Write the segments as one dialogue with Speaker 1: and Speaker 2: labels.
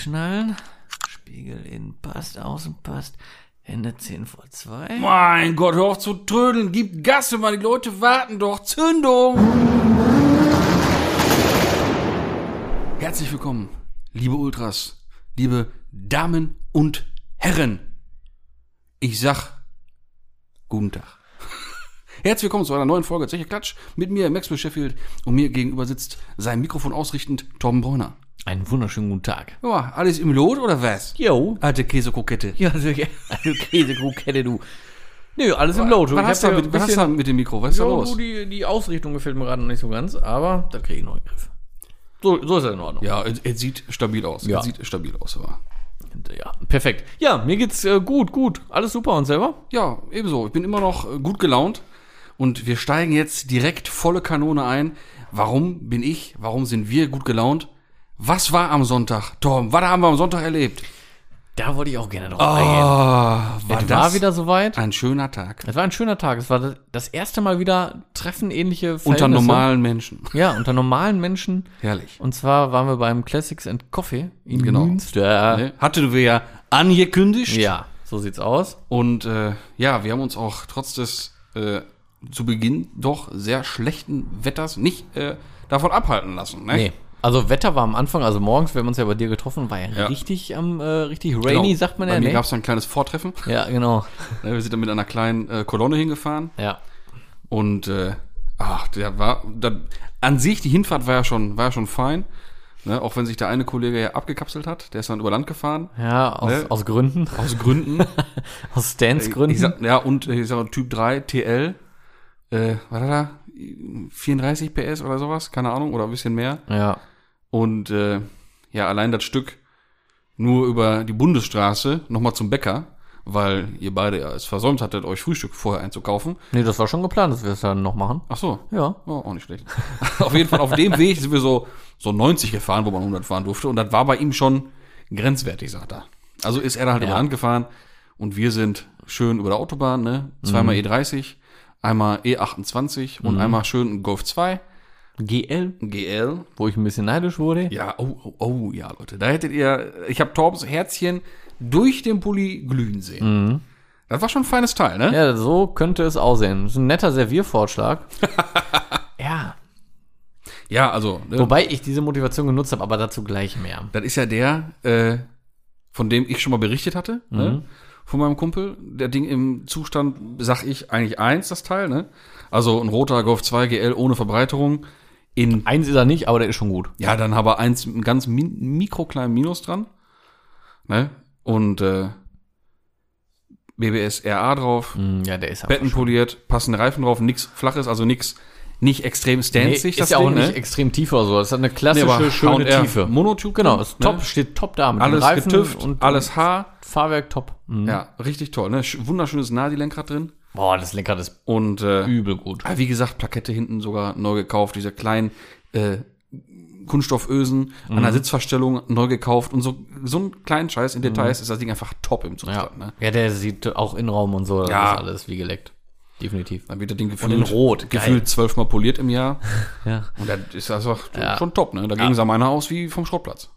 Speaker 1: Einschnallen. Spiegel innen passt, außen passt. Hände 10 vor 2.
Speaker 2: Mein Gott, hör auf zu trödeln. Gib Gas, mal die Leute warten doch. Zündung! Herzlich willkommen, liebe Ultras, liebe Damen und Herren. Ich sag guten Tag. Herzlich willkommen zu einer neuen Folge Zeche Klatsch. Mit mir Max Sheffield und mir gegenüber sitzt sein Mikrofon ausrichtend Torben Bräuner.
Speaker 1: Einen wunderschönen guten Tag.
Speaker 2: Ja, alles im Lot oder was?
Speaker 1: Jo.
Speaker 2: Alte Käsekokette.
Speaker 1: Ja, sicher. Du Käsekrug-Kette, du. Nö, alles im Lot.
Speaker 2: Was hast, du mit, was hast du mit dem Mikro? Was ist da
Speaker 1: Ja,
Speaker 2: los?
Speaker 1: du, die, die Ausrichtung gefällt mir gerade noch nicht so ganz, aber das kriege ich noch in den Griff. So, so ist er in Ordnung.
Speaker 2: Ja, es, es sieht stabil aus.
Speaker 1: Ja.
Speaker 2: Es sieht stabil aus, aber.
Speaker 1: ja perfekt. Ja, mir geht's äh, gut, gut. Alles super und selber?
Speaker 2: Ja, ebenso. Ich bin immer noch äh, gut gelaunt und wir steigen jetzt direkt volle Kanone ein. Warum bin ich, warum sind wir gut gelaunt? Was war am Sonntag? Tom, was haben wir am Sonntag erlebt?
Speaker 1: Da wollte ich auch gerne drauf
Speaker 2: Oh,
Speaker 1: eingehen.
Speaker 2: war
Speaker 1: Es
Speaker 2: das
Speaker 1: war wieder soweit.
Speaker 2: ein schöner Tag.
Speaker 1: Es war ein schöner Tag. Es war das erste Mal wieder treffenähnliche
Speaker 2: Unter
Speaker 1: Verhältnisse.
Speaker 2: normalen Menschen.
Speaker 1: Ja, unter normalen Menschen.
Speaker 2: Herrlich.
Speaker 1: Und zwar waren wir beim Classics and Coffee in
Speaker 2: Genau.
Speaker 1: Münster.
Speaker 2: Ne? Hatte wir ja angekündigt.
Speaker 1: Ja, so sieht's aus.
Speaker 2: Und äh, ja, wir haben uns auch trotz des äh, zu Beginn doch sehr schlechten Wetters nicht äh, davon abhalten lassen. Ne?
Speaker 1: Nee. Also Wetter war am Anfang, also morgens, wir haben uns ja bei dir getroffen, war ja,
Speaker 2: Ja.
Speaker 1: richtig am äh, richtig rainy,
Speaker 2: Genau.
Speaker 1: sagt man
Speaker 2: Bei
Speaker 1: ja,
Speaker 2: mir
Speaker 1: ne?
Speaker 2: gab es ein kleines Vortreffen.
Speaker 1: Ja, genau.
Speaker 2: Ne, Wir sind dann mit einer kleinen äh, Kolonne hingefahren
Speaker 1: Ja.
Speaker 2: und äh, ach, der war da, an sich die Hinfahrt war ja schon war ja schon fein, ne, auch wenn sich der eine Kollege ja abgekapselt hat, der ist dann über Land gefahren
Speaker 1: Ja, aus,
Speaker 2: Ne?
Speaker 1: aus Gründen.
Speaker 2: aus Gründen.
Speaker 1: Aus Stans Gründen.
Speaker 2: ich sag, ja und äh, ich sag, Typ 3 TL äh, was hat er? 34 PS oder sowas, keine Ahnung, oder ein bisschen mehr.
Speaker 1: ja.
Speaker 2: Und äh, ja, allein das Stück nur über die Bundesstraße nochmal zum Bäcker, weil ihr beide ja es versäumt hattet, euch Frühstück vorher einzukaufen.
Speaker 1: Nee, das war schon geplant, dass wir es dann noch machen.
Speaker 2: Ach so,
Speaker 1: Ja.
Speaker 2: oh, auch nicht schlecht. auf jeden Fall auf dem Weg sind wir so, so 90 gefahren, wo man 100 fahren durfte. Und das war bei ihm schon grenzwertig, sagt er. Also ist er da halt über
Speaker 1: Ja.
Speaker 2: Land gefahren und wir sind schön über der Autobahn, ne? Zweimal E30, einmal E28 und einmal schön Golf 2,
Speaker 1: GL,
Speaker 2: GL.
Speaker 1: wo ich ein bisschen neidisch wurde.
Speaker 2: Ja, oh, oh, oh, ja, Leute. Da hättet ihr, ich habe Torbs Herzchen durch den Pulli glühen sehen. Das war schon ein feines Teil, ne?
Speaker 1: Ja, so könnte es aussehen. Das ist ein netter Serviervorschlag. ja.
Speaker 2: Ja, also, ne,
Speaker 1: Wobei ich diese Motivation genutzt habe, aber dazu gleich mehr.
Speaker 2: das ist ja der, äh, von dem ich schon mal berichtet hatte, ne? Von meinem Kumpel. Der Ding im Zustand, sag ich, eigentlich eins, das Teil, ne? Also ein roter Golf 2 GL ohne Verbreiterung. In,
Speaker 1: Eins ist er nicht, aber der ist schon gut.
Speaker 2: ja, dann aber eins mit einem ganz min mikrokleinen Minus dran. Ne? Und äh, BBS RA drauf.
Speaker 1: Hm, Ja, der ist
Speaker 2: Betten poliert, passende Reifen drauf, nix flaches, also nix nicht extrem
Speaker 1: Nee,
Speaker 2: stanzig,
Speaker 1: ist ja auch
Speaker 2: Ding,
Speaker 1: nicht
Speaker 2: ne?
Speaker 1: extrem tief oder so. Das hat eine klassische,
Speaker 2: Nee,
Speaker 1: schöne Tiefe.
Speaker 2: Monotube.
Speaker 1: Genau, ist
Speaker 2: ne?
Speaker 1: top, steht top da mit
Speaker 2: Alles
Speaker 1: Reifen
Speaker 2: getüft,
Speaker 1: und
Speaker 2: alles Haar.
Speaker 1: Fahrwerk top. Mhm.
Speaker 2: Ja, richtig toll, ne? Sch- Wunderschönes Nadi-Lenkrad drin.
Speaker 1: Boah, das Lenkrad ist
Speaker 2: Und äh,
Speaker 1: übel gut.
Speaker 2: wie gesagt, Plakette hinten sogar neu gekauft, diese kleinen äh, Kunststoffösen an
Speaker 1: Mhm.
Speaker 2: der Sitzverstellung neu gekauft und so so einen kleinen Scheiß in Details ist das Ding einfach top im
Speaker 1: Ja.
Speaker 2: Zustand, ne?
Speaker 1: ja, der sieht auch Innenraum und so, das
Speaker 2: Ja.
Speaker 1: ist alles wie geleckt. Definitiv.
Speaker 2: Dann wird das Ding
Speaker 1: in
Speaker 2: gefühlt,
Speaker 1: Rot,
Speaker 2: gefühlt zwölfmal poliert im Jahr.
Speaker 1: Ja.
Speaker 2: Und das ist also
Speaker 1: Ja.
Speaker 2: schon top, ne? Da ging sah meiner aus wie vom Schrottplatz.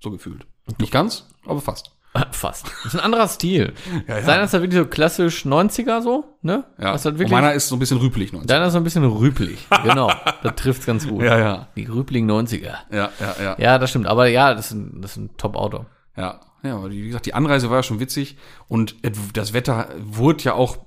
Speaker 2: So gefühlt. Nicht ganz, aber fast.
Speaker 1: Fast. Das ist ein anderer Stil.
Speaker 2: Ja, ja.
Speaker 1: Seiner ist halt wirklich so klassisch 90er so, ne?
Speaker 2: Ja.
Speaker 1: Ist halt
Speaker 2: Und
Speaker 1: wirklich,
Speaker 2: meiner ist so ein bisschen rüpelig 90.
Speaker 1: deiner ist so ein bisschen rüpelig. Genau. das trifft's ganz gut.
Speaker 2: Ja, ja.
Speaker 1: Die rüpeligen 90er.
Speaker 2: Ja, ja, ja.
Speaker 1: Ja, das stimmt. Aber ja, das ist ein, das ist ein Top-Auto.
Speaker 2: Ja, ja, aber wie gesagt, die Anreise war ja schon witzig und das Wetter wurde ja auch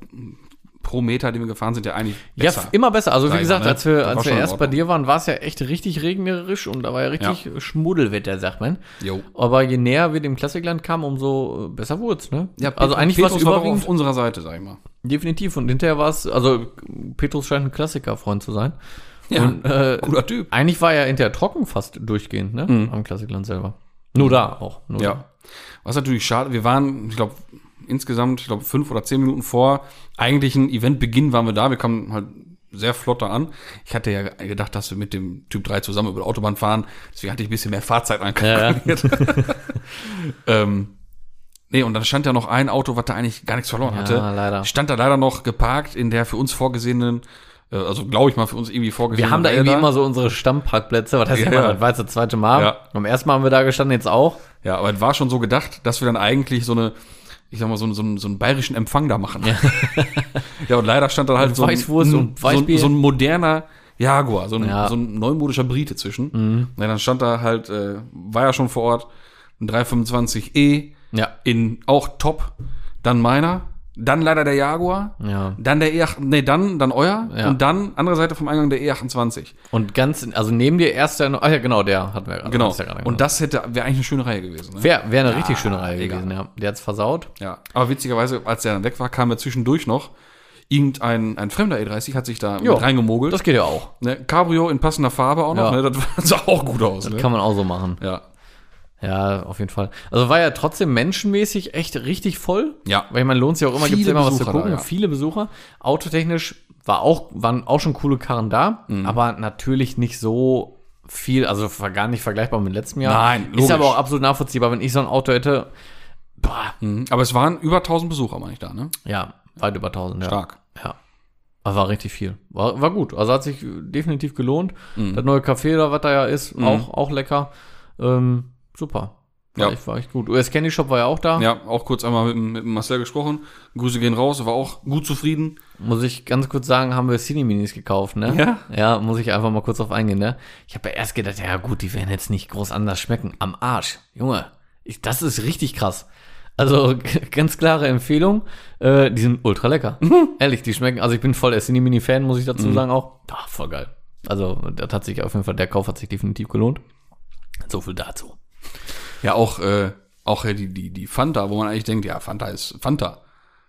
Speaker 2: pro Meter, den wir gefahren sind, ja eigentlich besser.
Speaker 1: Ja, immer besser. Also wie gesagt,
Speaker 2: mal, ne?
Speaker 1: als wir, als wir erst bei dir waren, war es ja echt richtig regnerisch und da war ja richtig Schmuddelwetter, sagt man.
Speaker 2: Jo.
Speaker 1: Aber je näher wir dem Klassikland kamen, umso äh, besser wurde es, ne?
Speaker 2: Ja,
Speaker 1: also eigentlich war es überwiegend
Speaker 2: auf unserer Seite, sag ich mal.
Speaker 1: definitiv und hinterher war es, also Petrus scheint ein Klassikerfreund zu sein.
Speaker 2: Ja,
Speaker 1: Und, äh,
Speaker 2: cooler Typ.
Speaker 1: eigentlich war er hinterher trocken fast durchgehend, ne? Am Klassikland selber. Nur da auch. Nur da.
Speaker 2: Ja. Was natürlich schade, wir waren, ich glaube, insgesamt, ich glaube, fünf oder zehn Minuten vor eigentlichen Eventbeginn waren wir da. Wir kamen halt sehr flott da an. Ich hatte ja gedacht, dass wir mit dem Typ 3 zusammen über die Autobahn fahren. Deswegen hatte ich ein bisschen mehr Fahrzeit einkalkuliert. ähm, nee, und dann stand ja noch ein Auto, was da eigentlich gar nichts verloren
Speaker 1: Ja,
Speaker 2: hatte.
Speaker 1: leider.
Speaker 2: Stand da leider noch geparkt in der für uns vorgesehenen äh, also glaube ich mal für uns irgendwie vorgesehen.
Speaker 1: Wir haben da irgendwie immer so unsere Stammparkplätze, was heißt
Speaker 2: Ja.
Speaker 1: ja. immer, das war jetzt das zweite Mal.
Speaker 2: Ja.
Speaker 1: Beim ersten Mal haben wir da gestanden, jetzt auch.
Speaker 2: Ja, aber es war schon so gedacht, dass wir dann eigentlich so eine, ich sag mal, so, einen- so, so einen bayerischen Empfang da machen. Ja, und leider stand da halt so ein, so, ein- so ein moderner Jaguar, so ein,
Speaker 1: Ja. Mhm.
Speaker 2: so ein neumodischer Brite zwischen. Ja, dann stand da halt, äh, war ja schon vor Ort, ein 325e
Speaker 1: Ja.
Speaker 2: in auch top, dann meiner, dann leider der Jaguar,
Speaker 1: Ja.
Speaker 2: dann der E8, nee, dann, dann euer
Speaker 1: Ja.
Speaker 2: und dann andere Seite vom Eingang der E28.
Speaker 1: Und ganz, also neben dir erst der, ach ja, genau, der hatten wir gerade.
Speaker 2: Genau.
Speaker 1: ja gerade
Speaker 2: Und das hätte, wäre eigentlich eine schöne Reihe gewesen. Ne?
Speaker 1: Wäre wär eine richtig schöne Reihe
Speaker 2: egal.
Speaker 1: gewesen, ja. Der hat's versaut.
Speaker 2: Ja, aber witzigerweise, als der dann weg war, kam er zwischendurch noch irgendein ein fremder E30 hat sich da
Speaker 1: Jo,
Speaker 2: mit reingemogelt.
Speaker 1: Das geht ja auch.
Speaker 2: ne, Cabrio in passender Farbe auch noch,
Speaker 1: Ja.
Speaker 2: ne, das sah auch gut aus. Ne?
Speaker 1: Kann man auch so machen.
Speaker 2: Ja.
Speaker 1: Ja, auf jeden Fall. Also war ja trotzdem menschenmäßig echt richtig voll.
Speaker 2: Ja.
Speaker 1: Weil ich meine, lohnt sich auch immer,
Speaker 2: Viele
Speaker 1: gibt's immer was zu
Speaker 2: Besucher
Speaker 1: gucken.
Speaker 2: da, ja.
Speaker 1: Viele Besucher. Autotechnisch war auch, waren auch schon coole Karren da,
Speaker 2: Mhm.
Speaker 1: aber natürlich nicht so viel, also war gar nicht vergleichbar mit letztem Jahr.
Speaker 2: Nein,
Speaker 1: Ist
Speaker 2: logisch.
Speaker 1: aber auch absolut nachvollziehbar, wenn ich so ein Auto hätte.
Speaker 2: Mhm. Aber es waren über 1000 Besucher, meine ich da, ne?
Speaker 1: ja, weit über 1000, ja.
Speaker 2: Stark.
Speaker 1: Ja. Aber war richtig viel. War, war gut. Also hat sich definitiv gelohnt.
Speaker 2: Mhm.
Speaker 1: Das neue Café da, was da ja ist, auch, auch lecker. Ähm, super. War,
Speaker 2: Ja.
Speaker 1: echt, war echt gut. US Candy Shop war ja auch da.
Speaker 2: Ja, auch kurz einmal mit, mit Marcel gesprochen. Grüße gehen raus, er war auch gut zufrieden.
Speaker 1: Muss ich ganz kurz sagen, haben wir Cine Minis gekauft, ne?
Speaker 2: Ja?
Speaker 1: Ja, muss ich einfach mal kurz auf eingehen, ne? Ich habe ja erst gedacht, ja gut, die werden jetzt nicht groß anders schmecken. Am Arsch. Junge, ich, das ist richtig krass. Also ganz klare Empfehlung. Äh, die sind ultra lecker. Ehrlich, die schmecken. Also ich bin voll der Cine Mini Fan, muss ich dazu sagen auch. Ah, voll geil. Also das hat sich auf jeden Fall, der Kauf hat sich definitiv gelohnt. So viel dazu.
Speaker 2: Ja, auch, äh, auch die, die, die Fanta, wo man eigentlich denkt, ja, Fanta ist Fanta.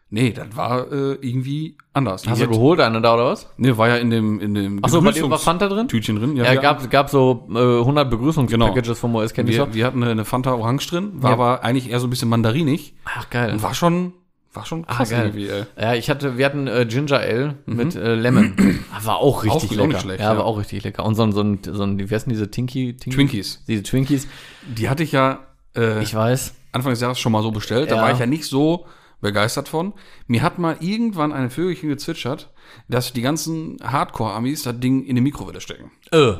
Speaker 2: Nee, das war äh, irgendwie anders.
Speaker 1: Hast du geholt eine da oder was?
Speaker 2: Nee, war ja in dem, in dem
Speaker 1: Achso, bei dir war Fanta drin?
Speaker 2: Tütchen drin.
Speaker 1: Ja,
Speaker 2: wir-
Speaker 1: gab, gab so äh, 100 Begrüßungspackages vom US Candy Shop.
Speaker 2: wir, wir hatten eine, eine Fanta Orange drin, war
Speaker 1: Ja.
Speaker 2: aber eigentlich eher so ein bisschen mandarinig
Speaker 1: Ach, geil.
Speaker 2: und war schon, war schon krass
Speaker 1: geil.
Speaker 2: irgendwie, ey.
Speaker 1: Ja, ich hatte, wir hatten äh, Ginger Ale mit äh, Lemon. War auch richtig
Speaker 2: Auch-
Speaker 1: lecker.
Speaker 2: schlecht,
Speaker 1: ja,
Speaker 2: ja.
Speaker 1: war auch richtig lecker. Und so ein, so ein, so ein wie heißen diese Tinky, Tinky?
Speaker 2: Twinkies.
Speaker 1: Diese Twinkies.
Speaker 2: Die hatte ich ja äh,
Speaker 1: Ich weiß.
Speaker 2: Anfang des Jahres schon mal so bestellt. Da
Speaker 1: Ja.
Speaker 2: war ich ja nicht so begeistert von. Mir hat mal irgendwann eine Vögelchen gezwitschert, dass die ganzen Hardcore-Amis das Ding in die Mikrowelle stecken.
Speaker 1: Äh,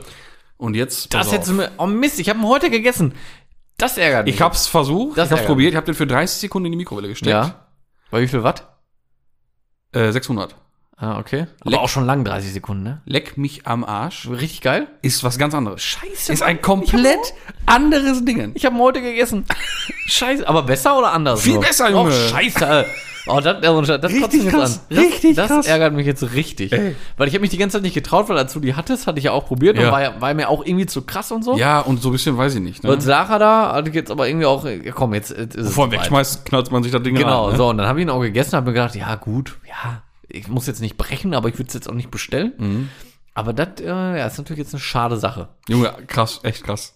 Speaker 2: Und jetzt.
Speaker 1: das hättest du mir. Oh Mist, ich habe ihn heute gegessen. Das ärgert mich.
Speaker 2: Ich hab's versucht,
Speaker 1: Das
Speaker 2: ich hab's probiert, ich habe den für 30 Sekunden in die Mikrowelle gesteckt.
Speaker 1: Ja. Bei wie viel Watt?
Speaker 2: Äh, 600.
Speaker 1: Ah, okay. Aber
Speaker 2: Leck.
Speaker 1: auch schon lang 30 Sekunden, ne?
Speaker 2: Leck mich am Arsch.
Speaker 1: Richtig geil.
Speaker 2: Ist was ganz anderes.
Speaker 1: Scheiße.
Speaker 2: Ist ein komplett anderes Ding.
Speaker 1: Ich habe ihn heute gegessen. Scheiße. Aber besser oder anders?
Speaker 2: Viel besser, Junge.
Speaker 1: Oh, scheiße. Oh, das, das, kotzt mich jetzt
Speaker 2: krass.
Speaker 1: an. Das,
Speaker 2: Richtig
Speaker 1: das
Speaker 2: krass.
Speaker 1: ärgert mich jetzt richtig. Weil ich habe mich die ganze Zeit nicht getraut, weil als du die hattest, hatte ich ja auch probiert
Speaker 2: Ja.
Speaker 1: und war, war mir auch irgendwie zu krass und so.
Speaker 2: Ja, und so ein bisschen weiß ich nicht. Ne?
Speaker 1: Und Sarah da hatte ich jetzt aber irgendwie auch, ja, komm, jetzt, jetzt ist es
Speaker 2: Bevor man
Speaker 1: soweit.
Speaker 2: wegschmeißt, knallt man sich das Ding
Speaker 1: Genau,
Speaker 2: rein. Ne?
Speaker 1: so, und dann habe ich ihn auch gegessen und habe mir gedacht, ja gut, ja, ich muss jetzt nicht brechen, aber ich würde es jetzt auch nicht bestellen.
Speaker 2: Mhm.
Speaker 1: Aber das äh, ja, ist natürlich jetzt eine schade Sache.
Speaker 2: Junge, krass, echt krass.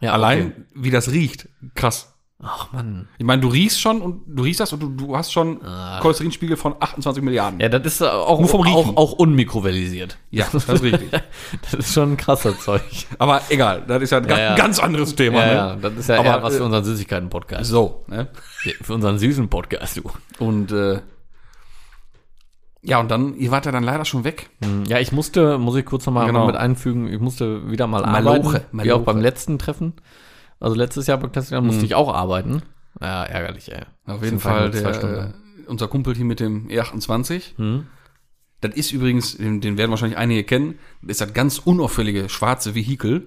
Speaker 1: Ja,
Speaker 2: Allein,
Speaker 1: okay.
Speaker 2: wie das riecht, krass.
Speaker 1: Ach Mann.
Speaker 2: Ich meine, du riechst schon und du riechst das und du, du hast schon Cholesterinspiegel von 28 Milliarden.
Speaker 1: Ja, das ist äh, auch,
Speaker 2: Nur vom
Speaker 1: auch,
Speaker 2: Riechen.
Speaker 1: auch unmikrowellisiert.
Speaker 2: Ja, das ist richtig.
Speaker 1: Das ist schon ein krasser Zeug.
Speaker 2: Aber egal, das ist ja ein ganz,
Speaker 1: ja.
Speaker 2: ganz anderes Thema.
Speaker 1: Ja,
Speaker 2: ne?
Speaker 1: ja, das ist ja
Speaker 2: Aber,
Speaker 1: eher was
Speaker 2: äh,
Speaker 1: für unseren Süßigkeiten-Podcast.
Speaker 2: So, ne?
Speaker 1: Für unseren süßen Podcast, du.
Speaker 2: Und äh, ja, und dann, ihr wart ja dann leider schon weg.
Speaker 1: Ja, ich musste, muss ich kurz nochmal
Speaker 2: Genau.
Speaker 1: mit einfügen, ich musste wieder mal
Speaker 2: Maloche,
Speaker 1: arbeiten. Wie
Speaker 2: Maloche.
Speaker 1: auch beim letzten Treffen. Also letztes Jahr Treffen
Speaker 2: Mhm.
Speaker 1: musste ich auch arbeiten. Ja, ärgerlich, ey.
Speaker 2: Auf jeden Fall der, äh, unser Kumpel hier mit dem E28.
Speaker 1: Hm?
Speaker 2: Das ist übrigens, den, den werden wahrscheinlich einige kennen, das ist das ganz unauffällige schwarze Vehikel.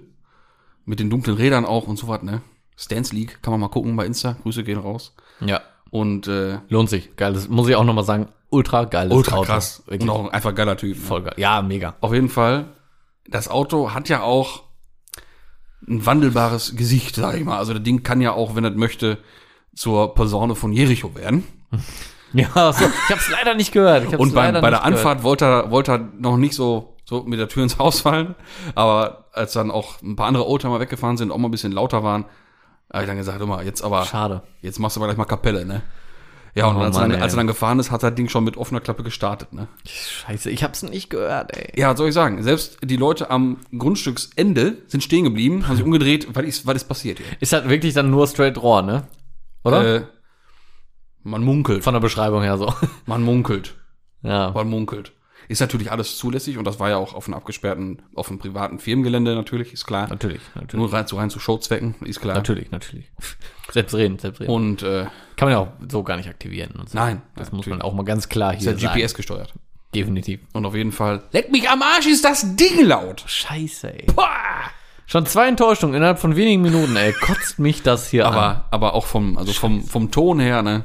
Speaker 2: Mit den dunklen Rädern auch und so was, ne? Stance League, kann man mal gucken bei Insta. Grüße gehen raus.
Speaker 1: Ja,
Speaker 2: Und äh,
Speaker 1: lohnt sich. Geiles, muss ich auch nochmal sagen, ultra geiles
Speaker 2: ultra
Speaker 1: Auto.
Speaker 2: krass.
Speaker 1: Wirklich
Speaker 2: Und auch einfach geiler Typ. Ne?
Speaker 1: voll geil. Ja, mega.
Speaker 2: Auf jeden Fall, das Auto hat ja auch ein wandelbares Gesicht, sag ich mal. Also das Ding kann ja auch, wenn es möchte, zur Posaune von Jericho werden.
Speaker 1: Ja, so, ich hab's leider nicht gehört. Ich hab's
Speaker 2: Und
Speaker 1: leider
Speaker 2: bei der. Anfahrt wollte er, wollte er noch nicht so, so mit der Tür ins Haus fallen. Aber als dann auch ein paar andere Oldtimer weggefahren sind, auch mal ein bisschen lauter waren, habe ich dann gesagt, immer, jetzt aber,
Speaker 1: Schade.
Speaker 2: jetzt machst du aber gleich mal Kapelle, ne? Ja, und
Speaker 1: Oh
Speaker 2: als,
Speaker 1: Mann,
Speaker 2: er dann, als er dann gefahren ist, hat das Ding schon mit offener Klappe gestartet, ne?
Speaker 1: Scheiße, ich hab's nicht gehört, ey.
Speaker 2: Ja, was soll ich sagen? Selbst die Leute am Grundstücksende sind stehen geblieben, haben sich umgedreht, was ist, was ist passiert hier?
Speaker 1: Ist halt wirklich dann nur straight Rohr, ne? Oder?
Speaker 2: Äh, man munkelt.
Speaker 1: Von der Beschreibung her so.
Speaker 2: Man munkelt.
Speaker 1: Ja.
Speaker 2: Man munkelt. Ist natürlich alles zulässig und das war ja auch auf einem abgesperrten, auf einem privaten Firmengelände natürlich, ist klar.
Speaker 1: Natürlich, natürlich.
Speaker 2: Nur rein zu rein zu Showzwecken, ist klar.
Speaker 1: Natürlich, natürlich. Selbstredend, selbstredend.
Speaker 2: Und äh,
Speaker 1: Kann man ja auch so gar nicht aktivieren. Und so.
Speaker 2: nein,
Speaker 1: Das muss man auch mal ganz klar
Speaker 2: ist
Speaker 1: hier
Speaker 2: ja
Speaker 1: sagen.
Speaker 2: GPS gesteuert.
Speaker 1: Definitiv.
Speaker 2: Und auf jeden Fall, leck mich am Arsch, ist das Ding laut.
Speaker 1: Scheiße, ey. Schon zwei Enttäuschungen innerhalb von wenigen Minuten, ey. Kotzt mich das hier an.
Speaker 2: Aber, aber auch vom, also vom, vom Ton her, ne,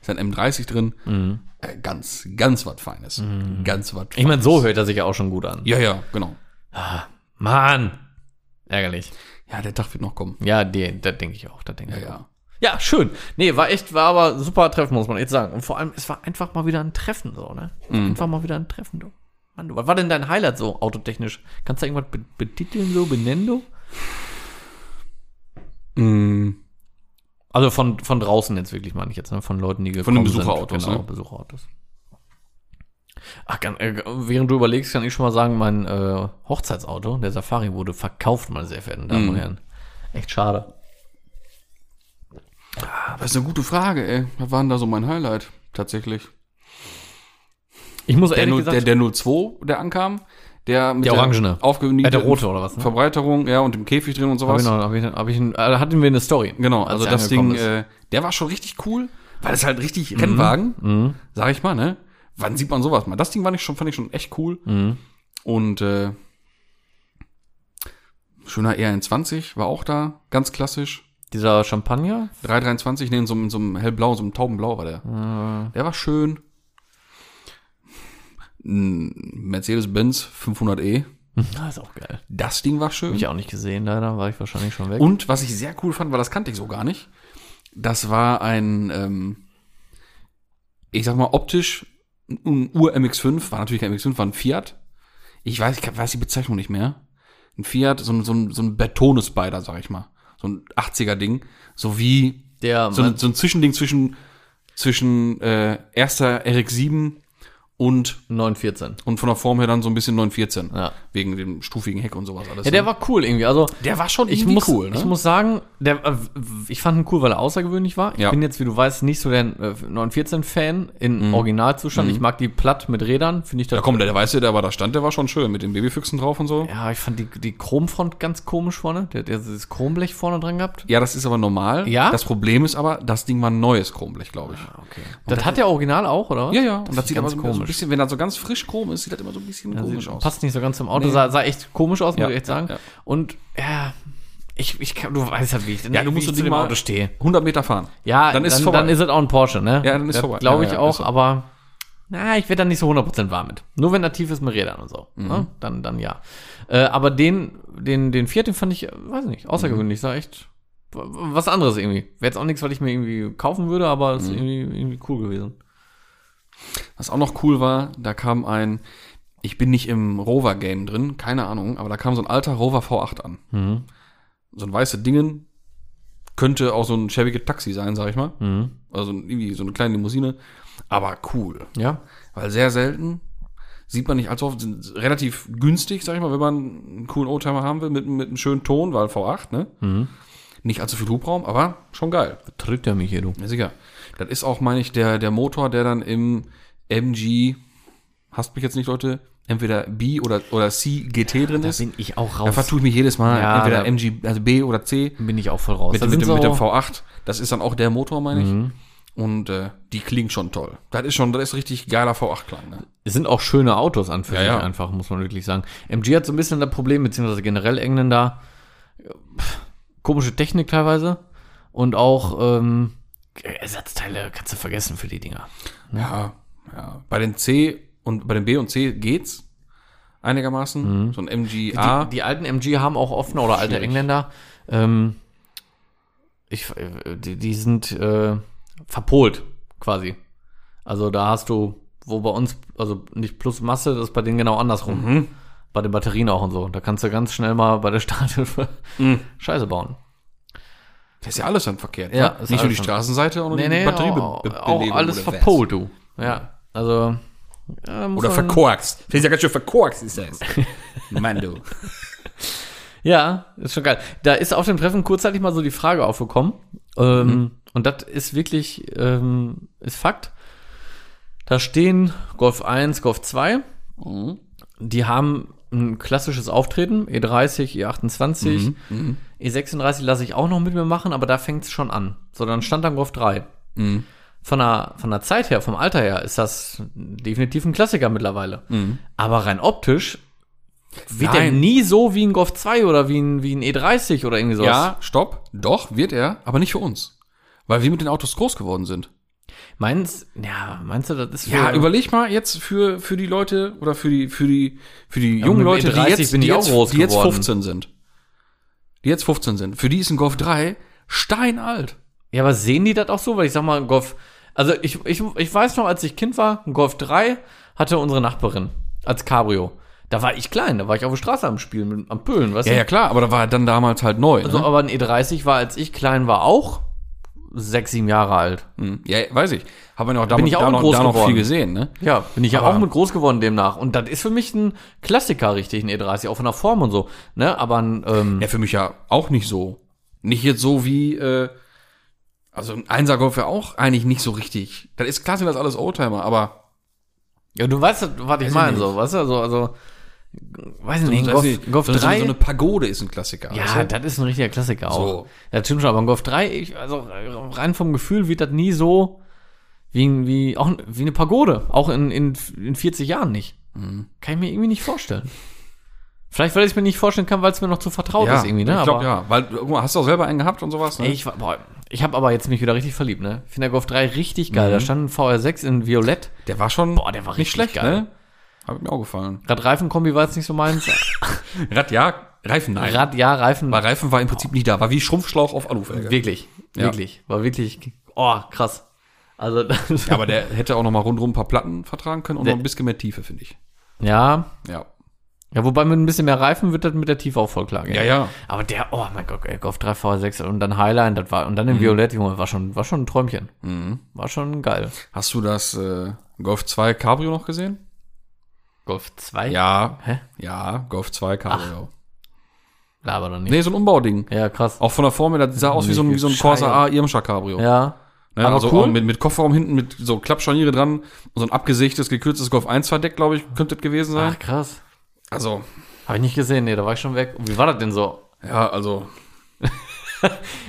Speaker 2: ist ein M30 drin. Äh, ganz, ganz was Feines. Ganz was
Speaker 1: Ich meine, so hört er sich ja auch schon gut an.
Speaker 2: Ja, ja, genau.
Speaker 1: Mann. Ärgerlich.
Speaker 2: Ja, der Tag wird noch kommen.
Speaker 1: Ja, die, das denke ich auch. Das denke
Speaker 2: Ja,
Speaker 1: ich auch.
Speaker 2: ja.
Speaker 1: Ja, schön. Nee, war echt, war aber super Treffen, muss man jetzt sagen. Und vor allem, es war einfach mal wieder ein Treffen, so, ne? Einfach mal wieder ein Treffen, du. Mann, du. Was war denn dein Highlight so, autotechnisch? Kannst du irgendwas be betiteln, so, benennen, du?
Speaker 2: Mm,
Speaker 1: Also von, von draußen jetzt wirklich, meine ich jetzt, ne? Von Leuten, die
Speaker 2: Von den
Speaker 1: gekommen
Speaker 2: Besucherautos,
Speaker 1: Genau,
Speaker 2: ne?
Speaker 1: Besucherautos. Ach, kann, äh, während du überlegst, kann ich schon mal sagen, mein äh, Hochzeitsauto, der Safari, wurde verkauft, meine sehr verehrten Damen und
Speaker 2: Mhm.
Speaker 1: Herren. Echt schade.
Speaker 2: das ist eine gute Frage, ey. Was war denn da so mein Highlight? Tatsächlich.
Speaker 1: Ich muss
Speaker 2: Der,
Speaker 1: ehrlich
Speaker 2: 0,
Speaker 1: gesagt,
Speaker 2: der, der 02, der ankam, der mit
Speaker 1: Der orangene. äh, der rote oder was, ne?
Speaker 2: Verbreiterung, ja, und dem Käfig drin und
Speaker 1: Hab
Speaker 2: sowas.
Speaker 1: ich noch, hab ich, hab ich, äh, hatten wir eine Story.
Speaker 2: Genau,
Speaker 1: als
Speaker 2: also das Ding,
Speaker 1: ist.
Speaker 2: äh, der war schon richtig cool, weil es halt richtig Rennwagen,
Speaker 1: Mhm.
Speaker 2: sag ich mal, ne? Wann sieht man sowas mal? Das Ding war nicht schon, fand ich schon echt cool.
Speaker 1: Mhm.
Speaker 2: Und äh, schöner ER20 war auch da, ganz klassisch.
Speaker 1: Dieser Champagner?
Speaker 2: 323, nee, in so, einem- in so einem hellblau, so einem taubenblau war der.
Speaker 1: Äh,
Speaker 2: Der war schön. Ein Mercedes-Benz 500e.
Speaker 1: ah, ist auch geil.
Speaker 2: Das Ding war schön.
Speaker 1: Hab ich auch nicht gesehen, leider, war ich wahrscheinlich schon weg.
Speaker 2: Und was ich sehr cool fand, weil das kannte ich so gar nicht, das war ein, ähm, ich sag mal, optisch ein Ur-MX5, war natürlich kein MX5, war ein Fiat. Ich weiß, ich weiß die Bezeichnung nicht mehr. Ein Fiat, so ein, so ein, so ein Betone-Spider, sag ich mal. So ein 80er-Ding. So wie
Speaker 1: der,
Speaker 2: so ein, so ein Zwischending zwischen, zwischen äh, erster RX-7 und,
Speaker 1: 914.
Speaker 2: und von der Form her dann so ein bisschen 914.
Speaker 1: Ja.
Speaker 2: Wegen dem stufigen Heck und sowas alles.
Speaker 1: Ja, der war cool irgendwie. Also,
Speaker 2: der war schon
Speaker 1: ich
Speaker 2: irgendwie
Speaker 1: muss,
Speaker 2: cool, ne?
Speaker 1: ich muss sagen, der, äh, ich fand ihn cool, weil er außergewöhnlich war. Ich
Speaker 2: Ja.
Speaker 1: bin jetzt, wie du weißt, nicht so der äh, 914-Fan in Originalzustand. Ich mag die platt mit Rädern, finde ich das.
Speaker 2: Ja, komm, der, der weiße, der aber da stand, der war schon schön mit den Babyfüchsen drauf und so.
Speaker 1: Ja, ich fand die, die Chromfront ganz komisch vorne. Der, der das Chromblech vorne dran gehabt.
Speaker 2: Ja, das ist aber normal.
Speaker 1: Ja?
Speaker 2: Das Problem ist aber, das Ding war ein neues Chromblech, glaube ich.
Speaker 1: Okay. Das, hat der Original auch, oder?
Speaker 2: Ja, ja. Und
Speaker 1: Das
Speaker 2: das,
Speaker 1: ist
Speaker 2: sieht
Speaker 1: ganz komisch.
Speaker 2: Bisschen, wenn das so ganz frisch chrom ist, sieht das immer so ein bisschen
Speaker 1: Ja,
Speaker 2: komisch aus.
Speaker 1: Passt nicht so ganz zum Auto,
Speaker 2: Nee.
Speaker 1: sah, sah echt komisch aus, muss
Speaker 2: Ja,
Speaker 1: ich echt sagen.
Speaker 2: ja.
Speaker 1: Und ja, ich, ich kann, du weißt halt, wie ich,
Speaker 2: Ja, du musst
Speaker 1: ich zu dem Auto stehe.
Speaker 2: 100 Meter fahren.
Speaker 1: Ja,
Speaker 2: Dann ist
Speaker 1: dann,
Speaker 2: vorbei.
Speaker 1: dann ist es auch ein Porsche, ne?
Speaker 2: Ja, dann ist
Speaker 1: Das
Speaker 2: vorbei.
Speaker 1: Glaube ich auch, aber na, ich werde da nicht so 100% warm mit. Nur wenn er tief ist mit Rädern und so.
Speaker 2: Mhm.
Speaker 1: Ne? Dann, dann ja. Äh, aber den, den, den Fiat, den fand ich, weiß nicht, außergewöhnlich, sah echt was anderes irgendwie. Wäre jetzt auch nichts, was ich mir irgendwie kaufen würde, aber
Speaker 2: Mhm.
Speaker 1: es ist irgendwie, irgendwie cool gewesen.
Speaker 2: Was auch noch cool war, da kam ein, ich bin nicht im Rover-Game drin, keine Ahnung, aber da kam so ein alter Rover V8 an.
Speaker 1: Mhm.
Speaker 2: So ein weiße Dingen, könnte auch so ein schäbiges Taxi sein, sag ich mal.
Speaker 1: Mhm.
Speaker 2: Also irgendwie so eine kleine Limousine. Aber cool.
Speaker 1: Ja.
Speaker 2: Weil sehr selten sieht man nicht allzu oft, sind relativ günstig, sag ich mal, wenn man einen coolen Oldtimer haben will, mit, mit einem schönen Ton, weil V8, ne?
Speaker 1: Mhm.
Speaker 2: Nicht allzu viel Hubraum, aber schon geil.
Speaker 1: Tritt er mich hier, du.
Speaker 2: Ja, sicher. Das ist auch, meine ich, der, der Motor, der dann im MG, hasst mich jetzt nicht, Leute, entweder B oder, oder C GT drin
Speaker 1: Da
Speaker 2: ist.
Speaker 1: bin ich auch
Speaker 2: Da
Speaker 1: raus.
Speaker 2: vertue ich mich jedes Mal,
Speaker 1: Ja,
Speaker 2: entweder
Speaker 1: da-
Speaker 2: MG, also B oder C.
Speaker 1: bin ich auch voll raus.
Speaker 2: Mit,
Speaker 1: Da
Speaker 2: dem- mit, dem, mit dem
Speaker 1: so-
Speaker 2: V8. Das ist dann auch der Motor, meine ich.
Speaker 1: Mhm.
Speaker 2: Und äh, die klingt schon toll. Das ist schon, das ist richtig geiler V8-Klang. Ne?
Speaker 1: Es sind auch schöne Autos an für
Speaker 2: Ja,
Speaker 1: sich
Speaker 2: ja.
Speaker 1: einfach, muss man wirklich sagen. MG hat so ein bisschen das Problem, beziehungsweise generell Engländer, pff, komische Technik teilweise und auch ähm, Ersatzteile kannst du vergessen für die Dinger.
Speaker 2: Ja, ja. Bei den C und bei den B und C geht's einigermaßen. So ein MGA.
Speaker 1: Die, die alten MG haben auch offene oder alte
Speaker 2: Schwierig.
Speaker 1: Engländer. Ähm, ich, äh, die, die sind äh, verpolt quasi. Also da hast du, wo bei uns, also nicht plus Masse, das ist bei denen genau andersrum.
Speaker 2: Mhm.
Speaker 1: Bei den Batterien auch und so. Da kannst du ganz schnell mal bei der Starthilfe
Speaker 2: Mhm.
Speaker 1: Scheiße bauen.
Speaker 2: Das ist ja alles dann verkehrt.
Speaker 1: Ja,
Speaker 2: ne? Nicht nur die Straßenseite, sondern
Speaker 1: Nee,
Speaker 2: die Batterie
Speaker 1: auch, auch alles verpolt, du. Ja, also ja,
Speaker 2: Oder verkorkst. Das ist ja ganz schön verkorkst, ist das. Mann, du.
Speaker 1: Ja, ist schon geil. Da ist auf dem Treffen kurzzeitig mal so die Frage aufgekommen. Ähm,
Speaker 2: Mhm.
Speaker 1: Und das ist wirklich, ähm, ist Fakt. Da stehen Golf 1, Golf 2 Die haben ein klassisches Auftreten, E E30, E28, E36 lasse ich auch noch mit mir machen, aber da fängt es schon an. So, dann stand dann Golf 3. Von der, von der Zeit her, vom Alter her, ist das definitiv ein Klassiker mittlerweile. Aber rein optisch wird
Speaker 2: Nein.
Speaker 1: nie so wie ein Golf 2 oder wie ein, wie ein E30 oder irgendwie sowas.
Speaker 2: Ja, stopp. Doch, wird er, aber nicht für uns. Weil wir mit den Autos groß geworden sind.
Speaker 1: Meinst, ja, meinst du, das ist für,
Speaker 2: Ja, überleg mal jetzt für, für die Leute oder für die, für die, für die jungen Leute, die
Speaker 1: E30
Speaker 2: jetzt, die, jetzt, die jetzt
Speaker 1: geworden.
Speaker 2: 15 sind. Die jetzt 15 sind. Für die ist ein Golf 3 steinalt.
Speaker 1: Ja, aber sehen die das auch so? Weil ich sag mal, ein Golf. Also ich, ich, ich weiß noch, als ich Kind war, ein Golf 3 hatte unsere Nachbarin als Cabrio. Da war ich klein, da war ich auf der Straße am Spielen, mit, am Pölen, weißt
Speaker 2: Ja,
Speaker 1: du?
Speaker 2: ja, klar, aber da war er dann damals halt neu.
Speaker 1: Also,
Speaker 2: ne?
Speaker 1: aber ein E30 war, als ich klein war, auch sechs, sieben Jahre alt.
Speaker 2: Hm. Ja, weiß ich. Haben wir noch, da,
Speaker 1: Bin ich auch
Speaker 2: da, noch,
Speaker 1: groß
Speaker 2: da noch
Speaker 1: geworden.
Speaker 2: viel gesehen, ne?
Speaker 1: Ja, bin ich ja auch mit groß geworden demnach. Und das ist für mich ein Klassiker, richtig, ein E30, auch von der Form und so. Ne, aber ein, ähm,
Speaker 2: Ja, für mich ja auch nicht so. Nicht jetzt so wie, äh, also ein Einser-Golf wäre auch eigentlich nicht so richtig. Das ist klar, sind das alles Oldtimer, aber
Speaker 1: ja, du weißt, was ich meine, so, weißt du, also, also, weiß ich nicht,
Speaker 2: so,
Speaker 1: Golf, Golf
Speaker 2: so,
Speaker 1: 3.
Speaker 2: so eine Pagode ist ein Klassiker.
Speaker 1: Ja,
Speaker 2: du?
Speaker 1: das ist ein richtiger Klassiker auch.
Speaker 2: So.
Speaker 1: Ja, das stimmt schon, aber ein Golf 3, ich, also rein vom Gefühl wird das nie so wie, wie, auch wie eine Pagode. Auch in, in, in 40 Jahren nicht.
Speaker 2: Mhm.
Speaker 1: Kann ich mir irgendwie nicht vorstellen. Vielleicht, weil ich es mir nicht vorstellen kann, weil es mir noch zu vertraut ist irgendwie, ne?
Speaker 2: ich glaube ja. Weil, hast du auch selber einen gehabt und sowas, ne?
Speaker 1: Ich, boah, ich habe aber jetzt mich wieder richtig verliebt, ne? Ich finde der Golf 3 richtig geil.
Speaker 2: Mhm.
Speaker 1: Da stand ein VR6 in Violett.
Speaker 2: der war schon
Speaker 1: Boah, der war
Speaker 2: nicht
Speaker 1: richtig
Speaker 2: schlecht,
Speaker 1: geil.
Speaker 2: ne? Hat mir auch gefallen.
Speaker 1: Rad Reifenkombi war jetzt nicht so meins.
Speaker 2: Rad ja, Reifen nein.
Speaker 1: Rad ja, Reifen.
Speaker 2: Weil Reifen war im Prinzip nicht da. War wie Schrumpfschlauch auf Alufelge.
Speaker 1: Wirklich,
Speaker 2: Ja.
Speaker 1: wirklich. War wirklich, oh, krass. Also,
Speaker 2: Ja, aber der hätte auch noch mal rundrum ein paar Platten vertragen können und
Speaker 1: Der-
Speaker 2: noch ein bisschen mehr Tiefe, finde ich.
Speaker 1: ja,
Speaker 2: Ja.
Speaker 1: Ja, wobei mit ein bisschen mehr Reifen wird das mit der Tiefe auch voll klar gehen.
Speaker 2: Ja, ja.
Speaker 1: Aber der, oh mein Gott, ey, Golf 3 V6 und dann Highline, das war, und dann in
Speaker 2: Mhm.
Speaker 1: Violett, Junge, war schon, war schon ein Träumchen. War schon geil.
Speaker 2: Hast du das äh, Golf 2 Cabrio noch gesehen?
Speaker 1: Golf 2?
Speaker 2: Ja.
Speaker 1: Hä?
Speaker 2: Ja, Golf 2 Cabrio.
Speaker 1: Aber doch nicht.
Speaker 2: Nee, so ein Umbauding.
Speaker 1: Ja, krass.
Speaker 2: Auch von der Form her, das sah aus wie so ein, wie so ein Corsa A Irmscher Cabrio.
Speaker 1: Ja.
Speaker 2: Ne,
Speaker 1: Aber
Speaker 2: also
Speaker 1: cool.
Speaker 2: mit, mit Kofferraum hinten, mit so Klappscharniere dran und so ein abgesägtes, gekürztes Golf 1 Verdeck, glaube ich, könnte das gewesen sein.
Speaker 1: Ach, krass.
Speaker 2: Also,
Speaker 1: Habe ich nicht gesehen, nee, da war ich schon weg. Und wie war das denn so?
Speaker 2: ja, also.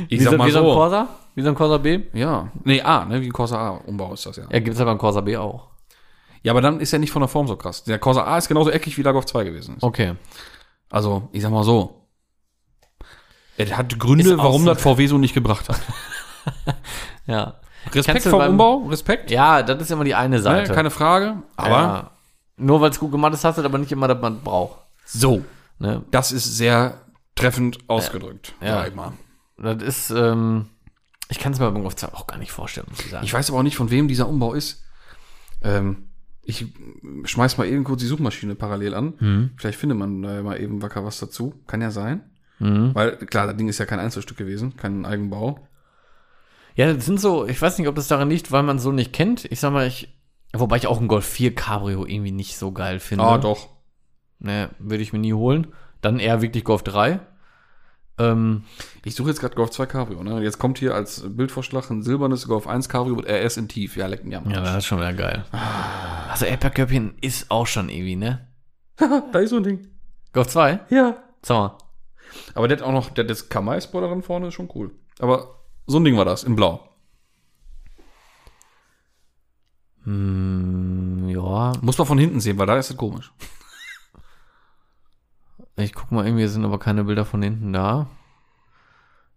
Speaker 2: ich
Speaker 1: wie
Speaker 2: sag
Speaker 1: so,
Speaker 2: mal
Speaker 1: wie so ein. Corsa? Wie so ein Corsa B?
Speaker 2: Ja. Nee, A, ne, wie ein Corsa A Umbau ist das ja.
Speaker 1: Ja, gibt's aber ein Corsa B auch.
Speaker 2: Ja, aber dann ist er nicht von der Form so krass. Der Corsa A ist genauso eckig wie der Golf 2 gewesen ist.
Speaker 1: Okay.
Speaker 2: Also, ich sag mal so. Er hat Gründe, warum
Speaker 1: so.
Speaker 2: das VW so nicht gebracht hat.
Speaker 1: Ja.
Speaker 2: Respekt vom
Speaker 1: beim-
Speaker 2: Umbau, Respekt.
Speaker 1: Ja, das ist immer die eine
Speaker 2: ne,
Speaker 1: Seite.
Speaker 2: keine Frage. Aber
Speaker 1: ja. Nur weil es gut gemacht ist, hast du aber nicht immer, dass man braucht.
Speaker 2: so.
Speaker 1: Ne?
Speaker 2: Das ist sehr treffend ausgedrückt,
Speaker 1: Ja.
Speaker 2: mal.
Speaker 1: Das ist, ähm, ich kann es mir beim Golf 2 auch gar nicht vorstellen, muss ich sagen.
Speaker 2: Ich weiß aber auch nicht, von wem dieser Umbau ist. Ähm, ich schmeiß mal eben kurz die Suchmaschine parallel an.
Speaker 1: Mhm.
Speaker 2: Vielleicht findet man da mal eben wacker was dazu. Kann ja sein.
Speaker 1: Mhm.
Speaker 2: Weil, klar, das Ding ist ja kein Einzelstück gewesen, kein Eigenbau.
Speaker 1: Ja, das sind so, ich weiß nicht, ob das daran liegt, weil man so nicht kennt. Ich sag mal, ich, wobei ich auch ein Golf 4 Cabrio irgendwie nicht so geil finde.
Speaker 2: Ah, doch.
Speaker 1: Ne, würde ich mir nie holen. Dann eher wirklich Golf 3. Ähm,
Speaker 2: Ich suche jetzt gerade Golf 2 Cabrio, ne? Jetzt kommt hier als Bildvorschlag ein silbernes Golf 1 Cabrio mit RS in tief. Ja, lecken ja.
Speaker 1: ja, das ist schon wieder geil. Also Erdbeerköpfchen ist auch schon irgendwie, ne?
Speaker 2: da ist so ein Ding.
Speaker 1: Golf 2?
Speaker 2: Ja.
Speaker 1: Sag mal.
Speaker 2: Aber der hat auch noch, der das Kamai-Spoiler dran vorne ist schon cool. Aber so ein Ding war das, in blau.
Speaker 1: Hm, ja,
Speaker 2: Muss man von hinten sehen, weil da ist es komisch.
Speaker 1: Ich guck mal, irgendwie sind aber keine Bilder von hinten da.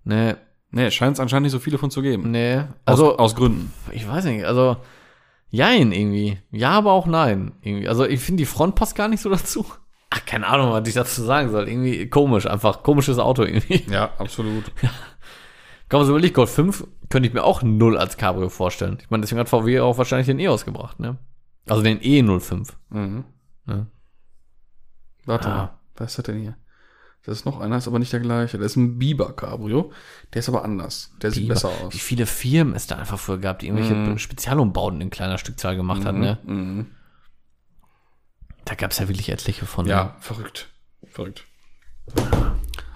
Speaker 1: Ne,
Speaker 2: Nee, scheint es anscheinend nicht so viele von zu geben.
Speaker 1: ne.
Speaker 2: Also, aus, aus Gründen.
Speaker 1: ich weiß nicht, also, jein irgendwie. Ja, aber auch nein. Irgendwie. Also, ich finde, die Front passt gar nicht so dazu. Ach, keine Ahnung, was ich dazu sagen soll. Irgendwie komisch, einfach komisches Auto irgendwie.
Speaker 2: Ja, absolut.
Speaker 1: Man so überlegen, Golf 5 könnte ich mir auch null als Cabrio vorstellen. Ich meine, deswegen hat VW auch wahrscheinlich den E ausgebracht, ne? Also den E05.
Speaker 2: Mhm.
Speaker 1: Ne?
Speaker 2: Warte
Speaker 1: Ah.
Speaker 2: mal, was ist das denn hier? Das ist noch einer, ist aber nicht der gleiche. Das ist ein Biber Cabrio. Der ist aber anders. Der sieht
Speaker 1: Biber.
Speaker 2: besser
Speaker 1: Wie
Speaker 2: aus.
Speaker 1: viele Firmen es da einfach früher gab, die irgendwelche Spezialumbauten in kleiner Stückzahl gemacht hat, ne?
Speaker 2: Mhm.
Speaker 1: Da gab es ja wirklich etliche von.
Speaker 2: Ja, verrückt. Verrückt.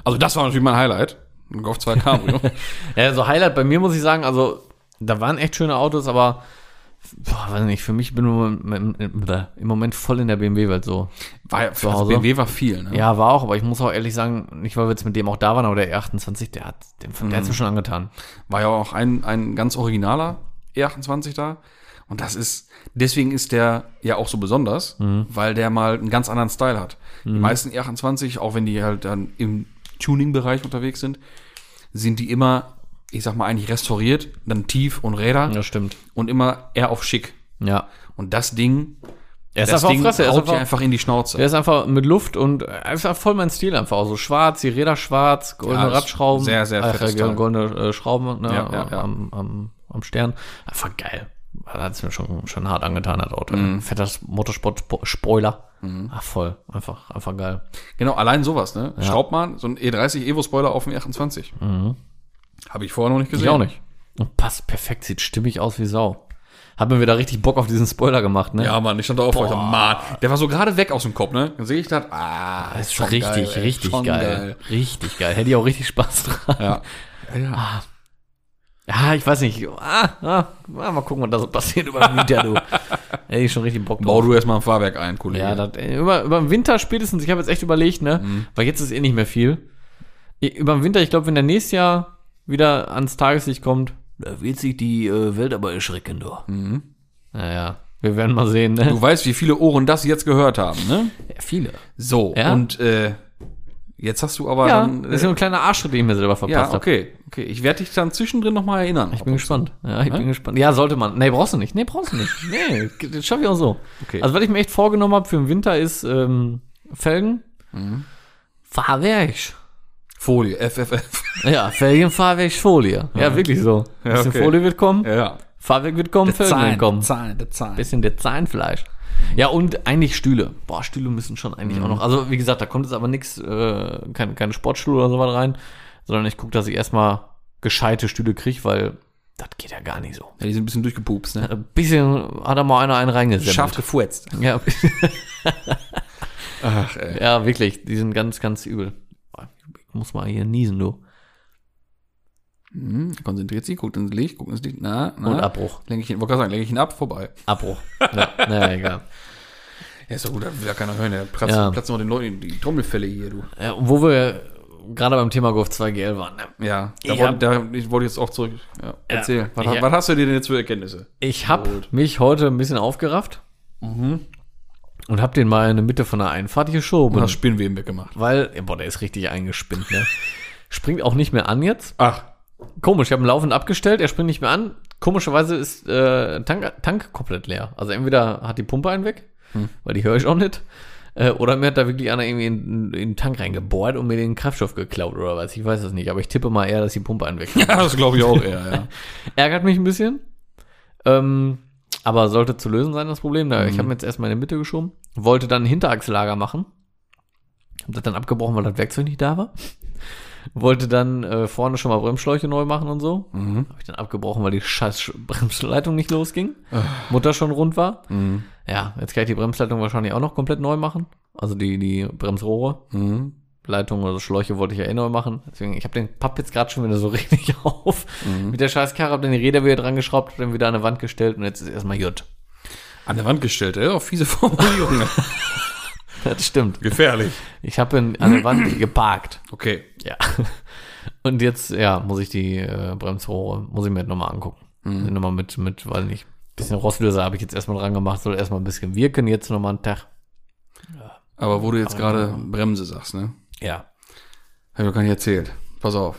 Speaker 2: Also das war natürlich mein Highlight. Ein Golf 2 Cabrio.
Speaker 1: Ja, so Highlight bei mir muss ich sagen, also da waren echt schöne Autos, aber Boah, weiß nicht, für mich bin ich im Moment, voll in der BMW-Welt so.
Speaker 2: War ja,
Speaker 1: Zu
Speaker 2: also
Speaker 1: Hause.
Speaker 2: BMW war viel, ne?
Speaker 1: Ja, war auch, aber ich muss auch ehrlich sagen, nicht weil wir jetzt mit dem auch da waren, aber der E28, der hat, den, der hat's mir schon angetan.
Speaker 2: War ja auch ein, ein ganz originaler E28 da. Und das ist, deswegen ist der ja auch so besonders, weil der mal einen ganz anderen Style hat. Die meisten E28, auch wenn die halt dann im Tuning-Bereich unterwegs sind, sind die immer, ich sag mal, eigentlich restauriert, dann tief und Räder
Speaker 1: Das stimmt.
Speaker 2: und immer eher auf schick.
Speaker 1: Ja.
Speaker 2: Und das Ding,
Speaker 1: Er ist
Speaker 2: das
Speaker 1: einfach
Speaker 2: Ding
Speaker 1: Fresse, er ist einfach,
Speaker 2: einfach in die Schnauze.
Speaker 1: der ist einfach mit Luft und er ist einfach voll mein Stil einfach. So schwarz, die Räder schwarz, goldene
Speaker 2: Ja,
Speaker 1: Radschrauben.
Speaker 2: sehr, sehr fettes
Speaker 1: äh, goldene äh, Schrauben ne,
Speaker 2: Ja, ja, ja.
Speaker 1: Am, am, am Stern. Einfach geil. Da hat es mir schon, schon hart angetan, das Auto.
Speaker 2: Mhm.
Speaker 1: Fetter Motorsport-Spoiler. Ach, voll. Einfach, einfach geil.
Speaker 2: Genau, allein sowas, ne? Schraubt man so ein E30 Evo-Spoiler auf den E28. Habe ich vorher noch nicht gesehen.
Speaker 1: Ich auch nicht. Und passt perfekt, sieht stimmig aus wie Sau. Hat mir wieder richtig Bock auf diesen Spoiler gemacht, ne?
Speaker 2: Ja, Mann, ich stand da auch vor. Ich dachte, Mann, der war so gerade weg aus dem Kopf, ne? Dann sehe ich das, ah,
Speaker 1: Das ist
Speaker 2: schon
Speaker 1: richtig,
Speaker 2: geil, ey,
Speaker 1: richtig
Speaker 2: schon
Speaker 1: geil. Richtig geil. Hätte ich auch richtig Spaß dran.
Speaker 2: Ja. ja.
Speaker 1: Ja, ich weiß nicht. Ah, ah, ah, mal gucken, was da so passiert über den Winter, du. Hätte ich schon richtig Bock
Speaker 2: Bau
Speaker 1: drauf.
Speaker 2: du erstmal ein Fahrwerk ein, Kollege.
Speaker 1: Ja, das, ey, über, über den Winter spätestens, ich habe jetzt echt überlegt, ne?
Speaker 2: Mhm.
Speaker 1: Weil jetzt ist eh nicht mehr viel. Über den Winter, ich glaube, wenn der nächste Jahr wieder ans Tageslicht kommt, da wird sich die äh, Welt aber erschrecken, du. Naja, wir werden mal sehen, ne?
Speaker 2: Mhm. Du weißt, wie viele Ohren das jetzt gehört haben, ne?
Speaker 1: Ja, viele.
Speaker 2: So,
Speaker 1: Ja?
Speaker 2: und äh, jetzt hast du aber
Speaker 1: Ja,
Speaker 2: dann.
Speaker 1: das ist so ein kleiner Arschtritt, den ich mir selber verpasst
Speaker 2: ja,
Speaker 1: habe.
Speaker 2: okay. Okay, ich werde dich dann zwischendrin nochmal erinnern.
Speaker 1: Ich bin gespannt. Ja, ich bin gespannt. Ja, sollte man. Nee, brauchst du nicht. Nee, brauchst du nicht. Nee, das schaffe ich auch so.
Speaker 2: Okay.
Speaker 1: Also, was ich mir echt vorgenommen habe für den Winter ist ähm, Felgen.
Speaker 2: Mhm.
Speaker 1: Fahrwerk.
Speaker 2: Folie, FFF.
Speaker 1: Ja, Felgen, Fahrwerk, Folie. Ja, wirklich so.
Speaker 2: Ja,
Speaker 1: bisschen
Speaker 2: okay.
Speaker 1: Folie wird kommen,
Speaker 2: ja.
Speaker 1: Fahrwerk wird kommen, Felgen wird kommen.
Speaker 2: Zahn, der Zahn.
Speaker 1: Bisschen Designfleisch. Ja, und eigentlich Stühle. Boah, Stühle müssen schon eigentlich
Speaker 2: Mhm.
Speaker 1: auch noch. Also, wie gesagt, da kommt jetzt aber nichts, äh, keine, keine Sportstühle oder sowas rein, sondern ich gucke, dass ich erstmal gescheite Stühle kriege, weil das geht ja gar nicht so.
Speaker 2: Ja, die sind ein bisschen durchgepupst, ne?
Speaker 1: Ein bisschen hat da mal einer einen reingesetzt.
Speaker 2: Scharf gefurzt.
Speaker 1: Ja,
Speaker 2: Ach, ey.
Speaker 1: ja, wirklich. Die sind ganz, ganz übel. Muss mal hier niesen, du.
Speaker 2: Hm, konzentriert sich, guckt ins Licht, guckt ins Licht. Na, na.
Speaker 1: Und Abbruch.
Speaker 2: Lenke ich ihn, wollte gerade sagen, lenke ich ihn ab, vorbei.
Speaker 1: Abbruch. Ja, naja, egal.
Speaker 2: Ja, ist doch gut, das will ja keiner hören. Der platzt,
Speaker 1: Ja.
Speaker 2: platzt noch den Leuten die Trommelfälle hier, du.
Speaker 1: Ja, wo wir gerade beim Thema Golf 2 GL waren. Ne?
Speaker 2: Ja, da
Speaker 1: Ich
Speaker 2: wollte,
Speaker 1: hab-
Speaker 2: da, ich wollte jetzt auch zurück. Ja, erzähl. was, was hast du dir denn jetzt für Erkenntnisse?
Speaker 1: Ich habe mich heute ein bisschen aufgerafft und habe den mal in der Mitte von der Einfahrt geschoben.
Speaker 2: Und hast Spinnweben weggemacht.
Speaker 1: weil, ja, boah, der ist richtig eingespinnt, ne? Springt auch nicht mehr an jetzt.
Speaker 2: Ach,
Speaker 1: Komisch, ich habe ihn laufend abgestellt, er springt nicht mehr an. Komischerweise ist äh, Tank, Tank komplett leer. Also entweder hat die Pumpe einen weg, weil die höre ich auch nicht. Äh, oder mir hat da wirklich einer irgendwie in, in den Tank reingebohrt und mir den Kraftstoff geklaut oder was. Ich weiß es nicht, aber ich tippe mal eher, dass die Pumpe einen weg hat.
Speaker 2: ja, das glaube ich auch eher, ja.
Speaker 1: Ärgert mich ein bisschen. Ähm, aber sollte zu lösen sein, das Problem. Da, Ich habe mir jetzt erstmal in die Mitte geschoben. Wollte dann ein Hinterachslager machen. Hab das dann abgebrochen, weil das Werkzeug nicht da war. Wollte dann äh, vorne schon mal Bremsschläuche neu machen und so.
Speaker 2: Mhm.
Speaker 1: Habe ich dann abgebrochen, weil die scheiß Sch- Bremsleitung nicht losging. Mutter schon rund war.
Speaker 2: Mhm.
Speaker 1: Ja, jetzt kann ich die Bremsleitung wahrscheinlich auch noch komplett neu machen. Also die, die Bremsrohre.
Speaker 2: Mhm.
Speaker 1: Leitung oder Schläuche wollte ich ja eh neu machen. Deswegen, ich habe den Papp jetzt gerade schon wieder so richtig auf. Mit der scheiß Karre, hab dann die Räder wieder dran geschraubt, hab den wieder an der Wand gestellt und jetzt ist erstmal Jut.
Speaker 2: An der Wand gestellt, ey. Auch fiese Formulierung.
Speaker 1: Das stimmt.
Speaker 2: Gefährlich.
Speaker 1: Ich habe ihn an der Wand geparkt.
Speaker 2: Okay.
Speaker 1: Ja. Und jetzt, ja, muss ich die äh, Bremsrohre, muss ich mir jetzt nochmal angucken. Mhm. Nochmal mit, mit, weiß nicht, bisschen Rostlöser habe ich jetzt erstmal dran gemacht, soll erstmal ein bisschen wirken, jetzt nochmal einen Tag.
Speaker 2: Aber wo du jetzt gerade Bremse sagst, ne?
Speaker 1: Ja.
Speaker 2: Hab ich noch gar nicht erzählt. Pass auf.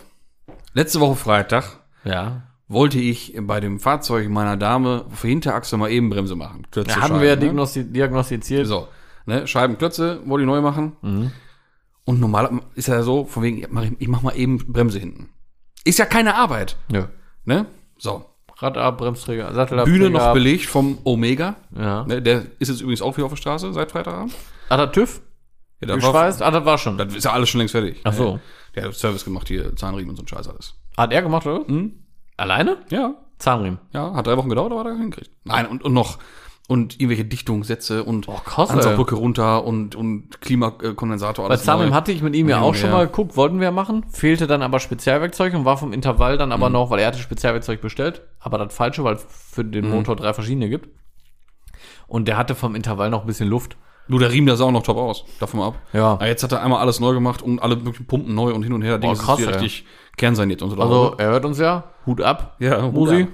Speaker 2: Letzte Woche Freitag
Speaker 1: Ja.
Speaker 2: wollte ich bei dem Fahrzeug meiner Dame für Hinterachse mal eben Bremse machen. Klötze
Speaker 1: Da haben
Speaker 2: Scheiben,
Speaker 1: wir
Speaker 2: ne?
Speaker 1: diagnosti diagnostiziert.
Speaker 2: So, ne, Scheibenklötze wollte ich neu machen.
Speaker 1: Mhm.
Speaker 2: Und normal ist ja so, von wegen, ich mach, ich mach mal eben Bremse hinten. Ist ja keine Arbeit,
Speaker 1: Nö.
Speaker 2: ne? So.
Speaker 1: Rad ab, Bremsträger, Sattel ab.
Speaker 2: Bühne
Speaker 1: Träger
Speaker 2: noch
Speaker 1: ab.
Speaker 2: belegt vom Omega.
Speaker 1: Ja.
Speaker 2: Ne, der ist jetzt übrigens auch wieder auf der Straße seit Freitagabend.
Speaker 1: Hat er TÜV?
Speaker 2: Ja, da war,
Speaker 1: Geschweißt? Ah, das war schon.
Speaker 2: das ist ja alles schon längst fertig.
Speaker 1: Ach so.
Speaker 2: Der hat Service gemacht, hier Zahnriemen und so ein Scheiß alles.
Speaker 1: Hat er gemacht, oder?
Speaker 2: Hm?
Speaker 1: Alleine?
Speaker 2: Ja,
Speaker 1: Zahnriemen.
Speaker 2: ja, hat drei Wochen gedauert, aber hat er hingekriegt. Nein, und, und noch und irgendwelche Dichtungssätze und
Speaker 1: Oh, krass,
Speaker 2: Ansaugbrücke runter und, und Klimakondensator,
Speaker 1: Bei
Speaker 2: alles
Speaker 1: Zamim
Speaker 2: neu.
Speaker 1: hatte ich mit ihm ja auch schon
Speaker 2: ja.
Speaker 1: mal geguckt, wollten wir machen. Fehlte dann aber Spezialwerkzeug und war vom Intervall dann
Speaker 2: Mhm.
Speaker 1: aber noch, weil er hatte Spezialwerkzeug bestellt, aber das falsche, weil es für den
Speaker 2: Mhm.
Speaker 1: Motor drei verschiedene gibt. Und der hatte vom Intervall noch ein bisschen Luft.
Speaker 2: Nur der Riemen, der sah auch noch top aus. Davon mal ab.
Speaker 1: Ja.
Speaker 2: Aber jetzt hat er einmal alles neu gemacht und alle möglichen Pumpen neu und hin und her. Ding ist
Speaker 1: krass, ey.
Speaker 2: richtig kernsaniert und so.
Speaker 1: Also er hört uns ja, Hut ab,
Speaker 2: ja, Hut
Speaker 1: Musi,
Speaker 2: ab.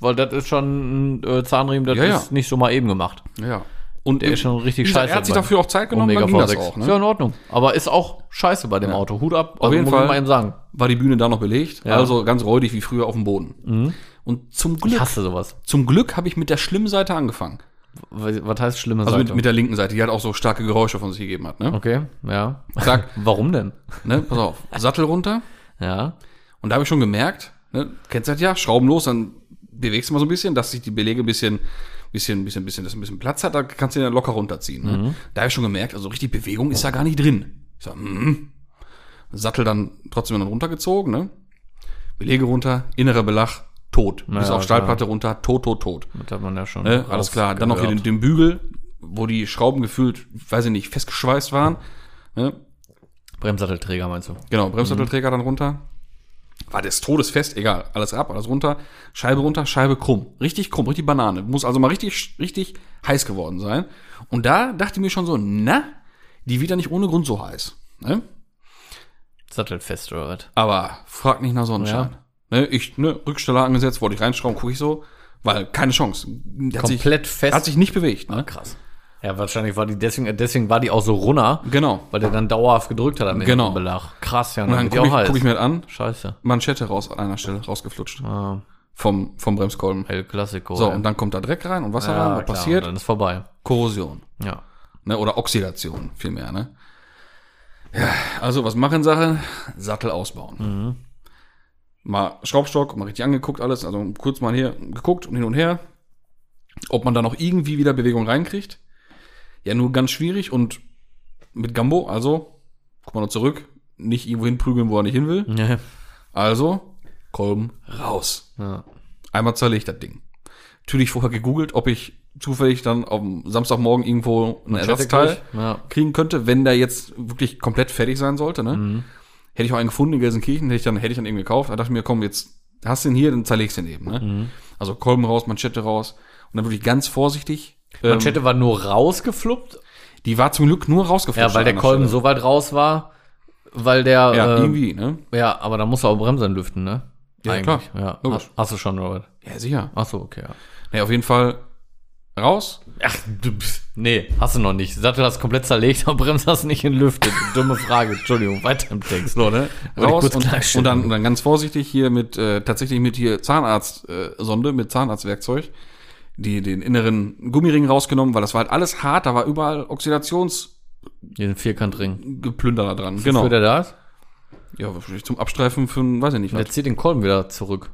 Speaker 1: weil das ist schon ein äh, Zahnriemen, das
Speaker 2: Ja, ja.
Speaker 1: ist nicht so mal eben gemacht.
Speaker 2: Ja. Und
Speaker 1: Der ist schon richtig scheiße
Speaker 2: Er hat sich dafür auch Zeit genommen,
Speaker 1: Omega
Speaker 2: dann ging das
Speaker 1: V6.
Speaker 2: auch.
Speaker 1: Ist ja
Speaker 2: Ne?
Speaker 1: in Ordnung. Aber ist auch scheiße bei dem Auto. Hut ab,
Speaker 2: Auf jeden
Speaker 1: muss ich
Speaker 2: Fall.
Speaker 1: mal eben sagen.
Speaker 2: War die Bühne da noch belegt,
Speaker 1: Ja.
Speaker 2: also ganz räudig wie früher auf dem Boden. Und zum
Speaker 1: Ich
Speaker 2: Glück,
Speaker 1: hasse sowas.
Speaker 2: zum Glück habe ich mit der schlimmen Seite angefangen.
Speaker 1: Was heißt schlimme
Speaker 2: Also
Speaker 1: Seite?
Speaker 2: mit, mit der linken Seite, die halt auch so starke Geräusche von sich gegeben hat. Ne?
Speaker 1: okay, ja.
Speaker 2: Zack,
Speaker 1: Warum denn?
Speaker 2: ne? Pass auf, Sattel runter.
Speaker 1: Ja.
Speaker 2: Und da habe ich schon gemerkt, ne, kennst du das ja, Schrauben los, dann bewegst du mal so ein bisschen, dass sich die Belege ein bisschen, bisschen, bisschen, bisschen, dass ein bisschen Platz hat, da kannst du den ja locker runterziehen. Ne? Da habe ich schon gemerkt, also richtig Bewegung ist da gar nicht drin. Ich sag, hm. Sattel dann trotzdem dann runtergezogen, ne? Belege runter, innerer Belag, tot. Bis
Speaker 1: Ja,
Speaker 2: auf Stahlplatte runter, tot, tot, tot.
Speaker 1: Das hat man ja schon.
Speaker 2: Ne? Alles klar. Dann noch hier den, den Bügel, wo die Schrauben gefühlt, weiß ich nicht, festgeschweißt waren. Ne?
Speaker 1: Bremssattelträger meinst du?
Speaker 2: Genau, Bremssattelträger dann runter. War des Todes fest, egal. Alles ab, alles runter. Scheibe runter, Scheibe krumm. Richtig krumm, richtig Banane. Muss also mal richtig, richtig heiß geworden sein. Und da dachte ich mir schon so, na, die wird ja nicht ohne Grund so heiß. Ne?
Speaker 1: Sattelfest oder was?
Speaker 2: Aber frag nicht nach Sonnenschein. Ne, ich, ne, Rücksteller angesetzt, wollte ich reinschrauben, gucke ich so, weil keine Chance. Hat
Speaker 1: Komplett
Speaker 2: sich,
Speaker 1: fest?
Speaker 2: Hat sich nicht bewegt. Ne?
Speaker 1: Ah, krass. Ja, wahrscheinlich war die deswegen, deswegen war die auch so runter,
Speaker 2: Genau.
Speaker 1: weil der dann dauerhaft gedrückt hat am
Speaker 2: Genau.
Speaker 1: Belag. Krass, ja,
Speaker 2: Und dann
Speaker 1: die
Speaker 2: gucke ich,
Speaker 1: heiß.
Speaker 2: guck ich mir das an,
Speaker 1: Scheiße.
Speaker 2: Manschette raus an einer Stelle, rausgeflutscht.
Speaker 1: Ah,
Speaker 2: Vom, vom Bremskolben.
Speaker 1: El Clasico.
Speaker 2: So,
Speaker 1: ey.
Speaker 2: und dann kommt da Dreck rein und Wasser
Speaker 1: ja,
Speaker 2: rein. Was
Speaker 1: klar,
Speaker 2: passiert?
Speaker 1: Dann ist vorbei.
Speaker 2: Korrosion.
Speaker 1: Ja.
Speaker 2: Ne? Oder Oxidation, vielmehr. Ne? Ja, also was machen Sache? Sattel ausbauen.
Speaker 1: Mhm.
Speaker 2: Mal Schraubstock, mal richtig angeguckt alles. Also kurz mal hier geguckt und hin und her. Ob man da noch irgendwie wieder Bewegung reinkriegt. Ja, nur ganz schwierig und mit Gambo, also, guck mal noch zurück, nicht irgendwo hinprügeln, wo er nicht hin will.
Speaker 1: Ja.
Speaker 2: Also, Kolben raus.
Speaker 1: ja.
Speaker 2: Einmal zerlegt das Ding. Natürlich vorher gegoogelt, ob ich zufällig dann am Samstagmorgen irgendwo ein Ersatzteil
Speaker 1: Ja.
Speaker 2: kriegen könnte, wenn der jetzt wirklich komplett fertig sein sollte. Ne?
Speaker 1: Mhm.
Speaker 2: Hätte ich auch einen gefunden in Gelsenkirchen, hätte ich dann, hätte ich dann eben gekauft. Da dachte ich mir, komm, jetzt hast du ihn hier, dann zerlegst du ihn eben. Ne?
Speaker 1: Mhm.
Speaker 2: Also Kolben raus, Manschette raus. Und dann wirklich ganz vorsichtig. ähm,
Speaker 1: Manschette war nur rausgefluppt.
Speaker 2: die war zum Glück nur rausgeflutscht.
Speaker 1: Ja, weil der Kolben
Speaker 2: Stelle.
Speaker 1: so weit raus war, weil der.
Speaker 2: Ja,
Speaker 1: äh,
Speaker 2: irgendwie, ne?
Speaker 1: Ja, aber da musst du auch Bremsen lüften, ne?
Speaker 2: Ja, klar.
Speaker 1: Ja.
Speaker 2: Logisch.
Speaker 1: Hast, hast du schon, oder?
Speaker 2: Ja, sicher.
Speaker 1: Ach so, okay, ja.
Speaker 2: Nee, auf jeden Fall raus.
Speaker 1: Ach, du, pf, nee, hast du noch nicht. Sattel hast komplett zerlegt, aber Bremse hast nicht entlüftet. Dumme Frage, Entschuldigung, weiter im Text.
Speaker 2: So, ne? Raus und, und, dann, und dann ganz vorsichtig hier mit, äh, tatsächlich mit hier Zahnarztsonde, äh, mit Zahnarztwerkzeug, die, den inneren Gummiring rausgenommen, weil das war halt alles hart, da war überall Oxidationsgeplünder
Speaker 1: Den Vierkantring.
Speaker 2: da dran. Genau.
Speaker 1: Für der da ist?
Speaker 2: Ja, wahrscheinlich zum Abstreifen für weiß ich nicht,
Speaker 1: Der
Speaker 2: was.
Speaker 1: zieht den Kolben wieder zurück.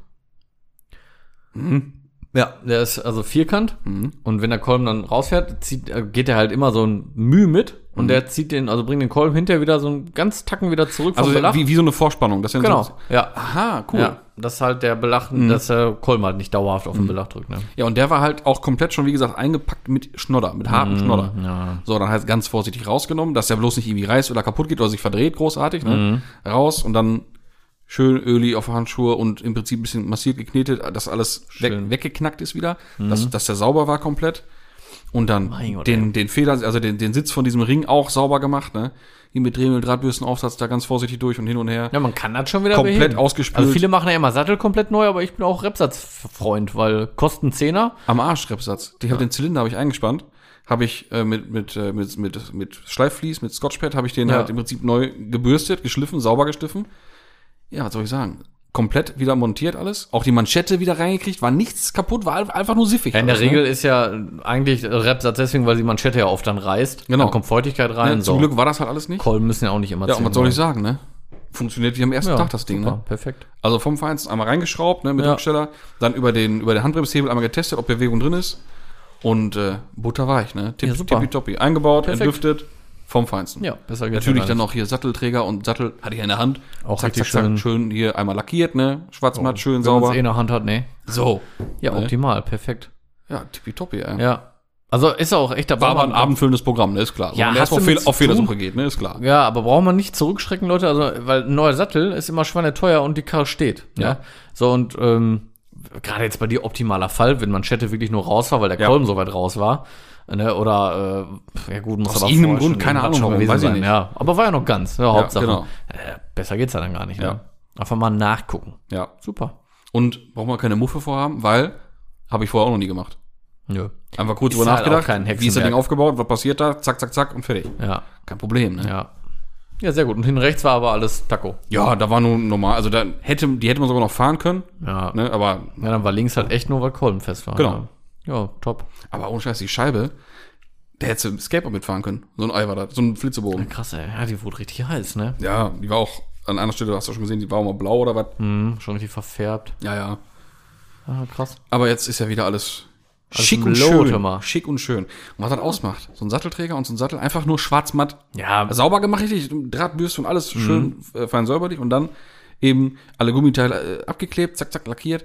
Speaker 1: Ja, der ist also vierkant
Speaker 2: Mhm.
Speaker 1: und wenn der Kolben dann rausfährt, zieht, äh, geht der halt immer so ein Mühe mit und
Speaker 2: Mhm.
Speaker 1: der zieht den, also bringt den Kolben hinterher wieder so einen ganz Tacken wieder zurück vom
Speaker 2: Also
Speaker 1: Belag.
Speaker 2: wie, wie so eine Vorspannung. Das
Speaker 1: genau,
Speaker 2: So,
Speaker 1: ja.
Speaker 2: aha, cool.
Speaker 1: Ja, dass halt der Belag,
Speaker 2: Mhm.
Speaker 1: dass der Kolben halt nicht dauerhaft auf den Belag drückt, ne?
Speaker 2: Ja, und der war halt auch komplett schon, wie gesagt, eingepackt mit Schnodder, mit hartem Schnodder.
Speaker 1: Mhm, Ja.
Speaker 2: So, dann halt ganz vorsichtig rausgenommen, dass der bloß nicht irgendwie reißt oder kaputt geht oder sich verdreht großartig, ne?
Speaker 1: Mhm.
Speaker 2: Raus und dann schön Öli auf Handschuhe und im Prinzip ein bisschen massiert geknetet, dass alles weg.
Speaker 1: Mhm.
Speaker 2: weggeknackt ist wieder, dass, dass der sauber war komplett. Und dann
Speaker 1: Gott,
Speaker 2: den, den Feder, also den, den Sitz von diesem Ring auch sauber gemacht, ne? Hier mit Dremel, Drahtbürstenaufsatz da ganz vorsichtig durch und hin und her.
Speaker 1: Ja, man kann das schon wieder
Speaker 2: Komplett
Speaker 1: beheben.
Speaker 2: ausgespült.
Speaker 1: Also viele machen ja immer Sattel komplett neu, aber ich bin auch Repsatzfreund, weil kosten Zehner.
Speaker 2: Am Arschrepsatz. Ich habe den Zylinder habe ich eingespannt, habe ich äh, mit mit äh, mit mit mit Schleifvlies, mit Scotchpad habe ich den
Speaker 1: Ja.
Speaker 2: halt im Prinzip neu gebürstet, geschliffen, sauber geschliffen. Ja, was soll ich sagen? Komplett wieder montiert alles, auch die Manschette wieder reingekriegt, war nichts kaputt, war einfach nur siffig.
Speaker 1: Ja, in der
Speaker 2: alles,
Speaker 1: Regel ist ja eigentlich Repsatz deswegen, weil die Manschette ja oft dann reißt.
Speaker 2: Genau.
Speaker 1: Dann kommt Feuchtigkeit
Speaker 2: Ne?
Speaker 1: rein.
Speaker 2: Ne? Zum
Speaker 1: so.
Speaker 2: Glück war das halt alles nicht.
Speaker 1: Kolben müssen ja auch nicht immer
Speaker 2: Ja, und was soll ich
Speaker 1: weil-
Speaker 2: sagen, ne? Funktioniert wie am ersten
Speaker 1: Ja,
Speaker 2: Tag das Ding,
Speaker 1: super,
Speaker 2: ne?
Speaker 1: perfekt.
Speaker 2: Also vom Feinsten einmal reingeschraubt, ne, mit
Speaker 1: Ja.
Speaker 2: Rücksteller, dann über den, über den Handbremshebel einmal getestet, ob Bewegung drin ist. Und äh, butterweich, ne? Tipp,
Speaker 1: Ja, super.
Speaker 2: Tippitoppi. Eingebaut,
Speaker 1: Perfekt.
Speaker 2: entlüftet, vom Feinsten.
Speaker 1: Ja, besser geht's
Speaker 2: Natürlich
Speaker 1: ja
Speaker 2: dann noch hier Sattelträger und Sattel hatte ich in der Hand.
Speaker 1: Auch
Speaker 2: zack,
Speaker 1: richtig
Speaker 2: zack,
Speaker 1: schön.
Speaker 2: zack, schön hier einmal lackiert, ne? Schwarzmatt, schön
Speaker 1: nicht. Wenn
Speaker 2: sauber.
Speaker 1: eh in der Hand hat, nee.
Speaker 2: so.
Speaker 1: Ja,
Speaker 2: Ne?
Speaker 1: optimal, perfekt.
Speaker 2: Ja, tippitoppi, ey.
Speaker 1: Ja. Also ist auch echt, da
Speaker 2: War aber ein
Speaker 1: man-
Speaker 2: abendfüllendes Programm, ne, ist klar.
Speaker 1: Ja,
Speaker 2: Wenn man
Speaker 1: hast
Speaker 2: erst auf, Fehlersuche geht, ne, ist klar.
Speaker 1: Ja, aber braucht man nicht zurückschrecken, Leute, also, weil ein neuer Sattel ist immer schweineteuer und die Karre steht. Ja.
Speaker 2: Ja.
Speaker 1: So, und ähm, gerade jetzt bei dir optimaler Fall, wenn Manschette wirklich nur raus war, weil der
Speaker 2: Ja.
Speaker 1: Kolben so weit raus war. Ne, oder, äh, ja gut, muss
Speaker 2: Aus
Speaker 1: aber
Speaker 2: irgendeinem Grund,
Speaker 1: schon
Speaker 2: keine Ahnung warum,
Speaker 1: gewesen
Speaker 2: weiß ich
Speaker 1: sein.
Speaker 2: nicht.
Speaker 1: Ja, aber war ja noch ganz, ja, Hauptsache.
Speaker 2: genau.
Speaker 1: Äh, besser geht's ja dann gar nicht,
Speaker 2: Ja.
Speaker 1: ne? Einfach mal nachgucken.
Speaker 2: Ja.
Speaker 1: Super.
Speaker 2: Und braucht man keine Muffe vorhaben, weil habe ich vorher auch noch nie gemacht.
Speaker 1: Nö.
Speaker 2: Einfach kurz drüber
Speaker 1: halt
Speaker 2: nachgedacht, wie ist das. Ding aufgebaut, was passiert da, zack, zack, zack und fertig.
Speaker 1: Ja,
Speaker 2: Kein Problem, ne?
Speaker 1: ja. Ja, sehr gut. Und hinten rechts war aber alles Taco.
Speaker 2: Ja, da war nur normal, also da hätte, die hätte man sogar noch fahren können,
Speaker 1: Ja.
Speaker 2: ne, aber,
Speaker 1: Ja, dann war links halt echt nur, weil Kolbenfest war.
Speaker 2: Genau.
Speaker 1: Ja, ja top.
Speaker 2: aber ohne Scheiß, die Scheibe, der hätte im Skateboard mitfahren können. So ein Ei war da, so ein Flitzebogen.
Speaker 1: Krass, ey. Ja, die wurde richtig heiß, ne?
Speaker 2: Ja, die war auch, an einer Stelle, hast du schon gesehen, die war auch mal blau oder was?
Speaker 1: Mhm, schon richtig verfärbt.
Speaker 2: Ja, ja.
Speaker 1: Ah, krass.
Speaker 2: Aber jetzt ist ja wieder alles
Speaker 1: Alles
Speaker 2: schick
Speaker 1: im
Speaker 2: und
Speaker 1: Lot
Speaker 2: schön.
Speaker 1: immer.
Speaker 2: Schick und schön. Und was das ausmacht, so ein Sattelträger und so ein Sattel, einfach nur schwarz-matt.
Speaker 1: Ja,
Speaker 2: Sauber gemacht, richtig, Drahtbürste und alles
Speaker 1: Mhm.
Speaker 2: schön äh, fein säuberlich und dann eben alle Gummiteile äh, abgeklebt, zack, zack, lackiert.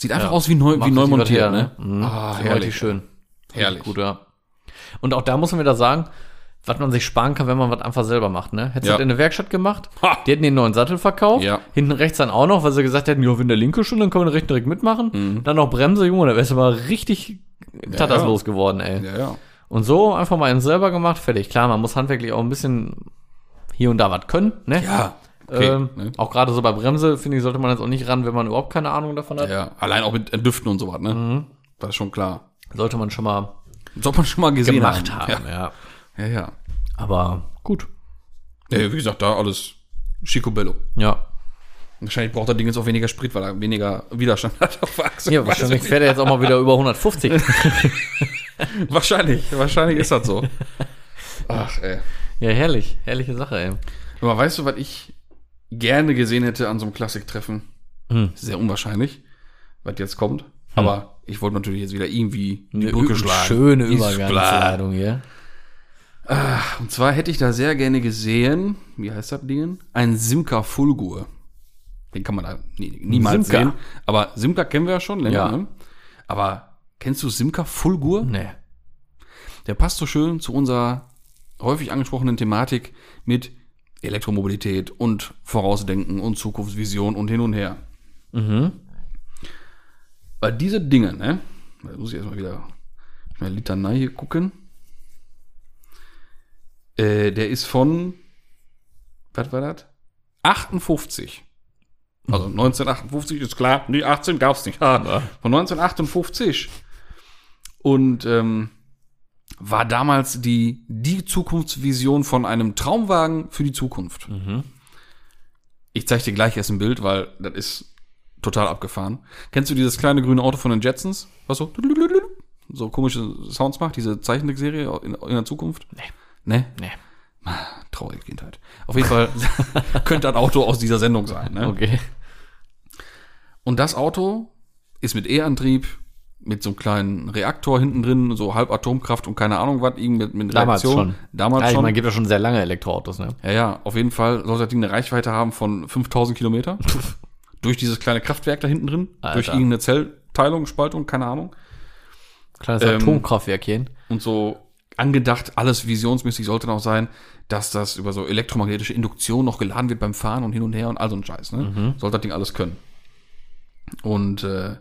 Speaker 2: Sieht einfach
Speaker 1: Ja.
Speaker 2: aus wie neu,
Speaker 1: Macht
Speaker 2: wie neu montiert,
Speaker 1: her,
Speaker 2: ne?
Speaker 1: Mhm.
Speaker 2: Ah, herrlich.
Speaker 1: Richtig schön.
Speaker 2: Herrlich.
Speaker 1: Gut, ja. Und auch da muss man wieder sagen, was man sich sparen kann, wenn man was einfach selber macht, ne? Hättest du
Speaker 2: Ja.
Speaker 1: das in der Werkstatt gemacht?
Speaker 2: Ha!
Speaker 1: Die hätten den neuen Sattel verkauft.
Speaker 2: Ja.
Speaker 1: Hinten rechts dann auch noch, weil sie gesagt hätten, ja, wenn der linke schon, dann können wir den rechten direkt mitmachen.
Speaker 2: Mhm.
Speaker 1: Dann noch Bremse, Junge, da wärst du mal richtig tatterslos geworden, ey.
Speaker 2: Ja, ja.
Speaker 1: Und so einfach mal einen selber gemacht, fertig. Klar, man muss handwerklich auch ein bisschen hier und da was können, ne?
Speaker 2: Ja, okay.
Speaker 1: ähm,
Speaker 2: ne?
Speaker 1: Auch gerade so bei Bremse, finde ich, sollte man jetzt auch nicht ran, wenn man überhaupt keine Ahnung davon hat.
Speaker 2: ja, allein auch mit Düften und so was, ne?
Speaker 1: Mhm.
Speaker 2: Das ist schon klar.
Speaker 1: Sollte man schon mal
Speaker 2: Soll man schon mal gesehen
Speaker 1: gemacht
Speaker 2: haben.
Speaker 1: haben, ja.
Speaker 2: Ja, ja. ja.
Speaker 1: Aber gut.
Speaker 2: ja. Wie gesagt, da alles Schicobello.
Speaker 1: Ja.
Speaker 2: Wahrscheinlich braucht das Ding jetzt auch weniger Sprit, weil er weniger Widerstand hat auf der Achse.
Speaker 1: Ja, wahrscheinlich
Speaker 2: ich
Speaker 1: fährt er jetzt auch mal wieder über 150.
Speaker 2: nicht. Wahrscheinlich, wahrscheinlich ist das so. Ach, ey.
Speaker 1: ja, herrlich. Herrliche Sache, ey.
Speaker 2: Aber weißt du, was ich gerne gesehen hätte an so einem Klassiktreffen?
Speaker 1: Hm.
Speaker 2: Sehr unwahrscheinlich, was jetzt kommt. Aber ich wollte natürlich jetzt wieder irgendwie die
Speaker 1: Eine
Speaker 2: Brücke schlagen.
Speaker 1: schöne
Speaker 2: Ist
Speaker 1: Übergangsleitung hier.
Speaker 2: klar. Und zwar hätte ich da sehr gerne gesehen, wie heißt das Ding? Ein Simca Fulgur. Den kann man da nie, niemals
Speaker 1: Simca.
Speaker 2: sehen. Aber Simca kennen wir ja schon länger,
Speaker 1: Ja.
Speaker 2: ne? Aber kennst du Simca Fulgur?
Speaker 1: Nee.
Speaker 2: Der passt so schön zu unserer häufig angesprochenen Thematik mit Elektromobilität und Vorausdenken und Zukunftsvision und hin und her.
Speaker 1: Mhm.
Speaker 2: Weil diese Dinge, ne? Da muss ich erstmal wieder schnell Litanei hier gucken. Äh, der ist von, was war das? 58. Also 1958 ist klar, nee, 18 gab's nicht. Ha, von 1958. Und ähm, war damals die, die Zukunftsvision von einem Traumwagen für die Zukunft.
Speaker 1: Mhm.
Speaker 2: Ich zeige dir gleich erst ein Bild, weil das ist total abgefahren. Kennst du dieses kleine grüne Auto von den Jetsons? Was so, so komische Sounds macht, diese Zeichentrickserie in, in der Zukunft?
Speaker 1: Nee.
Speaker 2: Ne?
Speaker 1: Nee.
Speaker 2: Traurige Kindheit. Auf jeden Fall könnte ein Auto aus dieser Sendung sein. Ne?
Speaker 1: Okay.
Speaker 2: Und das Auto ist mit E-Antrieb, mit so einem kleinen Reaktor hinten drin, so halb Atomkraft und keine Ahnung was, irgendwie mit, mit
Speaker 1: Damals
Speaker 2: Reaktion.
Speaker 1: schon.
Speaker 2: Damals
Speaker 1: Ja,
Speaker 2: schon.
Speaker 1: meine, gibt ja schon sehr lange Elektroautos, ne?
Speaker 2: Ja, ja, auf jeden Fall soll das Ding eine Reichweite haben von 5000 Kilometer. durch dieses kleine Kraftwerk da hinten drin.
Speaker 1: Alter.
Speaker 2: Durch irgendeine Zellteilung, Spaltung, keine Ahnung.
Speaker 1: Kleines
Speaker 2: Ähm,
Speaker 1: Atomkraftwerkchen.
Speaker 2: Und so angedacht, alles visionsmäßig sollte noch sein, dass das über so elektromagnetische Induktion noch geladen wird beim Fahren und hin und her und all so ein Scheiß. Ne?
Speaker 1: Mhm.
Speaker 2: Sollte das Ding alles können. Und äh,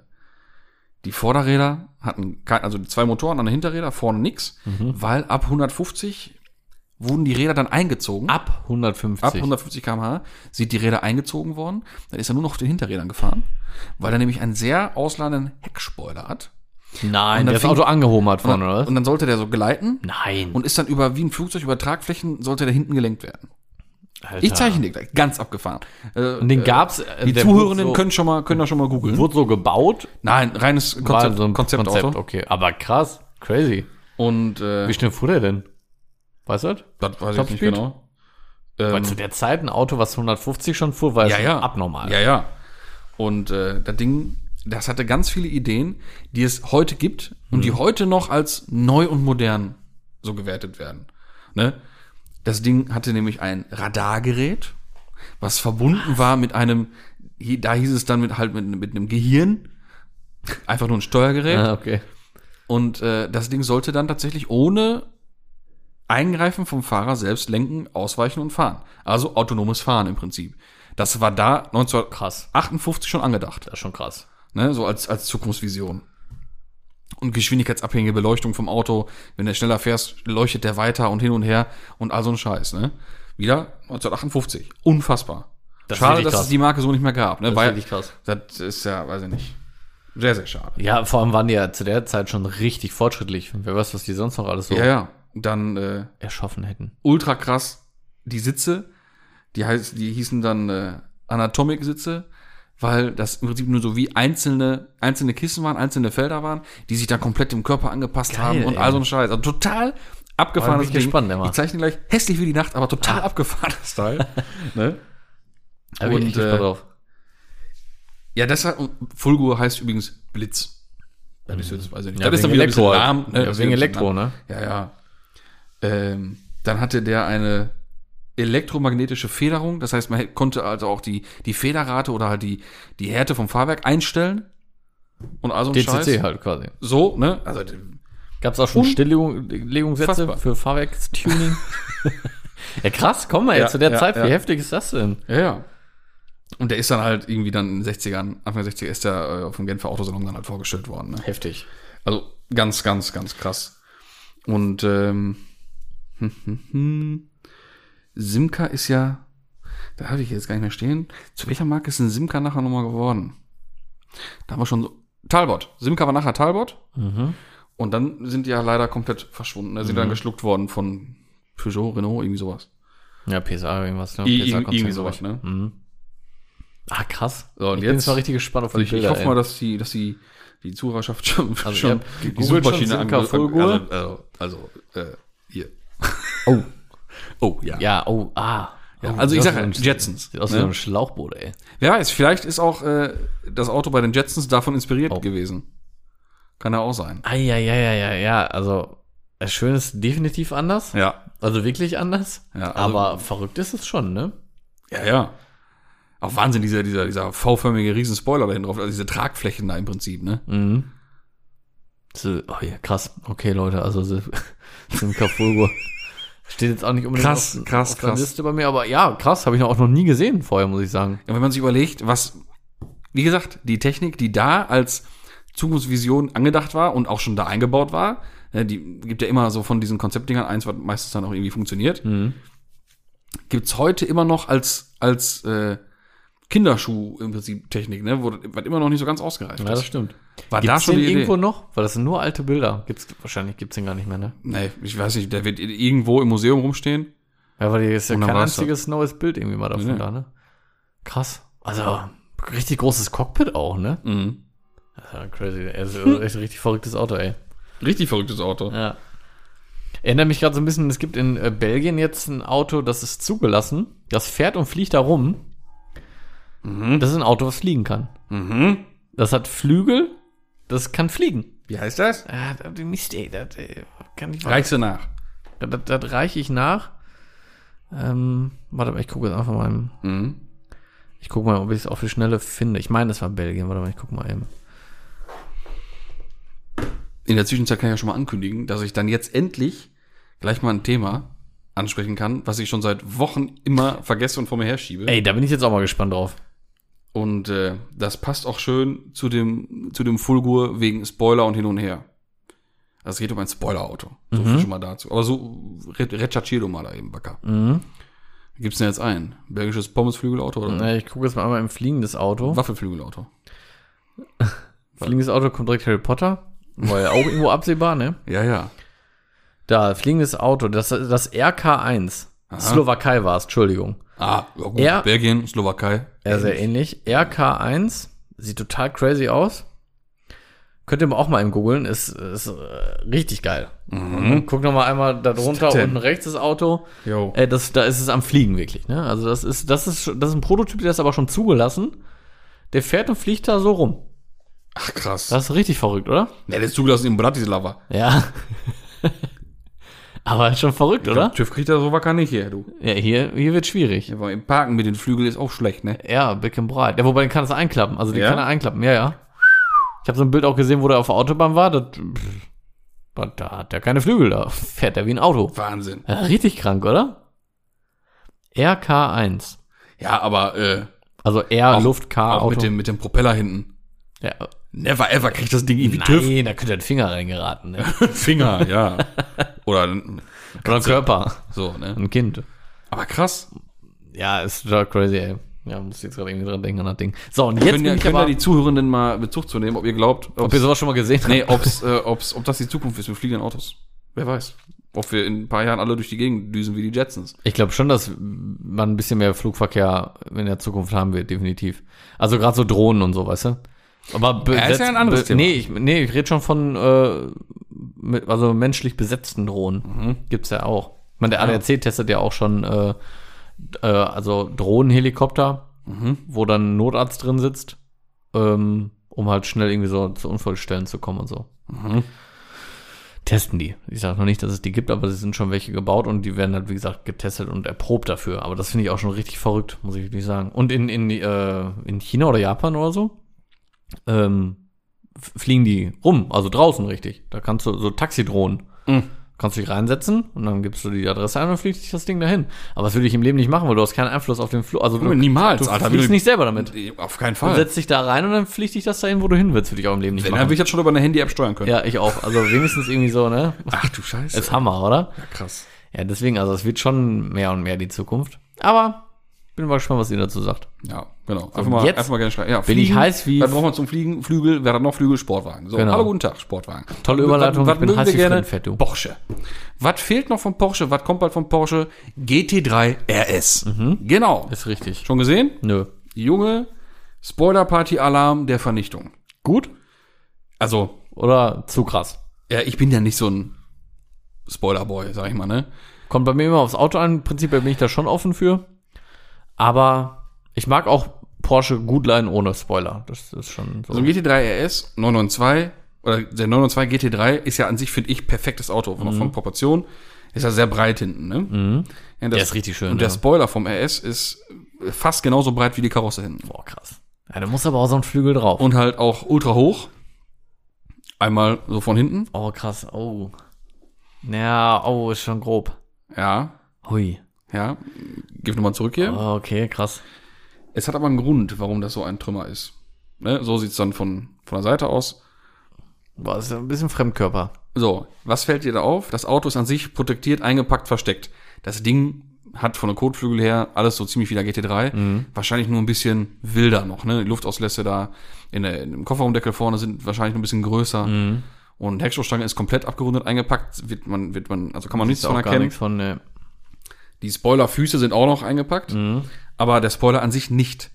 Speaker 2: die Vorderräder hatten kein, also die zwei Motoren an den Hinterräder, vorne nix,
Speaker 1: Mhm.
Speaker 2: weil ab 150 wurden die Räder dann eingezogen.
Speaker 1: Ab 150.
Speaker 2: Ab 150 km/h sind die Räder eingezogen worden. Dann ist er nur noch auf den Hinterrädern gefahren, weil er nämlich einen sehr ausladenden Heckspoiler hat.
Speaker 1: Nein,
Speaker 2: Und
Speaker 1: der das
Speaker 2: fing-
Speaker 1: Auto angehomert
Speaker 2: Und
Speaker 1: vorne,
Speaker 2: dann,
Speaker 1: oder was?
Speaker 2: und dann sollte der so gleiten
Speaker 1: Nein.
Speaker 2: und ist dann über wie ein Flugzeug über Tragflächen sollte der hinten gelenkt werden.
Speaker 1: Alter.
Speaker 2: Ich zeichne dir gleich, ganz abgefahren. Äh,
Speaker 1: Und den gab's. äh,
Speaker 2: die
Speaker 1: der
Speaker 2: Zuhörenden
Speaker 1: so,
Speaker 2: können schon mal können da schon mal googeln.
Speaker 1: Wurde so gebaut.
Speaker 2: Nein, reines
Speaker 1: War
Speaker 2: Konzept,
Speaker 1: so ein
Speaker 2: Konzeptauto.
Speaker 1: Konzept, okay. Aber krass. Crazy.
Speaker 2: Und äh,
Speaker 1: Wie schnell fuhr der denn? Weißt du das?
Speaker 2: das weiß ich nicht
Speaker 1: Topspeed?
Speaker 2: genau.
Speaker 1: Weil
Speaker 2: Ähm,
Speaker 1: zu der Zeit ein Auto, was 150 schon fuhr, war
Speaker 2: ja, ja.
Speaker 1: abnormal.
Speaker 2: Ja, ja. Und äh, das Ding, das hatte ganz viele Ideen, die es heute gibt und
Speaker 1: Mhm.
Speaker 2: die heute noch als neu und modern so gewertet werden. Ne? Das Ding hatte nämlich ein Radargerät, was verbunden war mit einem, da hieß es dann mit halt mit, mit einem Gehirn, einfach nur ein Steuergerät.
Speaker 1: Ah, okay.
Speaker 2: Und äh, das Ding sollte dann tatsächlich ohne Eingreifen vom Fahrer selbst lenken, ausweichen und fahren. Also autonomes Fahren im Prinzip. Das war da 1958
Speaker 1: Krass.
Speaker 2: schon angedacht.
Speaker 1: Das ist schon krass.
Speaker 2: Ne? So als, als Zukunftsvision. Und geschwindigkeitsabhängige Beleuchtung vom Auto. Wenn du schneller fährst, leuchtet der weiter und hin und her und all so ein Scheiß. Ne? Wieder 1958. Unfassbar.
Speaker 1: Das ist
Speaker 2: schade, dass
Speaker 1: krass.
Speaker 2: es die Marke so nicht mehr gab. Ne?
Speaker 1: Das ist
Speaker 2: Weil,
Speaker 1: wirklich krass.
Speaker 2: das ist ja, weiß ich nicht. Sehr, sehr schade.
Speaker 1: Ja, vor allem waren die ja zu der Zeit schon richtig fortschrittlich. Wer weiß, was die sonst noch alles so
Speaker 2: Ja, ja. Dann äh,
Speaker 1: erschaffen hätten.
Speaker 2: ultra krass die Sitze. Die, heißt, die hießen dann äh, Anatomic-Sitze, weil das im Prinzip nur so wie einzelne, einzelne Kissen waren, einzelne Felder waren, die sich dann komplett dem Körper angepasst
Speaker 1: Geil,
Speaker 2: haben und
Speaker 1: ey.
Speaker 2: all so ein Scheiß. Also total abgefahrenes
Speaker 1: ich gespannt, Emma.
Speaker 2: Ich zeichne gleich hässlich wie die Nacht, aber total abgefahrenes Teil. ne?
Speaker 1: Da ich
Speaker 2: Und,
Speaker 1: gespannt
Speaker 2: äh,
Speaker 1: drauf.
Speaker 2: Ja, deshalb, Fulgur heißt übrigens Blitz. Das ist jetzt, weiß ich nicht.
Speaker 1: Ja,
Speaker 2: das ist dann wieder ein bisschen
Speaker 1: Elektro halt.
Speaker 2: lahm. Ne?
Speaker 1: Ja, wegen Elektro, ne?
Speaker 2: Ja, ja. Ähm, dann hatte der eine elektromagnetische Federung. Das heißt, man konnte also auch die, die Federrate oder halt die, die Härte vom Fahrwerk einstellen. Und also ein
Speaker 1: DCC
Speaker 2: Scheiß.
Speaker 1: halt quasi.
Speaker 2: So, ne? Also,
Speaker 1: Gab es auch schon
Speaker 2: Un-
Speaker 1: Stilllegungssätze für Fahrwerkstuning? ja, krass, komm mal,
Speaker 2: Ja,
Speaker 1: jetzt zu der
Speaker 2: ja,
Speaker 1: Zeit,
Speaker 2: ja.
Speaker 1: wie heftig ist das denn?
Speaker 2: ja, ja. Und der ist dann halt irgendwie dann in den 60ern, Anfang der 60er ist der äh, vom Genfer Autosalon dann halt vorgestellt worden. Ne?
Speaker 1: Heftig.
Speaker 2: Also ganz, ganz, ganz krass. Und ähm, hm, hm, hm. Simca ist ja, da habe ich jetzt gar nicht mehr stehen. Zu welcher Marke ist denn Simca nachher nochmal geworden? Da haben wir schon so. Talbot. Simca war nachher Talbot.
Speaker 1: Mhm.
Speaker 2: Und dann sind die ja leider komplett verschwunden. Da sind dann geschluckt worden von Peugeot, Renault, irgendwie sowas.
Speaker 1: Ja, PSA irgendwas, ne?
Speaker 2: I-
Speaker 1: PSA
Speaker 2: irgendwie sowas,
Speaker 1: ich.
Speaker 2: ne?
Speaker 1: Mhm. Ah, krass.
Speaker 2: So, und
Speaker 1: ich bin
Speaker 2: jetzt-
Speaker 1: jetzt mal richtig gespannt auf die
Speaker 2: Also ich, ich
Speaker 1: Bilder,
Speaker 2: hoffe
Speaker 1: ey.
Speaker 2: mal, dass die, dass die, die Zuhörerschaft schon,
Speaker 1: Also
Speaker 2: schon die
Speaker 1: gegoogelt schon
Speaker 2: ange-? Also, also, also äh, hier.
Speaker 1: Oh,
Speaker 2: Oh, ja.
Speaker 1: ja, oh, ah.
Speaker 2: Ja,
Speaker 1: Oh,
Speaker 2: also ich
Speaker 1: sieht
Speaker 2: sag
Speaker 1: aus wie
Speaker 2: ja,
Speaker 1: ein-
Speaker 2: Jetsons,
Speaker 1: Sieht aus
Speaker 2: ne?
Speaker 1: wie so ein Schlauchboot, ey.
Speaker 2: Wer weiß, vielleicht ist auch äh, das Auto bei den Jetsons davon inspiriert
Speaker 1: Oh.
Speaker 2: gewesen. Kann ja auch sein.
Speaker 1: Ah, ja, ja, ja, ja, ja. Also, das Schöne ist definitiv anders.
Speaker 2: Ja.
Speaker 1: Also wirklich anders.
Speaker 2: Ja, also-
Speaker 1: aber verrückt ist es schon, ne?
Speaker 2: Ja, ja. Auch Wahnsinn, dieser, dieser, dieser V-förmige Riesenspoiler da hinten drauf, also diese Tragflächen da im Prinzip, ne?
Speaker 1: Mhm. So, oh ja, krass. Okay, Leute, also so- Simca Fulgur steht jetzt auch nicht unbedingt
Speaker 2: Krass,
Speaker 1: auf,
Speaker 2: krass,
Speaker 1: auf der
Speaker 2: krass.
Speaker 1: Liste bei mir, aber ja, krass, habe ich auch noch nie gesehen vorher, muss ich sagen.
Speaker 2: Ja, wenn man sich überlegt, was, wie gesagt, die Technik, die da als Zukunftsvision angedacht war und auch schon da eingebaut war, ne, die gibt ja immer so von diesen Konzeptdingern eins, was meistens dann auch irgendwie funktioniert,
Speaker 1: Mhm.
Speaker 2: gibt's heute immer noch als, als äh, Kinderschuh im Prinzip Technik, ne, wo was immer noch nicht so ganz ausgereift
Speaker 1: Ja, das stimmt.
Speaker 2: War
Speaker 1: Gibt's
Speaker 2: da schon
Speaker 1: den
Speaker 2: die Idee?
Speaker 1: irgendwo noch? Weil das sind nur alte Bilder. Gibt's, wahrscheinlich gibt's den gar nicht mehr, ne?
Speaker 2: Nee, ich weiß nicht, der wird irgendwo im Museum rumstehen.
Speaker 1: Ja, weil hier ist ja kein einziges neues Bild irgendwie mal davon
Speaker 2: Nee.
Speaker 1: da, ne? Krass. Also, richtig großes Cockpit auch, ne?
Speaker 2: Mhm.
Speaker 1: Ja, crazy. Ist ein echt richtig verrücktes Auto, ey.
Speaker 2: Richtig verrücktes Auto.
Speaker 1: Ja. Erinnert mich gerade so ein bisschen, es gibt in äh, Belgien jetzt ein Auto, das ist zugelassen, das fährt und fliegt da rum. Das ist ein Auto, was fliegen kann.
Speaker 2: Mhm.
Speaker 1: Das hat Flügel, das kann fliegen.
Speaker 2: Wie heißt das?
Speaker 1: Ah, das, Mist, ey, das äh, kann ich
Speaker 2: Reichst du nach.
Speaker 1: Das, das, das reiche ich nach. Ähm, warte mal, ich gucke jetzt einfach mal. Im,
Speaker 2: Mhm.
Speaker 1: ich gucke mal, ob ich es auf die Schnelle finde. Ich meine, das war Belgien. Warte mal, ich gucke mal eben.
Speaker 2: In der Zwischenzeit kann ich ja schon mal ankündigen, dass ich dann jetzt endlich gleich mal ein Thema ansprechen kann, was ich schon seit Wochen immer vergesse und vor mir herschiebe.
Speaker 1: Ey, da bin ich jetzt auch mal gespannt drauf.
Speaker 2: Und äh, das passt auch schön zu dem, zu dem Fulgur wegen Spoiler und hin und her. Also es geht um ein Spoiler-Auto. So viel schon mal dazu. Aber so re- recherchier du mal da eben, Backer.
Speaker 1: Mhm.
Speaker 2: Gibt's denn jetzt ein? Belgisches Pommesflügelauto oder
Speaker 1: Ja, ich gucke jetzt mal einmal im fliegendes Auto.
Speaker 2: Waffelflügelauto?
Speaker 1: Fliegendes Auto kommt direkt Harry Potter. War ja auch irgendwo absehbar, ne?
Speaker 2: Ja, ja.
Speaker 1: Da, fliegendes Auto, das, das RK1. Slowakei war es, Entschuldigung.
Speaker 2: Ah, ja gut.
Speaker 1: Er-
Speaker 2: Belgien, Slowakei.
Speaker 1: Ja, sehr ähnlich. RK1 sieht total crazy aus. Könnt ihr mal auch mal im googeln, ist, ist äh, richtig geil.
Speaker 2: Mhm.
Speaker 1: Guck noch mal einmal da drunter, unten rechts das Auto.
Speaker 2: Jo.
Speaker 1: Äh, das, da ist es am Fliegen wirklich. Ne? Also das ist, das ist, das ist ein Prototyp, der ist aber schon zugelassen. Der fährt und fliegt da so rum.
Speaker 2: Ach, krass.
Speaker 1: Das ist richtig verrückt, oder?
Speaker 2: Ja, der ist zugelassen in Bratislava.
Speaker 1: Ja. Aber schon verrückt, oder?
Speaker 2: TÜV kriegt er so wacker nicht her, du.
Speaker 1: Ja, hier, hier wird schwierig.
Speaker 2: Ja, aber im Parken mit den Flügeln ist auch schlecht, ne?
Speaker 1: Ja, Big and Breit. Ja, wobei den kannst du einklappen. Also den
Speaker 2: Ja?
Speaker 1: kann er einklappen. Ja, ja. Ich habe so ein Bild auch gesehen, wo der auf der Autobahn war. Das, pff, Da, hat der keine Flügel, da fährt er wie ein Auto.
Speaker 2: Wahnsinn.
Speaker 1: Ja, richtig krank, oder? RK1.
Speaker 2: Ja, aber äh,
Speaker 1: Also R,
Speaker 2: auch,
Speaker 1: Luft, K,
Speaker 2: auch
Speaker 1: Auto.
Speaker 2: mit dem, mit dem Propeller hinten.
Speaker 1: ja,
Speaker 2: Never ever kriegt das Ding irgendwie TÜV.
Speaker 1: nein, da könnte ein Finger reingeraten. Ne?
Speaker 2: Finger, ja. Oder ein-
Speaker 1: Oder ein Körper.
Speaker 2: so, ne?
Speaker 1: Ein Kind.
Speaker 2: Aber krass.
Speaker 1: Ja, ist total crazy, ey. Ja, muss jetzt gerade irgendwie dran denken an das Ding. So, und jetzt
Speaker 2: Können
Speaker 1: bin
Speaker 2: ja,
Speaker 1: ich
Speaker 2: können ja die Zuhörenden mal Bezug zu nehmen, ob ihr glaubt,
Speaker 1: ob ihr sowas schon mal gesehen habt.
Speaker 2: nee, ob's, äh, ob's, ob das die Zukunft ist mit fliegenden Autos. Wer weiß. Ob wir in ein paar Jahren alle durch die Gegend düsen wie die Jetsons.
Speaker 1: Ich glaube schon, dass man ein bisschen mehr Flugverkehr in der Zukunft haben wird, definitiv. Also gerade so Drohnen und so, weißt du? Aber
Speaker 2: Ja, ist ja ein anderes Thema.
Speaker 1: Nee, ich, nee, ich rede schon von äh, mit, also menschlich besetzten Drohnen.
Speaker 2: Mhm.
Speaker 1: Gibt's ja auch. Ich meine, der ADAC testet ja auch schon äh, äh, also Drohnenhelikopter,
Speaker 2: Mhm.
Speaker 1: wo dann ein Notarzt drin sitzt, ähm, um halt schnell irgendwie so zu Unfallstellen zu kommen und so.
Speaker 2: Mhm.
Speaker 1: Testen die. Ich sage noch nicht, dass es die gibt, aber es sind schon welche gebaut und die werden halt, wie gesagt, getestet und erprobt dafür. Aber das finde ich auch schon richtig verrückt, muss ich wirklich sagen. Und in, in, äh, in China oder Japan oder so, ähm, fliegen die rum, also draußen richtig. Da kannst du so Taxidrohnen.
Speaker 2: Mhm.
Speaker 1: Kannst du dich reinsetzen und dann gibst du die Adresse ein und dann fliegt dich das Ding dahin. Aber das würde ich im Leben nicht machen, weil du hast keinen Einfluss auf den Flug. Also du,
Speaker 2: Niemals,
Speaker 1: du
Speaker 2: Alter.
Speaker 1: fliegst nicht selber damit.
Speaker 2: Auf keinen
Speaker 1: Du
Speaker 2: Fall.
Speaker 1: setzt dich da rein und dann fliegt dich das dahin, wo du hin willst, würde ich auch im Leben nicht
Speaker 2: Wenn, dann
Speaker 1: machen.
Speaker 2: will ich das schon über eine Handy-App steuern können.
Speaker 1: Ja, ich auch. Also wenigstens irgendwie so, ne?
Speaker 2: Ach du Scheiße.
Speaker 1: Ist Hammer, oder?
Speaker 2: ja, krass.
Speaker 1: Ja, deswegen, also es wird schon mehr und mehr die Zukunft. Aber bin mal gespannt, was ihr dazu sagt.
Speaker 2: Ja, genau. Einfach mal,
Speaker 1: jetzt
Speaker 2: einfach mal gerne schreiben. Ja,
Speaker 1: bin ich heiß wie-
Speaker 2: Was braucht man zum Fliegen? Flügel, wer hat noch Flügel? Sportwagen. So,
Speaker 1: Genau.
Speaker 2: hallo, guten Tag, Sportwagen.
Speaker 1: Tolle
Speaker 2: Was-
Speaker 1: Überleitung,
Speaker 2: was
Speaker 1: ich bin heiß
Speaker 2: wir
Speaker 1: wie
Speaker 2: gerne?
Speaker 1: Du.
Speaker 2: Porsche. Was fehlt noch von Porsche? Was kommt bald von Porsche? GT3 RS. Genau.
Speaker 1: Ist richtig.
Speaker 2: Schon gesehen?
Speaker 1: Nö.
Speaker 2: Junge, Spoiler-Party-Alarm der Vernichtung.
Speaker 1: Gut?
Speaker 2: Also,
Speaker 1: Oder zu krass?
Speaker 2: ja, ich bin ja nicht so ein Spoiler-Boy, sag ich mal, ne?
Speaker 1: Kommt bei mir immer aufs Auto an. Prinzipiell bin ich da schon offen für. Aber ich mag auch Porsche gut leiden ohne Spoiler. Das ist schon so.
Speaker 2: Also ein GT3 RS 992 oder der 992 GT3 ist ja an sich, finde ich, perfektes Auto. Von, von Proportion ist ja sehr breit hinten, ne? Ja, das,
Speaker 1: Mhm. Der ist richtig schön,
Speaker 2: Und der
Speaker 1: ja.
Speaker 2: Spoiler vom RS ist fast genauso breit wie die Karosse hinten.
Speaker 1: Boah, krass. Ja, da muss aber auch so ein Flügel drauf.
Speaker 2: Und halt auch ultra hoch. Einmal so von hinten.
Speaker 1: oh, krass. Oh. Ja, oh, ist schon grob.
Speaker 2: Ja,
Speaker 1: Hui.
Speaker 2: Ja. Gib nochmal zurück hier.
Speaker 1: Oh, okay, krass.
Speaker 2: Es hat aber einen Grund, warum das so ein Trümmer ist. Ne? So sieht's dann von, von der Seite aus.
Speaker 1: Ist ja ein bisschen Fremdkörper.
Speaker 2: So, was fällt dir da auf? Das Auto ist an sich protektiert, eingepackt, versteckt. Das Ding hat von der Kotflügel her alles so ziemlich wie der GT3. Wahrscheinlich nur ein bisschen wilder noch, ne? Die Luftauslässe da in der, im Kofferraumdeckel vorne sind wahrscheinlich noch ein bisschen größer. Und Heckstoßstange ist komplett abgerundet eingepackt. Wird man, wird man, also kann man nichts von erkennen.
Speaker 1: nichts von, ne.
Speaker 2: Die Spoilerfüße sind auch noch eingepackt. Aber der Spoiler an sich nicht.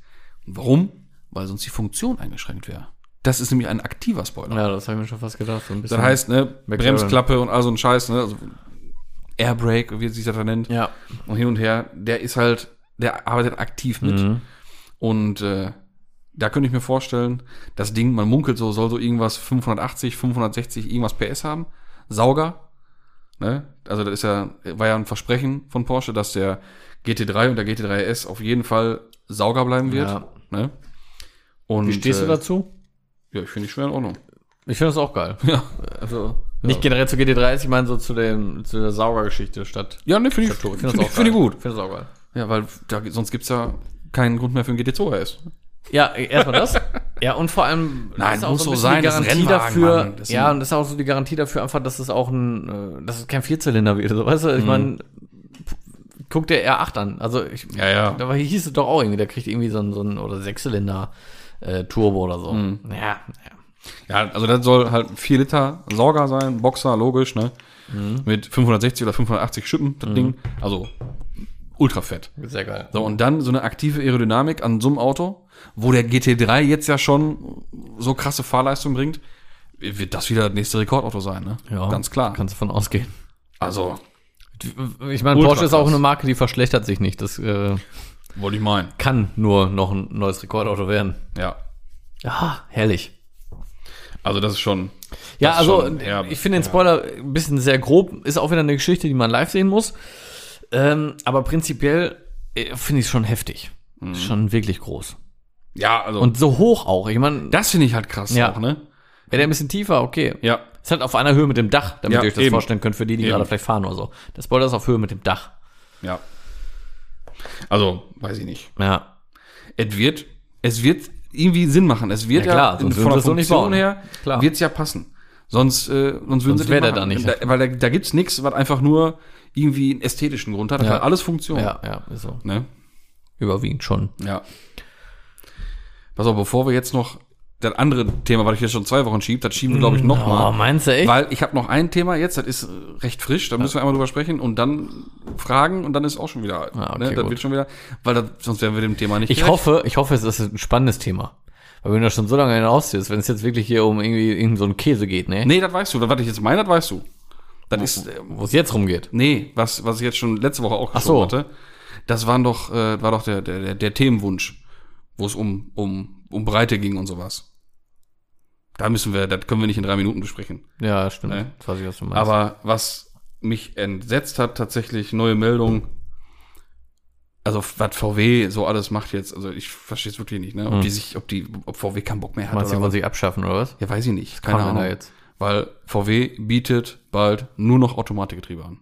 Speaker 2: Warum? Weil sonst die Funktion eingeschränkt wäre. Das ist nämlich ein aktiver Spoiler.
Speaker 1: Ja, das habe ich mir schon fast gedacht. So.
Speaker 2: Das heißt, ne,
Speaker 1: McLaren.
Speaker 2: Bremsklappe und all so ein Scheiß, ne, also Airbrake, wie sich das da nennt,
Speaker 1: Ja.
Speaker 2: und hin und her, der ist halt, der arbeitet aktiv mit.
Speaker 1: Mhm.
Speaker 2: Und äh, da könnte ich mir vorstellen, das Ding, man munkelt so, soll so irgendwas 580, 560, irgendwas PS haben. Sauger. Ne? Also das ist ja, war ja ein Versprechen von Porsche, dass der GT3 und der GT3S auf jeden Fall Sauger bleiben wird.
Speaker 1: Ja.
Speaker 2: Ne? Und,
Speaker 1: Wie stehst du
Speaker 2: äh,
Speaker 1: dazu?
Speaker 2: Ja, ich finde die schwer in Ordnung.
Speaker 1: Ich finde das auch geil.
Speaker 2: Ja.
Speaker 1: Also, nicht generell zu GT3, ich meine so zu, dem, zu der Saugergeschichte statt.
Speaker 2: Ja, ne, finde ich,
Speaker 1: statt Turbo.
Speaker 2: finde ich, find ich gut.
Speaker 1: Ich finde das auch geil.
Speaker 2: Ja, weil da, sonst gibt's ja keinen Grund mehr für ein GT2 RS.
Speaker 1: Ja, erstmal das. ja, und vor allem
Speaker 2: Nein,
Speaker 1: ist auch
Speaker 2: muss
Speaker 1: ein
Speaker 2: so
Speaker 1: bisschen
Speaker 2: sein,
Speaker 1: die Garantie dafür.
Speaker 2: Mann.
Speaker 1: Ja, und das ist auch so die Garantie dafür einfach, dass es auch ein, äh, dass es kein Vierzylinder wird. So, weißt du, ich meine, guck der R8 an. Also ich,
Speaker 2: Ja, ja.
Speaker 1: da war- hieß es doch auch irgendwie, der kriegt irgendwie so ein, so ein oder Sechszylinder äh, Turbo oder so.
Speaker 2: Mhm.
Speaker 1: Ja, ja.
Speaker 2: Ja, also das soll halt 4 Liter Sauger sein, Boxer, logisch, ne? Mit 560 oder 580 Schippen, das Ding. Also ultra fett.
Speaker 1: sehr geil.
Speaker 2: So, und dann so eine aktive Aerodynamik an so einem Auto, wo der GT3 jetzt ja schon so krasse Fahrleistung bringt, wird das wieder das nächste Rekordauto sein, ne?
Speaker 1: Ja,
Speaker 2: Ganz klar.
Speaker 1: Kannst du von ausgehen.
Speaker 2: Also,
Speaker 1: Ich meine, Porsche ist auch eine Marke, die verschlechtert sich nicht. Das äh,
Speaker 2: wollte ich meinen.
Speaker 1: kann nur noch ein neues Rekordauto werden.
Speaker 2: Ja.
Speaker 1: Ja, herrlich.
Speaker 2: Also das ist schon.
Speaker 1: Ja,
Speaker 2: das ist
Speaker 1: also
Speaker 2: schon herbe.
Speaker 1: ich finde den Spoiler ein bisschen sehr grob. Ist auch wieder eine Geschichte, die man live sehen muss. Ähm, aber prinzipiell äh, finde ich es schon heftig. Ist Schon wirklich groß.
Speaker 2: Ja, also
Speaker 1: Und so hoch auch. Ich meine,
Speaker 2: das finde ich halt krass
Speaker 1: Ja.
Speaker 2: auch, ne?
Speaker 1: wäre der ein bisschen tiefer, okay.
Speaker 2: Ja.
Speaker 1: Ist halt auf einer Höhe mit dem Dach, damit
Speaker 2: Ja,
Speaker 1: ihr euch das
Speaker 2: eben.
Speaker 1: vorstellen könnt, für die, die
Speaker 2: Eben.
Speaker 1: gerade vielleicht fahren oder so. Der Spoiler ist auf Höhe mit dem Dach.
Speaker 2: Ja. Also, weiß ich nicht.
Speaker 1: Ja.
Speaker 2: Es wird, es wird irgendwie Sinn machen. Es wird
Speaker 1: Ja,
Speaker 2: ja,
Speaker 1: klar,
Speaker 2: in-
Speaker 1: sonst würden
Speaker 2: von der
Speaker 1: es
Speaker 2: Funktion her
Speaker 1: Klar.
Speaker 2: wird's ja passen. Sonst, äh, sonst würden
Speaker 1: Sonst
Speaker 2: sie
Speaker 1: wär
Speaker 2: die
Speaker 1: der da nicht.
Speaker 2: Da, weil da, da gibt's nichts, was einfach nur irgendwie einen ästhetischen Grund hat. Das
Speaker 1: Ja.
Speaker 2: hat alles Funktion.
Speaker 1: Ja, ja, ist so.
Speaker 2: Ne?
Speaker 1: Überwiegend schon.
Speaker 2: Ja. Pass auf, bevor wir jetzt noch das andere Thema, was ich jetzt schon zwei Wochen schiebe, das schieben wir, glaube ich, noch
Speaker 1: Oh,
Speaker 2: mal.
Speaker 1: meinst du echt?
Speaker 2: Weil ich habe noch ein Thema jetzt, das ist recht frisch, da müssen wir einmal drüber sprechen und dann fragen und dann ist auch schon wieder,
Speaker 1: Ah, okay,
Speaker 2: ne, das
Speaker 1: gut.
Speaker 2: wird schon wieder, weil das, sonst wären wir dem Thema nicht
Speaker 1: Ich
Speaker 2: gerecht.
Speaker 1: hoffe, ich hoffe, es ist ein spannendes Thema. Weil wenn du schon so lange hinausziehst, wenn es jetzt wirklich hier um irgendwie irgend so einen Käse geht, ne?
Speaker 2: Nee, das weißt du, das, was ich jetzt meine, das weißt du. Das ist, äh,
Speaker 1: Wo es jetzt rumgeht.
Speaker 2: nee, was, was ich jetzt schon letzte Woche auch
Speaker 1: Ach so.
Speaker 2: geschoben hatte, das waren doch, äh, war doch der, der, der, Themenwunsch, wo es um, um, um Breite ging und sowas. Da müssen wir, das können wir nicht in drei Minuten besprechen.
Speaker 1: Ja, stimmt.
Speaker 2: Nee.
Speaker 1: Das weiß ich, was du meinst.
Speaker 2: Aber was mich entsetzt hat, tatsächlich neue Meldung. Also was VW so alles macht jetzt, also ich verstehe es wirklich nicht, ne? Ob die sich, ob die, ob VW keinen Bock mehr hat
Speaker 1: Meinst du, wollen sich abschaffen, oder was?
Speaker 2: Ja, weiß ich nicht. Keine Ahnung.
Speaker 1: jetzt?
Speaker 2: Weil VW bietet bald nur noch Automatikgetriebe an.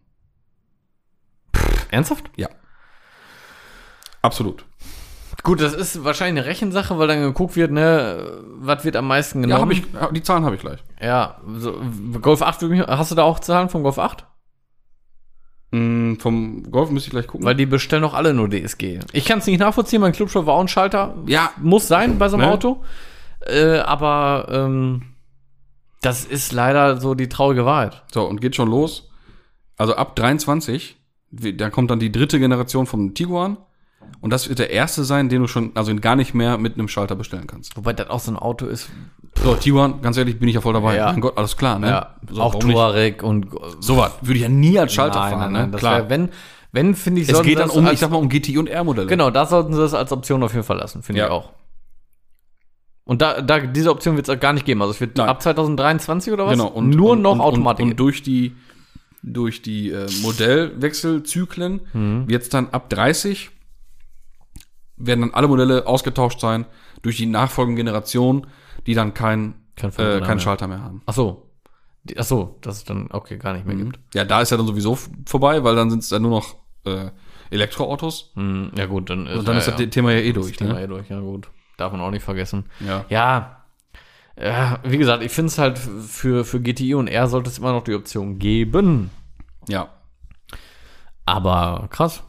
Speaker 1: Ernsthaft?
Speaker 2: Ja. Absolut.
Speaker 1: Gut, das ist wahrscheinlich eine Rechensache, weil dann geguckt wird, ne, was wird am meisten
Speaker 2: Ja,
Speaker 1: genommen.
Speaker 2: habe ich, ja, die Zahlen habe ich gleich.
Speaker 1: Ja, so, Golf 8, würde mich- hast du da auch Zahlen vom Golf 8?
Speaker 2: Mm, vom Golf müsste ich gleich gucken.
Speaker 1: Weil die bestellen doch alle nur DSG. Ich kann es nicht nachvollziehen, mein Clubshop war auch ein Schalter.
Speaker 2: ja,
Speaker 1: Muss sein bei so einem
Speaker 2: Ne?
Speaker 1: Auto. Äh, aber ähm, das ist leider so die traurige Wahrheit.
Speaker 2: so, und geht schon los. Also ab 23, wie- da kommt dann die dritte Generation vom Tiguan. Und das wird der erste sein, den du schon, also gar nicht mehr mit einem Schalter bestellen kannst.
Speaker 1: Wobei das auch so ein Auto ist.
Speaker 2: So, Tiguan, ganz ehrlich, bin ich ja voll dabei.
Speaker 1: Ja.
Speaker 2: Mein Gott, alles klar, ne?
Speaker 1: Ja,
Speaker 2: so,
Speaker 1: auch? Touareg und
Speaker 2: So was würde ich ja nie als Schalter
Speaker 1: nein,
Speaker 2: fahren,
Speaker 1: nein,
Speaker 2: ne? Klar.
Speaker 1: wär, wenn, wenn finde ich,
Speaker 2: es geht dann um,
Speaker 1: als,
Speaker 2: ich sag mal, um GTI und R-Modelle.
Speaker 1: Genau, da sollten sie das als Option auf jeden Fall lassen, finde
Speaker 2: Ja.
Speaker 1: ich auch. Und da, da diese Option wird es gar nicht geben. Also es wird
Speaker 2: Nein.
Speaker 1: ab 2023 oder was?
Speaker 2: Genau. Und,
Speaker 1: nur
Speaker 2: und,
Speaker 1: noch
Speaker 2: und,
Speaker 1: Automatik.
Speaker 2: Und, durch die, durch die äh, Modellwechselzyklen
Speaker 1: Mhm.
Speaker 2: wird's dann ab 30 werden dann alle Modelle ausgetauscht sein durch die nachfolgenden Generationen, die dann kein,
Speaker 1: Kein
Speaker 2: äh, keinen
Speaker 1: mehr.
Speaker 2: Schalter mehr haben.
Speaker 1: Ach so. Die- Ach so, dass es dann okay gar nicht mehr
Speaker 2: Mhm.
Speaker 1: gibt.
Speaker 2: Ja, da ist ja dann sowieso vorbei, weil dann sind es dann nur noch äh, Elektroautos.
Speaker 1: Hm, ja gut, dann ist,
Speaker 2: Und dann
Speaker 1: ja,
Speaker 2: ist das
Speaker 1: ja.
Speaker 2: Thema ja eh
Speaker 1: Das
Speaker 2: durch,
Speaker 1: Thema
Speaker 2: ne?
Speaker 1: eh durch, ja gut. Darf man auch nicht vergessen.
Speaker 2: Ja.
Speaker 1: Ja, ja wie gesagt, ich finde es halt für, für GTI und R sollte es immer noch die Option geben.
Speaker 2: Ja.
Speaker 1: Aber krass.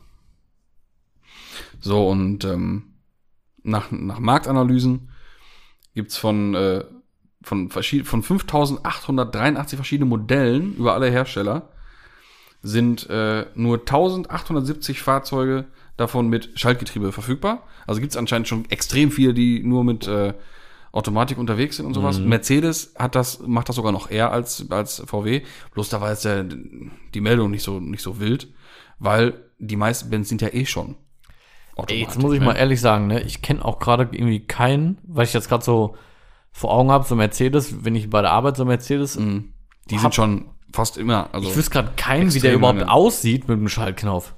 Speaker 2: So, und ähm, nach, nach Marktanalysen gibt's von, äh, von, von 5883 verschiedenen Modellen über alle Hersteller sind äh, nur 1870 Fahrzeuge davon mit Schaltgetriebe verfügbar. Also gibt's anscheinend schon extrem viele, die nur mit äh, Automatik unterwegs sind und sowas. Mercedes hat das, macht das sogar noch eher als, als VW. Bloß da war jetzt ja die Meldung nicht so, nicht so wild, weil die meisten Bands sind ja eh schon.
Speaker 1: Ey, jetzt muss ich
Speaker 2: ne?
Speaker 1: mal ehrlich sagen, ne, ich kenne auch gerade irgendwie keinen, weil ich jetzt gerade so vor Augen habe, so Mercedes, wenn ich bei der Arbeit so Mercedes,
Speaker 2: Die sind schon fast immer, also
Speaker 1: ich wüsste gerade keinen, wie der überhaupt aussieht mit dem Schaltknopf.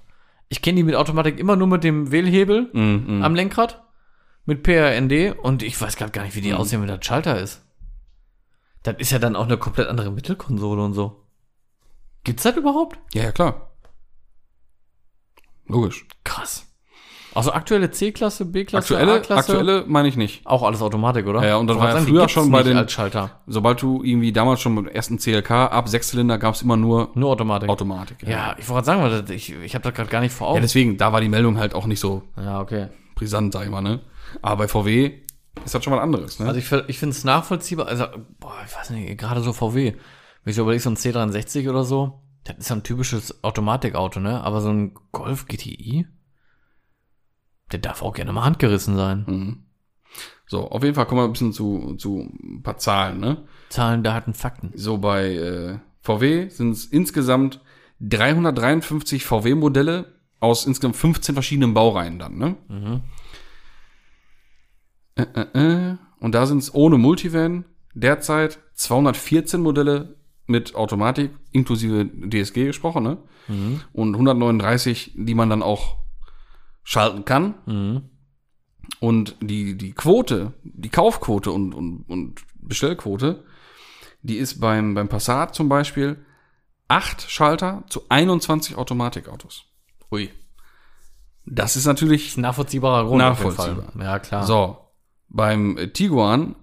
Speaker 1: Ich kenne die mit Automatik immer nur mit dem Wählhebel
Speaker 2: mm, mm.
Speaker 1: am Lenkrad, mit PRND und ich weiß gerade gar nicht, wie die aussehen, wenn das Schalter ist. Das ist ja dann auch eine komplett andere Mittelkonsole und so. Gibt's das überhaupt?
Speaker 2: ja, ja, klar. Logisch.
Speaker 1: Krass. Also aktuelle C-Klasse, B-Klasse,
Speaker 2: Aktuelle,
Speaker 1: A-Klasse,
Speaker 2: aktuelle meine ich nicht.
Speaker 1: auch alles Automatik, oder?
Speaker 2: Ja, ja, und das war ja früher schon bei den-
Speaker 1: als Schalter.
Speaker 2: Sobald du irgendwie damals schon beim ersten CLK ab Sechszylinder gab es immer nur
Speaker 1: Nur Automatik.
Speaker 2: Automatik.
Speaker 1: Ja, ich wollte gerade sagen, ich, ich habe das gerade gar nicht vor
Speaker 2: ja,
Speaker 1: Augen.
Speaker 2: deswegen, da war die Meldung halt auch nicht so
Speaker 1: Ja, okay.
Speaker 2: brisant, sag ich mal, ne? Aber bei VW ist das schon was anderes, ne?
Speaker 1: Also ich, ich finde es nachvollziehbar, also, boah, ich weiß nicht, gerade so VW, wenn ich so überlege, so ein C63 oder so, das ist ja ein typisches Automatikauto, ne? Aber so ein Golf GTI, der darf auch gerne mal handgerissen sein.
Speaker 2: mhm. So, auf jeden Fall kommen wir ein bisschen zu, zu ein paar Zahlen, ne?
Speaker 1: Zahlen, Daten, Fakten.
Speaker 2: So bei äh, VW sind es insgesamt 353 VW-Modelle aus insgesamt 15 verschiedenen Baureihen dann, ne?
Speaker 1: Mhm.
Speaker 2: Äh, äh, äh. Und da sind es ohne Multivan derzeit 214 Modelle mit Automatik, inklusive DSG gesprochen, ne?
Speaker 1: Mhm.
Speaker 2: Und 139, die man dann auch schalten kann.
Speaker 1: Mhm.
Speaker 2: Und die, die Quote, die Kaufquote und, und, und Bestellquote, die ist beim, beim Passat zum Beispiel 8 Schalter zu 21 Automatikautos.
Speaker 1: Ui.
Speaker 2: Das ist natürlich
Speaker 1: Ist ein nachvollziehbarer Grund
Speaker 2: Nachvollziehbar.
Speaker 1: Ja, klar.
Speaker 2: so. Beim äh, Tiguan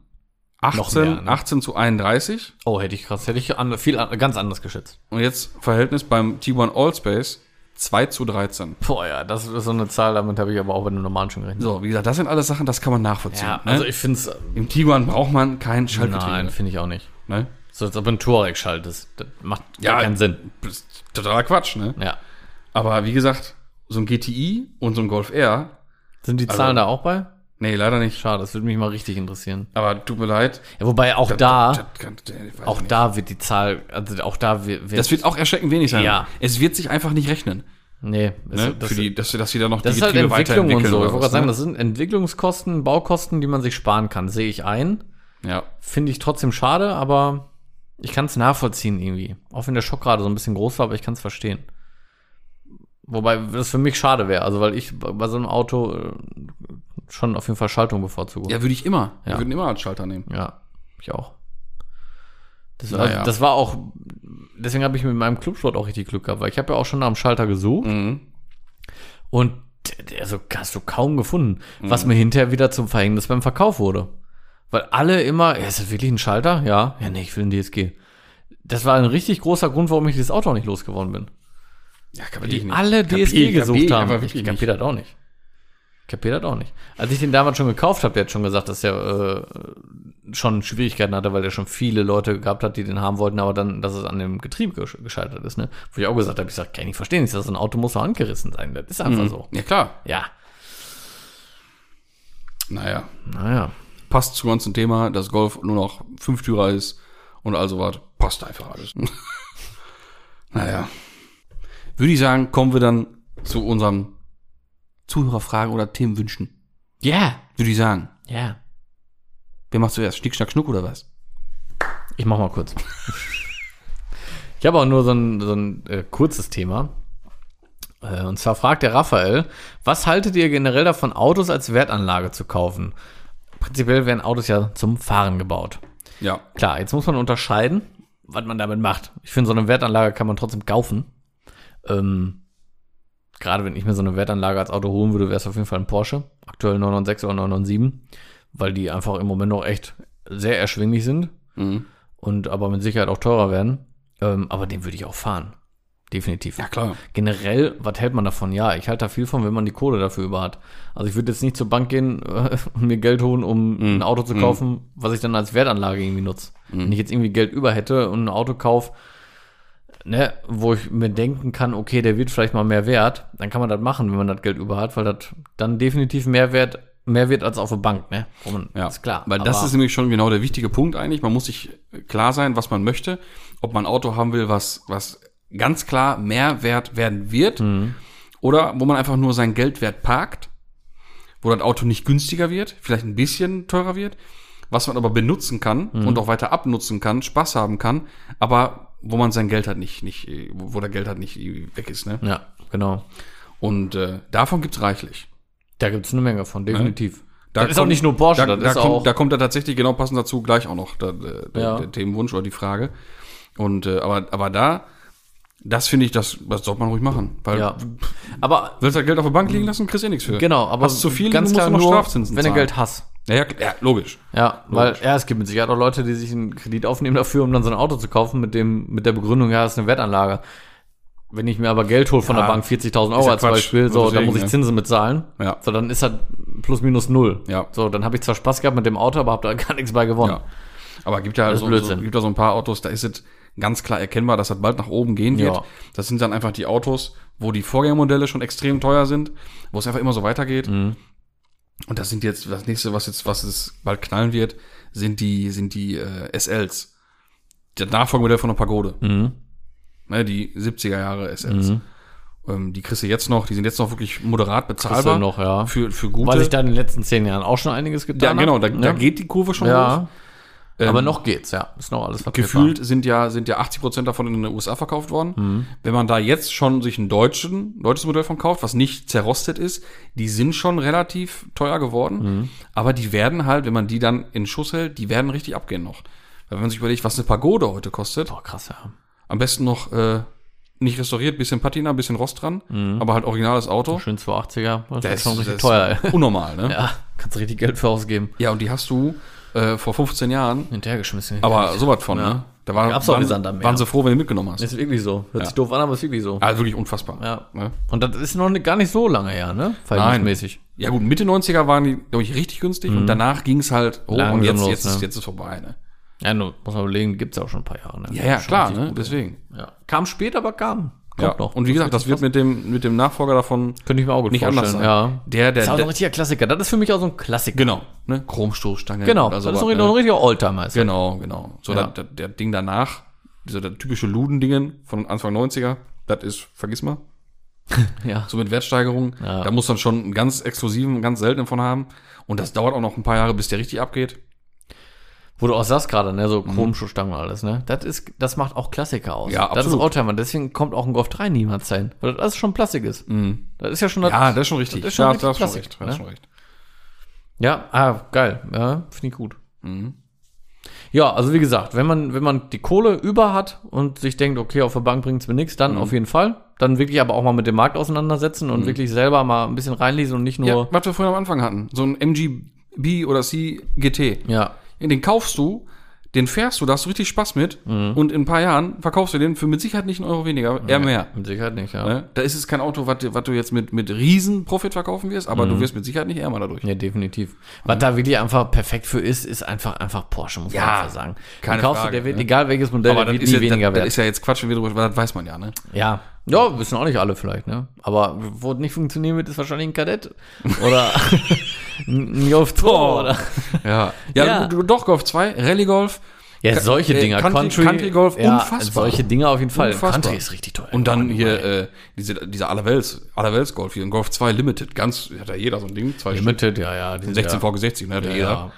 Speaker 2: 18,
Speaker 1: mehr, ne?
Speaker 2: 18 zu 31.
Speaker 1: Oh, hätte ich krass, hätte ich an, viel an, ganz anders geschätzt.
Speaker 2: Und jetzt Verhältnis beim Tiguan Allspace 2 zu 13.
Speaker 1: Boah, ja, das ist so eine Zahl, damit habe ich aber auch bei einem normalen schon gerechnet.
Speaker 2: So, wie gesagt, das sind alles Sachen, das kann man nachvollziehen.
Speaker 1: Ja,
Speaker 2: ne?
Speaker 1: also ich finde es,
Speaker 2: Im Tiguan braucht man kein Schaltgetriebe.
Speaker 1: nein, finde ich auch nicht.
Speaker 2: Ne?
Speaker 1: So, als ob ein Touareg schaltest. Das macht
Speaker 2: Ja,
Speaker 1: gar keinen Sinn.
Speaker 2: Totaler Quatsch, ne?
Speaker 1: Ja.
Speaker 2: Aber wie gesagt, so ein GTI und so ein Golf R,
Speaker 1: Sind die Zahlen da auch bei?
Speaker 2: Nee, leider nicht.
Speaker 1: Schade, das würde mich mal richtig interessieren.
Speaker 2: Aber tut mir leid.
Speaker 1: Ja, wobei auch da,
Speaker 2: kann- ich weiß
Speaker 1: auch
Speaker 2: nicht.
Speaker 1: da wird die Zahl, also auch da wird,
Speaker 2: Das wird auch erschreckend wenig sein.
Speaker 1: Ja.
Speaker 2: Es wird sich einfach nicht rechnen.
Speaker 1: nee, es-
Speaker 2: Ne?
Speaker 1: das,
Speaker 2: Für die, dass, dass sie da noch
Speaker 1: das
Speaker 2: die
Speaker 1: ist halt
Speaker 2: Getriebe
Speaker 1: Entwicklung und so. Ich wollte gerade sagen,
Speaker 2: ne?
Speaker 1: das sind Entwicklungskosten, Baukosten, die man sich sparen kann, sehe ich ein.
Speaker 2: Ja.
Speaker 1: Finde ich trotzdem schade, aber ich kann es nachvollziehen irgendwie. Auch wenn der Schock gerade so ein bisschen groß war, aber ich kann es verstehen. Wobei das für mich schade wäre, also weil ich bei so einem Auto äh, schon auf jeden Fall Schaltung bevorzuge.
Speaker 2: Ja, würde ich immer.
Speaker 1: Ja.
Speaker 2: Wir würden immer als Schalter nehmen.
Speaker 1: Ja, ich auch. Das,
Speaker 2: Naja.
Speaker 1: also, das war auch, deswegen habe ich mit meinem Clubsport auch richtig Glück gehabt, weil ich habe ja auch schon nach dem Schalter gesucht
Speaker 2: Mhm.
Speaker 1: und also hast du kaum gefunden,
Speaker 2: Mhm.
Speaker 1: was mir hinterher wieder zum Verhängnis beim Verkauf wurde. Weil alle immer, ja, ist das wirklich ein Schalter? Ja, ja, nee, ich will einen DSG. Das war ein richtig großer Grund, warum ich dieses Auto auch nicht losgeworden bin.
Speaker 2: Ja, kann
Speaker 1: Die alle
Speaker 2: Kapier-
Speaker 1: DSG
Speaker 2: kapier
Speaker 1: gesucht
Speaker 2: ich
Speaker 1: haben.
Speaker 2: aber
Speaker 1: Ich kapier
Speaker 2: nicht.
Speaker 1: das auch nicht. Kapier das auch nicht. Als ich den damals schon gekauft habe, der hat schon gesagt, dass er äh, schon Schwierigkeiten hatte, weil er schon viele Leute gehabt hat, die den haben wollten, aber dann, dass es an dem Getriebe gesch- gescheitert ist, ne? Wo ich auch gesagt habe, ich sag, kann ich nicht verstehen, das ein Auto muss doch angerissen sein. Das ist einfach so.
Speaker 2: Ja, klar.
Speaker 1: Ja.
Speaker 2: Naja.
Speaker 1: Naja.
Speaker 2: Passt zum ganzen Thema, dass Golf nur noch Fünftürer ist und also was. Passt einfach alles. naja. Würde ich sagen, kommen wir dann zu unseren Zuhörerfragen oder Themenwünschen.
Speaker 1: Ja.
Speaker 2: Würde ich sagen.
Speaker 1: Ja.
Speaker 2: Wer macht zuerst? Schnick, Schnack, Schnuck oder was?
Speaker 1: Ich mach mal kurz. ich habe auch nur so ein, so ein äh, kurzes Thema. Äh, und zwar fragt der Raphael, was haltet ihr generell davon, Autos als Wertanlage zu kaufen? Prinzipiell werden Autos ja zum Fahren gebaut.
Speaker 2: Ja.
Speaker 1: Klar, jetzt muss man unterscheiden, was man damit macht. Ich finde, so eine Wertanlage kann man trotzdem kaufen. Ähm, gerade wenn ich mir so eine Wertanlage als Auto holen würde, wäre es auf jeden Fall ein Porsche. Aktuell 996 oder 997, weil die einfach im Moment noch echt sehr erschwinglich sind
Speaker 2: Mhm.
Speaker 1: und aber mit Sicherheit auch teurer werden. Ähm, aber den würde ich auch fahren. Definitiv.
Speaker 2: Ja, klar.
Speaker 1: Generell, was hält man davon? Ja, ich halte da viel von, wenn man die Kohle dafür über hat. Also ich würde jetzt nicht zur Bank gehen äh, und mir Geld holen, um ein Auto zu kaufen, was ich dann als Wertanlage irgendwie nutze. Wenn ich jetzt irgendwie Geld über hätte und ein Auto kaufe, ne, wo ich mir denken kann, okay, der wird vielleicht mal mehr wert, dann kann man das machen, wenn man das Geld über hat, weil das dann definitiv mehr wert, mehr wird als auf der Bank, ne? Man,
Speaker 2: Ja,
Speaker 1: ist klar.
Speaker 2: Weil das ist nämlich schon genau der wichtige Punkt eigentlich. Man muss sich klar sein, was man möchte. Ob man ein Auto haben will, was, was ganz klar mehr wert werden wird.
Speaker 1: Mhm.
Speaker 2: Oder wo man einfach nur sein Geldwert parkt. Wo das Auto nicht günstiger wird, vielleicht ein bisschen teurer wird. Was man aber benutzen kann
Speaker 1: Mhm.
Speaker 2: und auch weiter abnutzen kann, Spaß haben kann. Aber wo man sein Geld halt nicht, nicht, wo der Geld halt nicht weg ist, ne?
Speaker 1: Ja, genau.
Speaker 2: Und äh, davon gibt's reichlich.
Speaker 1: Da gibt es eine Menge von, definitiv.
Speaker 2: Da
Speaker 1: das ist auch nicht nur Porsche,
Speaker 2: da,
Speaker 1: das
Speaker 2: da
Speaker 1: ist
Speaker 2: kommt,
Speaker 1: auch.
Speaker 2: Da kommt da tatsächlich genau passend dazu gleich auch noch der, der,
Speaker 1: Ja.
Speaker 2: der Themenwunsch oder die Frage. Und äh, aber aber da, das finde ich, das, das sollte man ruhig machen, weil
Speaker 1: ja. Aber
Speaker 2: willst du das Geld auf der Bank liegen lassen, kriegst du eh nichts für.
Speaker 1: genau, aber
Speaker 2: Hast zu viel,
Speaker 1: ganz
Speaker 2: liegen, musst
Speaker 1: klar
Speaker 2: du noch
Speaker 1: nur,
Speaker 2: Strafzinsen
Speaker 1: wenn du
Speaker 2: zahlen.
Speaker 1: Geld hast.
Speaker 2: Ja, ja, ja, logisch.
Speaker 1: Ja, weil ja, es gibt mit Sicherheit auch Leute, die sich einen Kredit aufnehmen dafür, um dann so ein Auto zu kaufen mit dem mit der Begründung, ja, das ist eine Wertanlage. Wenn ich mir aber Geld hole von
Speaker 2: Ja,
Speaker 1: der Bank, 40.000 Euro
Speaker 2: ja
Speaker 1: als
Speaker 2: Quatsch.
Speaker 1: Beispiel, so,
Speaker 2: Deswegen,
Speaker 1: dann muss ich? Zinsen bezahlen.
Speaker 2: Ja.
Speaker 1: So, dann ist das plus minus null.
Speaker 2: Ja.
Speaker 1: So, dann habe ich zwar Spaß gehabt mit dem Auto, aber habe da gar nichts bei gewonnen.
Speaker 2: Ja. Aber gibt ja
Speaker 1: Das
Speaker 2: so, so, gibt ja so ein paar Autos, da ist es ganz klar erkennbar, dass das bald nach oben gehen wird.
Speaker 1: Ja.
Speaker 2: Das sind dann einfach die Autos, wo die Vorgängermodelle schon extrem teuer sind, wo es einfach immer so weitergeht.
Speaker 1: Mhm.
Speaker 2: Und das sind jetzt, das nächste, was jetzt, was es bald knallen wird, sind die, sind die äh, SLs. Der Nachfolgemodell von der Pagode.
Speaker 1: Mhm.
Speaker 2: Ne, die 70er Jahre SLs. Ähm, die kriegst du jetzt noch, die sind jetzt noch wirklich moderat bezahlbar.
Speaker 1: noch, ja.
Speaker 2: Für, für gute.
Speaker 1: Weil ich da in den letzten zehn Jahren auch schon einiges
Speaker 2: ja,
Speaker 1: getan
Speaker 2: genau, da,
Speaker 1: habe.
Speaker 2: da geht die Kurve schon hoch.
Speaker 1: Aber
Speaker 2: Ähm,
Speaker 1: noch geht's, ja. Ist noch alles vertretbar.
Speaker 2: Gefühlt sind ja, sind ja 80 Prozent davon in den USA verkauft worden.
Speaker 1: Mhm.
Speaker 2: Wenn man da jetzt schon sich ein deutschen, deutsches Modell von kauft, was nicht zerrostet ist, die sind schon relativ teuer geworden.
Speaker 1: Mhm.
Speaker 2: Aber die werden halt, wenn man die dann in Schuss hält, die werden richtig abgehen noch. Weil wenn man sich überlegt, was eine Pagode heute kostet,
Speaker 1: Boah, krass, ja.
Speaker 2: am besten noch äh, nicht restauriert, bisschen Patina, bisschen Rost dran, aber halt originales Auto.
Speaker 1: Schön 280er, das,
Speaker 2: Das
Speaker 1: ist schon richtig teuer.
Speaker 2: ist Unnormal, ne?
Speaker 1: ja, kannst richtig Geld für ausgeben.
Speaker 2: Ja, und die hast du äh, vor 15 Jahren,
Speaker 1: Hinterhergeschmissen.
Speaker 2: aber sowas von,
Speaker 1: Ja.
Speaker 2: ne? Da war,
Speaker 1: Gab's
Speaker 2: waren,
Speaker 1: Meer.
Speaker 2: waren sie froh, wenn du mitgenommen hast.
Speaker 1: ist wirklich so. Hört
Speaker 2: Ja.
Speaker 1: sich doof an, aber ist wirklich so.
Speaker 2: Also wirklich unfassbar.
Speaker 1: Ja.
Speaker 2: Ne?
Speaker 1: Und das ist noch gar nicht so lange her, ne? Verhältnismäßig.
Speaker 2: Ja gut, Mitte 90er waren die, glaube ich, richtig günstig und danach ging es halt hoch und
Speaker 1: Langsam
Speaker 2: jetzt,
Speaker 1: los,
Speaker 2: jetzt, ist,
Speaker 1: ne?
Speaker 2: jetzt ist vorbei, ne?
Speaker 1: Ja, nur, muss man überlegen, gibt's ja auch schon ein paar Jahre, ne?
Speaker 2: Ja, ja, klar, ne? Deswegen.
Speaker 1: Ja. Kam spät, aber kam.
Speaker 2: Ja.
Speaker 1: Kommt noch.
Speaker 2: Und wie gesagt, das wird mit dem, mit dem Nachfolger davon
Speaker 1: Könnte ich mir auch gut
Speaker 2: nicht
Speaker 1: vorstellen.
Speaker 2: anders sein.
Speaker 1: Ja.
Speaker 2: Der, der,
Speaker 1: Das ist auch
Speaker 2: der
Speaker 1: ein richtiger Klassiker. Das ist für mich auch so ein Klassiker.
Speaker 2: genau, ne? Chromstoßstange.
Speaker 1: Genau. Das ist so ein,
Speaker 2: ne?
Speaker 1: ein richtiger Oldtimer. Ist.
Speaker 2: Genau, genau. So,
Speaker 1: Ja.
Speaker 2: das, der Ding danach, dieser der typische Ludendingen von Anfang 90er, das ist, vergiss mal,
Speaker 1: Ja.
Speaker 2: so mit Wertsteigerung,
Speaker 1: Ja.
Speaker 2: da muss dann schon einen ganz exklusiven, einen ganz seltenen von haben. Und das dauert auch noch ein paar Jahre, bis der richtig abgeht.
Speaker 1: Wo du auch sagst gerade, ne, so Chromschuhstangen und alles, ne? Das ist, das macht auch Klassiker aus.
Speaker 2: Ja,
Speaker 1: Das ist
Speaker 2: absolut.
Speaker 1: Oldtimer. Deswegen kommt auch ein Golf 3 niemals sein. Weil das schon Plastik ist. Das ist ja schon
Speaker 2: Ja, das ist schon richtig.
Speaker 1: Das ist schon
Speaker 2: ja,
Speaker 1: richtig
Speaker 2: das ist schon
Speaker 1: Klassik,
Speaker 2: recht. Das ist
Speaker 1: ne?
Speaker 2: schon recht.
Speaker 1: Ja, ah, geil. Ja, finde ich gut.
Speaker 2: Mhm.
Speaker 1: Ja, also wie gesagt, wenn man, wenn man die Kohle über hat und sich denkt, okay, auf der Bank bringt's mir nichts,
Speaker 2: Mhm.
Speaker 1: dann auf jeden Fall. Dann wirklich aber auch mal mit dem Markt auseinandersetzen und wirklich selber mal ein bisschen reinlesen und nicht
Speaker 2: Ja,
Speaker 1: nur.
Speaker 2: was wir vorhin am Anfang hatten. So ein MGB oder C GT.
Speaker 1: Ja.
Speaker 2: Ja, den kaufst du, den fährst du, da hast du richtig Spaß mit.
Speaker 1: Mhm.
Speaker 2: Und in ein paar Jahren verkaufst du den für mit Sicherheit nicht einen Euro weniger, eher mehr.
Speaker 1: Mit Sicherheit nicht, ja.
Speaker 2: Ne? Da ist es kein Auto, was, du- jetzt mit, mit riesen Profit verkaufen wirst, aber
Speaker 1: Mhm.
Speaker 2: du wirst mit Sicherheit nicht ärmer dadurch.
Speaker 1: Ja, definitiv. Was da wirklich einfach perfekt für ist, ist einfach, einfach Porsche, muss man
Speaker 2: Ja,
Speaker 1: einfach sagen.
Speaker 2: keine
Speaker 1: Den kaufst
Speaker 2: Frage,
Speaker 1: du, der wird,
Speaker 2: ne?
Speaker 1: egal welches Modell,
Speaker 2: aber
Speaker 1: der
Speaker 2: das
Speaker 1: wird nie
Speaker 2: ja,
Speaker 1: weniger
Speaker 2: das, das
Speaker 1: wert.
Speaker 2: ist ja jetzt Quatsch, wenn wir drüber, das weiß man ja, ne?
Speaker 1: Ja. Ja, wissen auch nicht alle vielleicht, ne? Aber wo es nicht funktionieren wird, ist wahrscheinlich ein Kadett. Oder ein Golf Tour, oder?
Speaker 2: Ja. Ja,
Speaker 1: Ja.
Speaker 2: Doch, Golf 2, Rallye Golf.
Speaker 1: Ja, solche
Speaker 2: äh,
Speaker 1: Dinger.
Speaker 2: Country- Country Golf,
Speaker 1: ja,
Speaker 2: unfassbar.
Speaker 1: Solche Dinger auf jeden Fall.
Speaker 2: Unfassbar.
Speaker 1: Country ist richtig teuer.
Speaker 2: Und dann
Speaker 1: geworden,
Speaker 2: hier äh, diese, dieser Allerwelts, Allerwelts Golf, hier ein Golf 2 Limited, ganz, hat ja jeder so ein Ding, zwei Stück.
Speaker 1: Limited, ja, ja. sind
Speaker 2: 16
Speaker 1: ja,
Speaker 2: VG60, ne, hat ja
Speaker 1: ja,
Speaker 2: jeder.
Speaker 1: ja.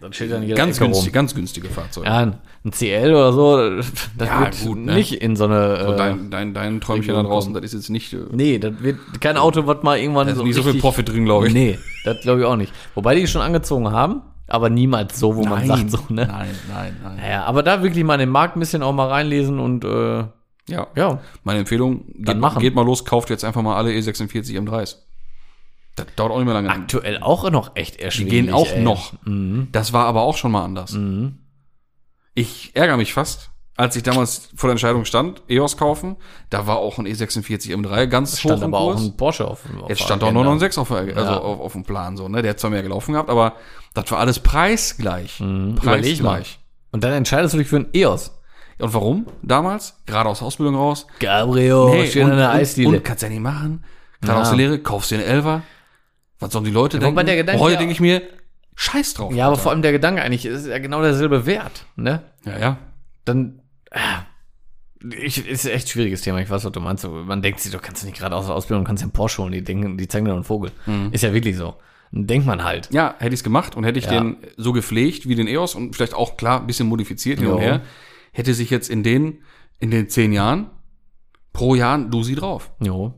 Speaker 1: Dann steht dann jeder
Speaker 2: Ganz
Speaker 1: Ecke
Speaker 2: günstig,
Speaker 1: rum.
Speaker 2: ganz günstige Fahrzeuge.
Speaker 1: Ja, ein CL oder so, das
Speaker 2: Ja,
Speaker 1: wird
Speaker 2: gut, ne?
Speaker 1: nicht in so eine.
Speaker 2: So
Speaker 1: äh,
Speaker 2: dein, dein, dein Träumchen da draußen,
Speaker 1: kommen.
Speaker 2: das ist jetzt nicht, äh,
Speaker 1: nee, das wird kein Auto, was mal irgendwann
Speaker 2: da ist
Speaker 1: so
Speaker 2: nicht so viel Profit drin, glaube ich.
Speaker 1: Nee, das glaube ich auch nicht. Wobei die schon angezogen haben, aber niemals so, wo man sagt so, ne?
Speaker 2: Nein, nein, nein.
Speaker 1: Naja, aber da wirklich mal in den Markt ein bisschen auch mal reinlesen und äh,
Speaker 2: Ja.
Speaker 1: ja,
Speaker 2: Meine Empfehlung, geht,
Speaker 1: Dann machen.
Speaker 2: geht mal los, kauft jetzt einfach mal alle E E46 M3s. Das dauert auch nicht mehr lange.
Speaker 1: aktuell auch noch echt
Speaker 2: Die
Speaker 1: erschwinglich.
Speaker 2: gehen auch
Speaker 1: ey.
Speaker 2: noch.
Speaker 1: Mhm.
Speaker 2: Das war aber auch schon mal anders.
Speaker 1: Mhm.
Speaker 2: Ich ärgere mich fast, als ich damals vor der Entscheidung stand, EOS kaufen, da war auch ein E E46 M3 ganz hoch
Speaker 1: Stand
Speaker 2: im
Speaker 1: aber auch
Speaker 2: Kurs.
Speaker 1: ein Porsche auf, auf
Speaker 2: Jetzt stand auch
Speaker 1: Agenda.
Speaker 2: 996 auf, der- also
Speaker 1: Ja.
Speaker 2: auf, auf dem Plan, so, ne? Der hat zwar mehr gelaufen gehabt, aber das war alles preisgleich.
Speaker 1: Mhm.
Speaker 2: Preisgleich.
Speaker 1: Und dann entscheidest du dich für ein EOS.
Speaker 2: Und warum? Damals? Gerade aus der Ausbildung raus.
Speaker 1: Gabriel,
Speaker 2: Nee,
Speaker 1: schön
Speaker 2: und,
Speaker 1: an der
Speaker 2: und,
Speaker 1: Eisdiele.
Speaker 2: und kannst ja nicht machen. Gerade
Speaker 1: Ja.
Speaker 2: aus der Lehre, kaufst dir einen Elfer. Was sollen die Leute
Speaker 1: wobei
Speaker 2: denken?
Speaker 1: der Gedanke
Speaker 2: Heute
Speaker 1: ja-
Speaker 2: denke ich mir, scheiß drauf.
Speaker 1: ja, aber
Speaker 2: Alter.
Speaker 1: vor allem der Gedanke eigentlich ist ja genau derselbe Wert, ne?
Speaker 2: Ja, ja.
Speaker 1: Dann, äh, ich, ist ein echt schwieriges Thema. Ich weiß, was du meinst. Man denkt sich, du kannst nicht gerade aus der Ausbildung, kannst einen Porsche holen, die denken, die zeigen dir einen Vogel. Ist ja wirklich so. Dann denkt man halt.
Speaker 2: Ja, hätte ich es gemacht und hätte ich
Speaker 1: Ja.
Speaker 2: den so gepflegt wie den EOS und vielleicht auch klar ein bisschen modifiziert hin und her, hätte sich jetzt in den, in den zehn Jahren pro Jahr ein Dusi drauf.
Speaker 1: Jo.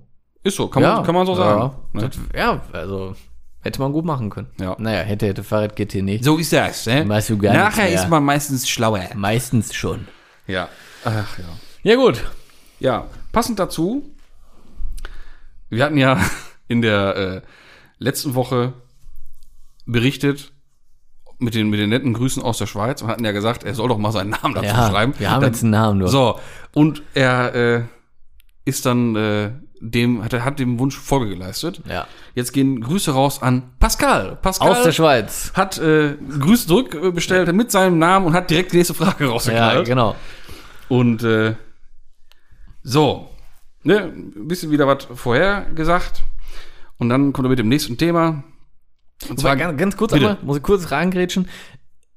Speaker 2: Ist so, kann, man, kann man so sagen.
Speaker 1: Ja,
Speaker 2: Ne?
Speaker 1: das, ja, also hätte man gut machen können.
Speaker 2: Ja.
Speaker 1: Naja, hätte, hätte Fahrrad GT nicht.
Speaker 2: So ist das. Ne?
Speaker 1: Weißt du gar
Speaker 2: Nachher ist man meistens schlauer.
Speaker 1: Meistens schon.
Speaker 2: Ja. Ach ja.
Speaker 1: Ja, gut.
Speaker 2: Ja, passend dazu, wir hatten ja in der äh, letzten Woche berichtet mit den, mit den netten Grüßen aus der Schweiz und hatten ja gesagt, er soll doch mal seinen Namen dazu
Speaker 1: Ja,
Speaker 2: schreiben.
Speaker 1: wir haben
Speaker 2: Dann-
Speaker 1: jetzt einen Namen nur.
Speaker 2: So, und er äh, ist dann äh, dem, hat, hat dem Wunsch Folge geleistet.
Speaker 1: Ja.
Speaker 2: Jetzt gehen Grüße raus an Pascal. Pascal
Speaker 1: Aus der Schweiz.
Speaker 2: hat äh, Grüße zurückbestellt mit seinem Namen und hat direkt die nächste Frage
Speaker 1: Ja,
Speaker 2: rausgeknallt.
Speaker 1: genau.
Speaker 2: Und äh, so, ne, ein bisschen wieder was vorher gesagt. Und dann kommt er mit dem nächsten Thema. Und
Speaker 1: Zwar ganz, ganz kurz einmal, muss ich kurz reingrätschen.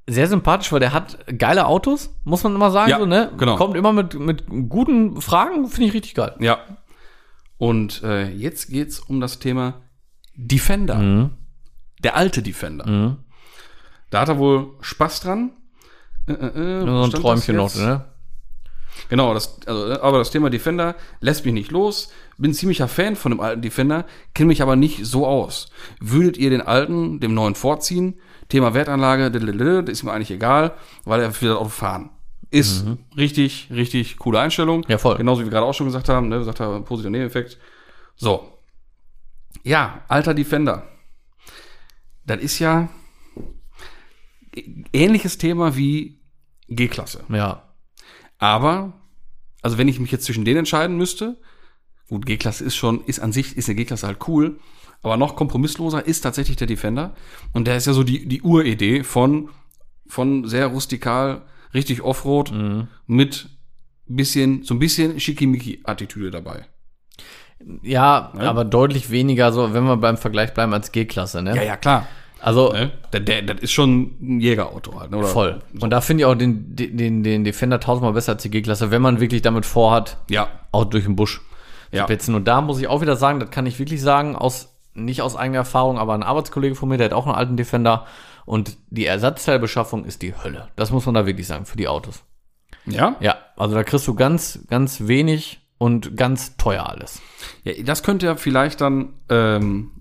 Speaker 1: Sehr sympathisch, weil der hat geile Autos, muss man immer sagen,
Speaker 2: Ja,
Speaker 1: so, ne?
Speaker 2: genau.
Speaker 1: Kommt immer mit, mit guten Fragen, finde ich richtig geil.
Speaker 2: ja. Und äh, jetzt geht's um das Thema Defender.
Speaker 1: Mhm.
Speaker 2: Der alte Defender.
Speaker 1: Mhm.
Speaker 2: Da hat er wohl Spaß dran. Äh, äh, äh,
Speaker 1: So ein Träumchen noch, ne?
Speaker 2: Genau, das, also, aber das Thema Defender lässt mich nicht los. Bin ziemlicher Fan von dem alten Defender, kenne mich aber nicht so aus. Würdet ihr den alten dem neuen vorziehen? Thema Wertanlage, das ist mir eigentlich egal, weil er für das Auto fahren. Ist richtig, richtig coole Einstellung.
Speaker 1: Ja, voll.
Speaker 2: Genauso wie wir gerade auch schon gesagt haben, ne, sagt er, positiver Nebeneffekt. So. Ja, alter Defender. Das ist ja ähnliches Thema wie G-Klasse.
Speaker 1: Ja.
Speaker 2: Aber, also wenn ich mich jetzt zwischen denen entscheiden müsste, gut, G-Klasse ist schon, ist an sich, ist eine G-Klasse halt cool, aber noch kompromissloser ist tatsächlich der Defender. Und der ist ja so die, die Uridee von, von sehr rustikal, richtig Offroad, mit bisschen, so ein bisschen Schickimicki-Attitüde dabei.
Speaker 1: Ja, aber deutlich weniger so, wenn wir beim Vergleich bleiben als G-Klasse, ne?
Speaker 2: Ja, ja, klar.
Speaker 1: Also
Speaker 2: Ne? Der, das ist schon ein Jägerauto halt, ne? Oder?
Speaker 1: voll. Und da finde ich auch den, den, den Defender tausendmal besser als die G-Klasse, wenn man wirklich damit vorhat,
Speaker 2: Ja.
Speaker 1: auch durch den Busch
Speaker 2: Ja.
Speaker 1: zu petzen. Und da muss ich auch wieder sagen, das kann ich wirklich sagen, aus, nicht aus eigener Erfahrung, aber ein Arbeitskollege von mir, der hat auch einen alten Defender. Und die Ersatzteilbeschaffung ist die Hölle. Das muss man da wirklich sagen, für die Autos.
Speaker 2: Ja?
Speaker 1: Ja, also da kriegst du ganz, ganz wenig und ganz teuer alles.
Speaker 2: Ja, das könnte ja vielleicht dann ähm,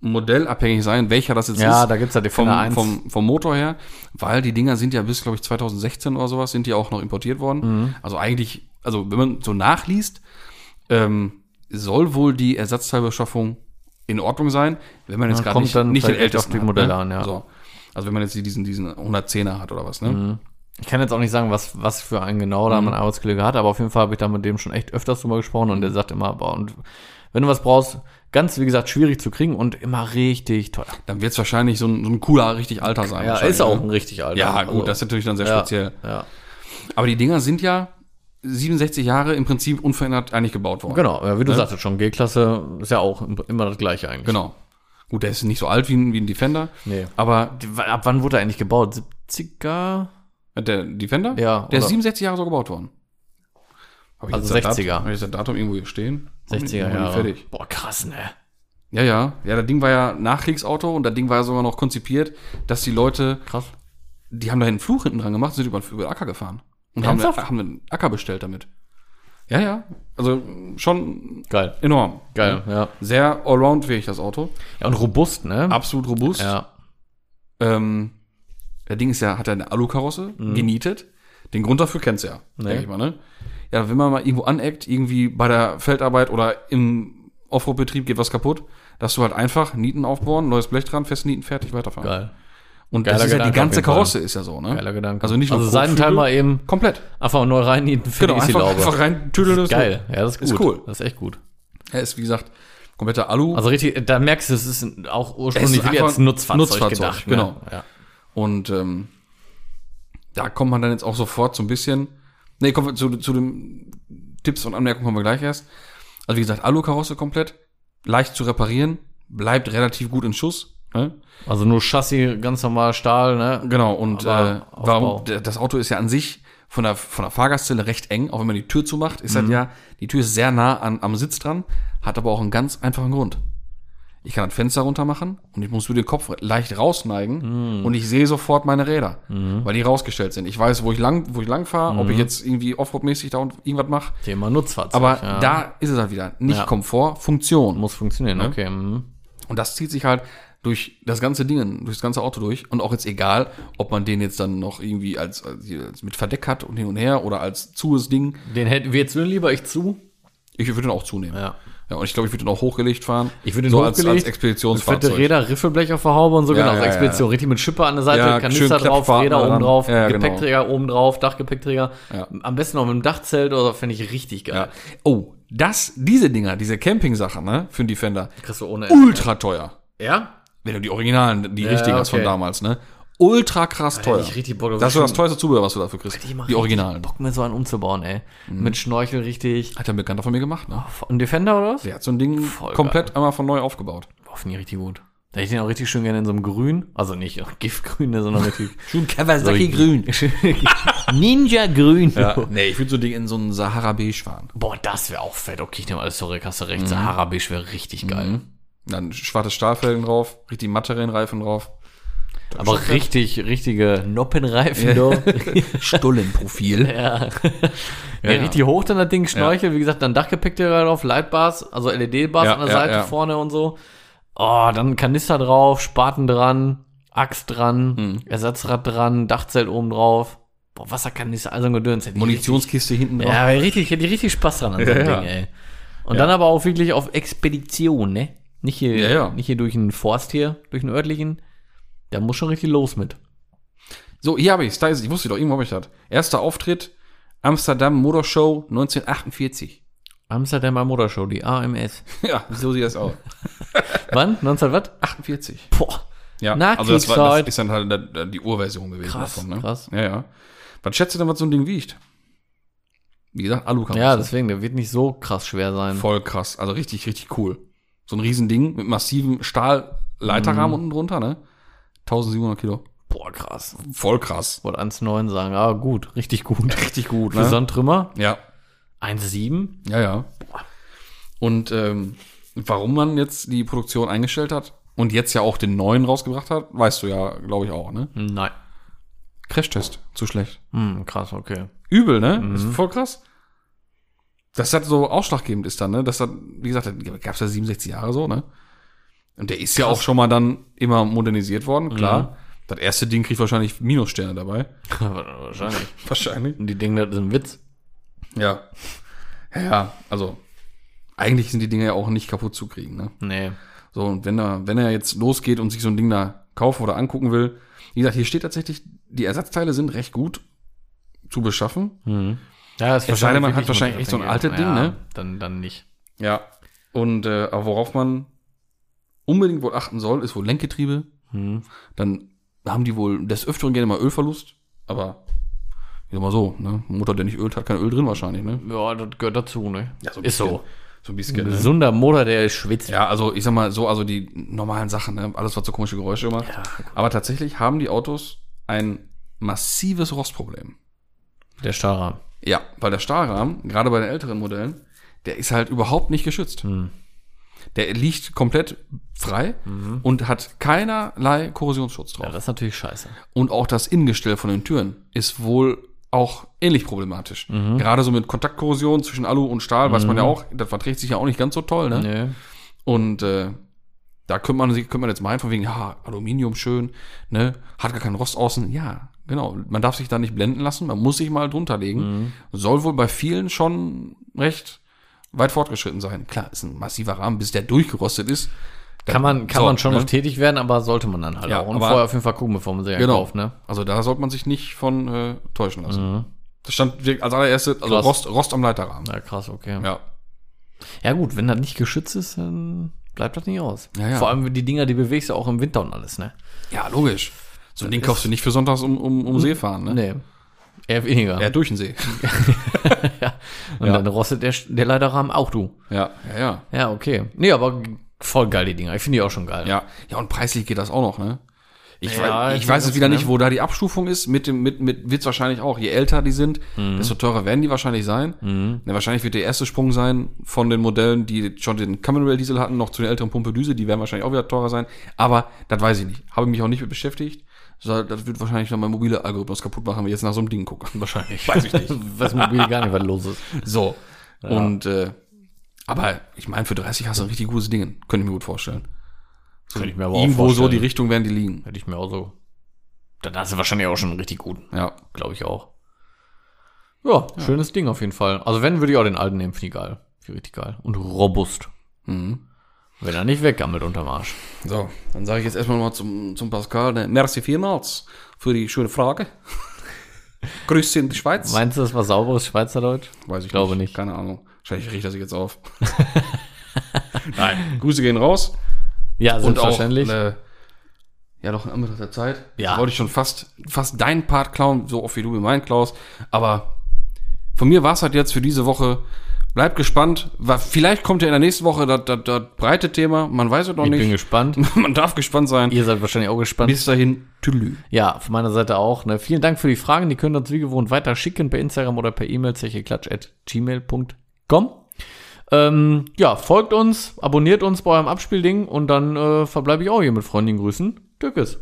Speaker 2: modellabhängig sein, welcher das jetzt
Speaker 1: Ja,
Speaker 2: ist.
Speaker 1: da gibt's ja
Speaker 2: vom,
Speaker 1: Defender 1.
Speaker 2: vom, vom Motor her, weil die Dinger sind ja bis, glaube ich, 2016 oder sowas, sind die auch noch importiert worden.
Speaker 1: Mhm.
Speaker 2: Also eigentlich, also wenn man so nachliest, ähm, soll wohl die Ersatzteilbeschaffung in Ordnung sein, wenn man jetzt
Speaker 1: Ja,
Speaker 2: gerade nicht, nicht den ältesten
Speaker 1: die Modelle
Speaker 2: ne?
Speaker 1: an, ja.
Speaker 2: So. Also wenn man jetzt diesen, diesen 110er hat oder was, ne?
Speaker 1: Mhm. Ich kann jetzt auch nicht sagen, was, was für einen genau da mein Arbeitskollege hat, aber auf jeden Fall habe ich da mit dem schon echt öfters drüber gesprochen und der sagt immer, boah, und wenn du was brauchst, ganz, wie gesagt, schwierig zu kriegen und immer richtig teuer.
Speaker 2: Dann wird es wahrscheinlich so ein, so ein cooler, richtig alter sein.
Speaker 1: Ja, ist auch
Speaker 2: ne?
Speaker 1: ein richtig alter.
Speaker 2: Ja,
Speaker 1: Also,
Speaker 2: gut, das ist natürlich dann sehr
Speaker 1: ja,
Speaker 2: speziell.
Speaker 1: Ja.
Speaker 2: Aber die Dinger sind ja 67 Jahre im Prinzip unverändert eigentlich gebaut worden.
Speaker 1: Genau, ja, wie du
Speaker 2: Ne?
Speaker 1: sagtest schon, G-Klasse ist ja auch immer das gleiche eigentlich.
Speaker 2: Genau. Gut, der ist nicht so alt wie ein, wie ein Defender.
Speaker 1: Nee.
Speaker 2: Aber
Speaker 1: Ab wann wurde er eigentlich gebaut? 70er?
Speaker 2: der Defender?
Speaker 1: Ja,
Speaker 2: Der ist
Speaker 1: oder-
Speaker 2: 67 Jahre so gebaut worden. Hab ich
Speaker 1: Also
Speaker 2: jetzt das
Speaker 1: 60er.
Speaker 2: Datum, hab ich das Datum irgendwo hier stehen?
Speaker 1: 60er
Speaker 2: Noch nicht
Speaker 1: Jahre.
Speaker 2: Fertig.
Speaker 1: Boah, krass, ne?
Speaker 2: Ja, ja. Ja, das Ding war ja Nachkriegsauto und das Ding war ja sogar noch konzipiert, dass die Leute,
Speaker 1: Krass.
Speaker 2: die haben da einen Fluch hinten dran gemacht, sind über, über den Acker gefahren. Und haben,
Speaker 1: Ernsthaft?
Speaker 2: haben einen Acker bestellt damit. Ja, ja. Also schon
Speaker 1: Geil.
Speaker 2: enorm.
Speaker 1: Geil, ja.
Speaker 2: Sehr allround-fähig, das Auto.
Speaker 1: Ja, und robust, ne?
Speaker 2: Absolut robust.
Speaker 1: Ja.
Speaker 2: Ähm, der Ding ist ja, hat ja eine Alukarosse, genietet. Den Grund dafür kennst du ja,
Speaker 1: Nee.
Speaker 2: denke ich mal, ne? Ja, wenn man mal irgendwo aneckt, irgendwie bei der Feldarbeit oder im Offroad-Betrieb geht was kaputt, dass du halt einfach Nieten aufbohren, neues Blech dran, fest Nieten, fertig, weiterfahren.
Speaker 1: Geil.
Speaker 2: Und
Speaker 1: Geiler
Speaker 2: das ist ja die
Speaker 1: Gedanke
Speaker 2: ganze. Karosse ist ja so, ne?
Speaker 1: Geiler Gedanke.
Speaker 2: Also nicht nur
Speaker 1: also Seitenteil mal eben
Speaker 2: Komplett.
Speaker 1: einfach neu reinnieten für
Speaker 2: Genau,
Speaker 1: die
Speaker 2: einfach, einfach rein tüdeln ist
Speaker 1: Geil. Ja, das ist
Speaker 2: Ist cool.
Speaker 1: Das ist echt gut.
Speaker 2: Er ist, wie gesagt, kompletter Alu.
Speaker 1: Also richtig, da merkst du, es ist auch ursprünglich
Speaker 2: Es ist
Speaker 1: wie
Speaker 2: einfach
Speaker 1: als Nutzfahrzeug,
Speaker 2: Nutzfahrzeug,
Speaker 1: gedacht.
Speaker 2: genau.
Speaker 1: Ne? Ja.
Speaker 2: Und ähm, da kommt man dann jetzt auch sofort so ein bisschen. Nee, kommen wir zu, zu den Tipps und Anmerkungen kommen wir gleich erst. Also wie gesagt, Alu-Karosse komplett, leicht zu reparieren, bleibt relativ gut in Schuss. Ne?
Speaker 1: Also nur Chassis, ganz normal Stahl, ne?
Speaker 2: Genau, und äh, warum? Das Auto ist ja an sich von der, von der Fahrgastzelle recht eng, auch wenn man die Tür zumacht, ist
Speaker 1: Mhm.
Speaker 2: halt ja, die Tür ist sehr nah an, am Sitz dran, hat aber auch einen ganz einfachen Grund. Ich kann das Fenster runter machen und ich muss nur den Kopf leicht rausneigen
Speaker 1: Mhm.
Speaker 2: und ich sehe sofort meine Räder, weil die rausgestellt sind. Ich weiß, wo ich lang, wo ich lang fahre,
Speaker 1: Mhm.
Speaker 2: ob ich jetzt irgendwie Offroad-mäßig da und irgendwas mache.
Speaker 1: Thema Nutzfahrzeug.
Speaker 2: Aber
Speaker 1: ja.
Speaker 2: da ist es halt wieder. Nicht
Speaker 1: Ja.
Speaker 2: Komfort, Funktion.
Speaker 1: muss funktionieren,
Speaker 2: Ne?
Speaker 1: okay. mhm.
Speaker 2: Und das zieht sich halt durch das ganze Ding, durch das ganze Auto durch. Und auch jetzt egal, ob man den jetzt dann noch irgendwie als, als, als mit Verdeck hat und hin und her oder als zues Ding.
Speaker 1: Den hätten wir jetzt lieber ich zu.
Speaker 2: Ich würde den auch zunehmen.
Speaker 1: Ja.
Speaker 2: Ja, und ich glaube, ich würde den auch hochgelegt fahren.
Speaker 1: Ich würde den
Speaker 2: so
Speaker 1: hochgelegt,
Speaker 2: als, als
Speaker 1: Fette
Speaker 2: Expeditionsfahrzeug.
Speaker 1: Räder, Riffelblech auf der Haube und so,
Speaker 2: Ja,
Speaker 1: genau.
Speaker 2: ja,
Speaker 1: so
Speaker 2: ja,
Speaker 1: Expedition, richtig mit Schippe an der Seite,
Speaker 2: Ja,
Speaker 1: Kanister drauf, Räder oben drauf,
Speaker 2: Ja, genau.
Speaker 1: Gepäckträger oben drauf, Dachgepäckträger.
Speaker 2: Ja.
Speaker 1: Am besten noch mit einem Dachzelt oder fände ich richtig geil.
Speaker 2: Ja. Oh, das, diese Dinger, diese Camping-Sachen, ne, für einen Defender,
Speaker 1: Kriegst du ohne Ende.
Speaker 2: ultra teuer.
Speaker 1: Ja?
Speaker 2: Wenn du die Originalen, die
Speaker 1: Ja,
Speaker 2: richtigen hast von
Speaker 1: okay.
Speaker 2: damals, ne? Ultra krass
Speaker 1: hätte
Speaker 2: teuer.
Speaker 1: ich richtig Bock
Speaker 2: das ist so das
Speaker 1: Schon-
Speaker 2: teuerste Zubehör, was du dafür kriegst.
Speaker 1: Mal
Speaker 2: Die Originalen.
Speaker 1: Bock mir so einen umzubauen, ey. Mit Schnorchel richtig.
Speaker 2: Hat der Bekannter von mir gemacht, ne?
Speaker 1: Ein Defender oder was?
Speaker 2: Der hat so ein Ding
Speaker 1: Voll
Speaker 2: komplett einmal von neu aufgebaut.
Speaker 1: Boah, finde ich richtig gut. Da hätte ich den auch richtig schön gerne in so einem Grün. Also nicht Giftgrün, ne, sondern richtig.
Speaker 2: Schön Kawasaki grün.
Speaker 1: Ninja Grün.
Speaker 2: Ja. Nee, ich würde so Ding in so einen Sahara Beige fahren.
Speaker 1: Boah, das wäre auch fett. Okay, ich nehme alles zurück, hast du recht. Sahara Beige wäre richtig geil.
Speaker 2: Dann schwarze Stahlfelgen drauf, richtig matte Rennreifen drauf.
Speaker 1: Aber richtig, richtige Noppenreifen,
Speaker 2: Ja. Stullenprofil.
Speaker 1: Ja. ja,
Speaker 2: ja.
Speaker 1: richtig hoch dann das Ding, Schnorchel, wie gesagt, dann Dachgepäckträger drauf, Lightbars, also LED-Bars
Speaker 2: Ja,
Speaker 1: an der
Speaker 2: ja,
Speaker 1: Seite
Speaker 2: ja.
Speaker 1: vorne und so. Oh, dann Kanister drauf, Spaten dran, Axt dran,
Speaker 2: Mhm.
Speaker 1: Ersatzrad dran, Dachzelt oben drauf. Boah, Wasserkanister, also ein Gedöns.
Speaker 2: Munitionskiste hinten
Speaker 1: richtig-
Speaker 2: drauf.
Speaker 1: Ja, richtig, hätte ich richtig Spaß dran an so einem
Speaker 2: Ja, ja.
Speaker 1: Ding, ey. Und dann aber auch wirklich auf Expedition, ne? Nicht hier,
Speaker 2: Ja, ja.
Speaker 1: nicht hier durch einen Forst hier, durch einen örtlichen. Da muss schon richtig los mit.
Speaker 2: So, hier habe ich es. Ich wusste doch, irgendwo habe ich das. Erster Auftritt, Amsterdam Motor Show 1948.
Speaker 1: Amsterdamer Motorshow, die AMS.
Speaker 2: Ja, so sieht das aus.
Speaker 1: Wann? 19 was?
Speaker 2: 48.
Speaker 1: Boah.
Speaker 2: Ja,
Speaker 1: Na,
Speaker 2: also das, war, das ist dann halt die Urversion gewesen
Speaker 1: Krass,
Speaker 2: davon. Ne?
Speaker 1: krass.
Speaker 2: Ja, ja. Was schätzt du denn, was so ein Ding wiegt? Wie gesagt, Alukarosse.
Speaker 1: Ja, deswegen, der wird nicht so krass schwer sein.
Speaker 2: Voll krass. Also richtig, richtig cool. So ein Riesending mit massivem Stahlleiterrahmen
Speaker 1: Mhm.
Speaker 2: unten drunter, ne? 1700 Kilo.
Speaker 1: Boah, krass.
Speaker 2: Voll krass.
Speaker 1: Wollte 1,9 sagen. Aber gut, richtig gut.
Speaker 2: Richtig gut,
Speaker 1: Für
Speaker 2: ne?
Speaker 1: so einen Trümmer.
Speaker 2: Ja.
Speaker 1: 1,7.
Speaker 2: Ja, ja. Und ähm, warum man jetzt die Produktion eingestellt hat und jetzt ja auch den neuen rausgebracht hat, weißt du ja, glaube ich, auch, ne?
Speaker 1: Nein.
Speaker 2: Crashtest, zu schlecht.
Speaker 1: Hm, krass, okay.
Speaker 2: Übel, ne? Ist voll krass. Das hat so ausschlaggebend ist dann, ne? Das hat, wie gesagt, gab es ja 67 Jahre so, ne? Und der ist ja auch schon mal dann immer modernisiert worden, klar. Das erste Ding kriegt wahrscheinlich Minussterne dabei.
Speaker 1: Wahrscheinlich.
Speaker 2: Wahrscheinlich.
Speaker 1: Und die denken, das ist ein Witz.
Speaker 2: Ja. Ja, ja, also eigentlich sind die Dinge ja auch nicht kaputt zu kriegen, ne?
Speaker 1: Nee.
Speaker 2: So, und wenn er, wenn er jetzt losgeht und sich so ein Ding da kaufen oder angucken will, wie gesagt, hier steht tatsächlich, die Ersatzteile sind recht gut zu beschaffen.
Speaker 1: Mhm. Ja, das
Speaker 2: Es sei denn, man hat wahrscheinlich echt so ein altes Ding,
Speaker 1: ja,
Speaker 2: ne?
Speaker 1: Dann, dann nicht.
Speaker 2: Ja. Und äh, aber worauf man unbedingt wohl achten soll, ist wohl Lenkgetriebe.
Speaker 1: Mhm.
Speaker 2: Dann haben die wohl des Öfteren gerne mal Ölverlust, aber ich sag mal so, ne? Ein Motor, der nicht ölt, hat kein Öl drin wahrscheinlich, ne?
Speaker 1: Ja, das gehört dazu, ne?
Speaker 2: Ja, so ein
Speaker 1: ist
Speaker 2: bisschen.
Speaker 1: so.
Speaker 2: So ein bisschen.
Speaker 1: Ein
Speaker 2: Ne?
Speaker 1: gesunder Motor, der schwitzt.
Speaker 2: Ja, also ich sag mal so, also die normalen Sachen, ne? alles was so komische Geräusche macht.
Speaker 1: Ja.
Speaker 2: Aber tatsächlich haben die Autos ein massives Rostproblem.
Speaker 1: Der Stahlrahmen.
Speaker 2: Ja, weil der Stahlrahmen, gerade bei den älteren Modellen, der ist halt überhaupt nicht geschützt.
Speaker 1: Hm.
Speaker 2: Der liegt komplett frei und hat keinerlei Korrosionsschutz drauf.
Speaker 1: Ja, das ist natürlich scheiße.
Speaker 2: Und auch das Innengestell von den Türen ist wohl auch ähnlich problematisch.
Speaker 1: Mhm.
Speaker 2: Gerade so mit Kontaktkorrosion zwischen Alu und Stahl, weiß man ja auch, das verträgt sich ja auch nicht ganz so toll, ne?
Speaker 1: Nee.
Speaker 2: Und äh, da könnte man, könnte man jetzt meinen, von wegen, ja, Aluminium schön, ne, hat gar keinen Rost außen. Ja, genau. Man darf sich da nicht blenden lassen, man muss sich mal drunter legen.
Speaker 1: Mhm.
Speaker 2: Soll wohl bei vielen schon recht weit fortgeschritten sein. Klar, ist ein massiver Rahmen, bis der durchgerostet ist.
Speaker 1: Kann man, kann
Speaker 2: So,
Speaker 1: man schon
Speaker 2: ne?
Speaker 1: noch tätig werden, aber sollte man dann halt
Speaker 2: Ja,
Speaker 1: auch. Und
Speaker 2: aber-
Speaker 1: vorher auf jeden Fall gucken, bevor man ja
Speaker 2: Genau.
Speaker 1: kauft, ne?
Speaker 2: Also da sollte man sich nicht von äh, täuschen lassen.
Speaker 1: Mhm.
Speaker 2: Das stand als allererstes, also
Speaker 1: Krass.
Speaker 2: Rost, Rost am Leiterrahmen.
Speaker 1: Ja, krass, okay. Ja.
Speaker 2: Ja.
Speaker 1: gut, wenn das nicht geschützt ist, dann bleibt das nicht aus.
Speaker 2: Ja, ja.
Speaker 1: Vor allem die Dinger, die bewegst du auch im Winter und alles, ne?
Speaker 2: Ja, logisch. So ein Ding kaufst du nicht für sonntags um, um, um See fahren, ne?
Speaker 1: Nee. Eher weniger.
Speaker 2: Ja, durch den See.
Speaker 1: und
Speaker 2: ja.
Speaker 1: dann rostet der, der Leiterrahmen auch du.
Speaker 2: ja, ja, ja.
Speaker 1: Ja, okay. Nee, aber voll geil, die Dinger. Ich finde die auch schon geil.
Speaker 2: Ja, ja, und preislich geht das auch noch, ne? Ich,
Speaker 1: Ja,
Speaker 2: weiß,
Speaker 1: ich
Speaker 2: weiß jetzt wieder
Speaker 1: ne?
Speaker 2: nicht, wo da die Abstufung ist. Mit dem, mit, mit wird's wahrscheinlich auch. Je älter die sind, desto teurer werden die wahrscheinlich sein. Ne, wahrscheinlich wird der erste Sprung sein von den Modellen, die schon den Common Rail Diesel hatten, noch zu den älteren Pumpe Düse. Die werden wahrscheinlich auch wieder teurer sein. Aber das weiß ich nicht. Habe mich auch nicht mit beschäftigt. So, Das wird wahrscheinlich dann mein mobile Algorithmus kaputt machen, wenn ich jetzt nach so einem Ding gucke. Wahrscheinlich. Weiß ich nicht.
Speaker 1: Was mobil gar nicht, was los ist.
Speaker 2: So. Und, äh, aber ich meine, für 30 hast du ein richtig gutes Ding. Könnte ich mir gut vorstellen.
Speaker 1: Könnte ich mir aber auch
Speaker 2: Irgendwo so
Speaker 1: vorstellen.
Speaker 2: die Richtung werden die liegen.
Speaker 1: Hätte ich mir auch so. Dann hast du wahrscheinlich auch schon einen richtig guten.
Speaker 2: Ja.
Speaker 1: Glaube ich auch. Ja, schönes Ding auf jeden Fall. Also wenn, würde ich auch den alten nehmen, finde ich geil. Finde ich richtig geil. Und robust.
Speaker 2: Mhm.
Speaker 1: Wenn er nicht weggammelt unterm Arsch.
Speaker 2: So, dann sage ich jetzt erstmal mal zum, zum Pascal, ne, merci vielmals für die schöne Frage. Grüße in die Schweiz.
Speaker 1: Meinst du, das war sauberes Schweizerdeutsch?
Speaker 2: Weiß ich
Speaker 1: glaube nicht.
Speaker 2: Keine Ahnung. Wahrscheinlich riecht er sich jetzt auf. Nein, Grüße gehen raus.
Speaker 1: Ja,
Speaker 2: Und auch,
Speaker 1: selbstverständlich.
Speaker 2: äh, ja, doch in Anbetracht der Zeit.
Speaker 1: Ja.
Speaker 2: Wollte ich schon fast, fast deinen Part klauen, so oft wie du wie mein Klaus. Aber von mir war es halt jetzt für diese Woche. Bleibt gespannt. Vielleicht kommt ja in der nächsten Woche das, das, das breite Thema. Man weiß es noch
Speaker 1: ich bin
Speaker 2: nicht.
Speaker 1: gespannt.
Speaker 2: Man darf gespannt sein.
Speaker 1: Ihr seid wahrscheinlich auch gespannt.
Speaker 2: Bis dahin, tüdelü.
Speaker 1: Ja, von meiner Seite auch. Ne? Vielen Dank für die Fragen. Die könnt ihr uns wie gewohnt weiter schicken per Instagram oder per E-Mail zecheklatsch.gmail.com. Ähm, ja, folgt uns, abonniert uns bei eurem Abspielding und dann äh, verbleibe ich auch hier mit freundlichen Grüßen. Türkes.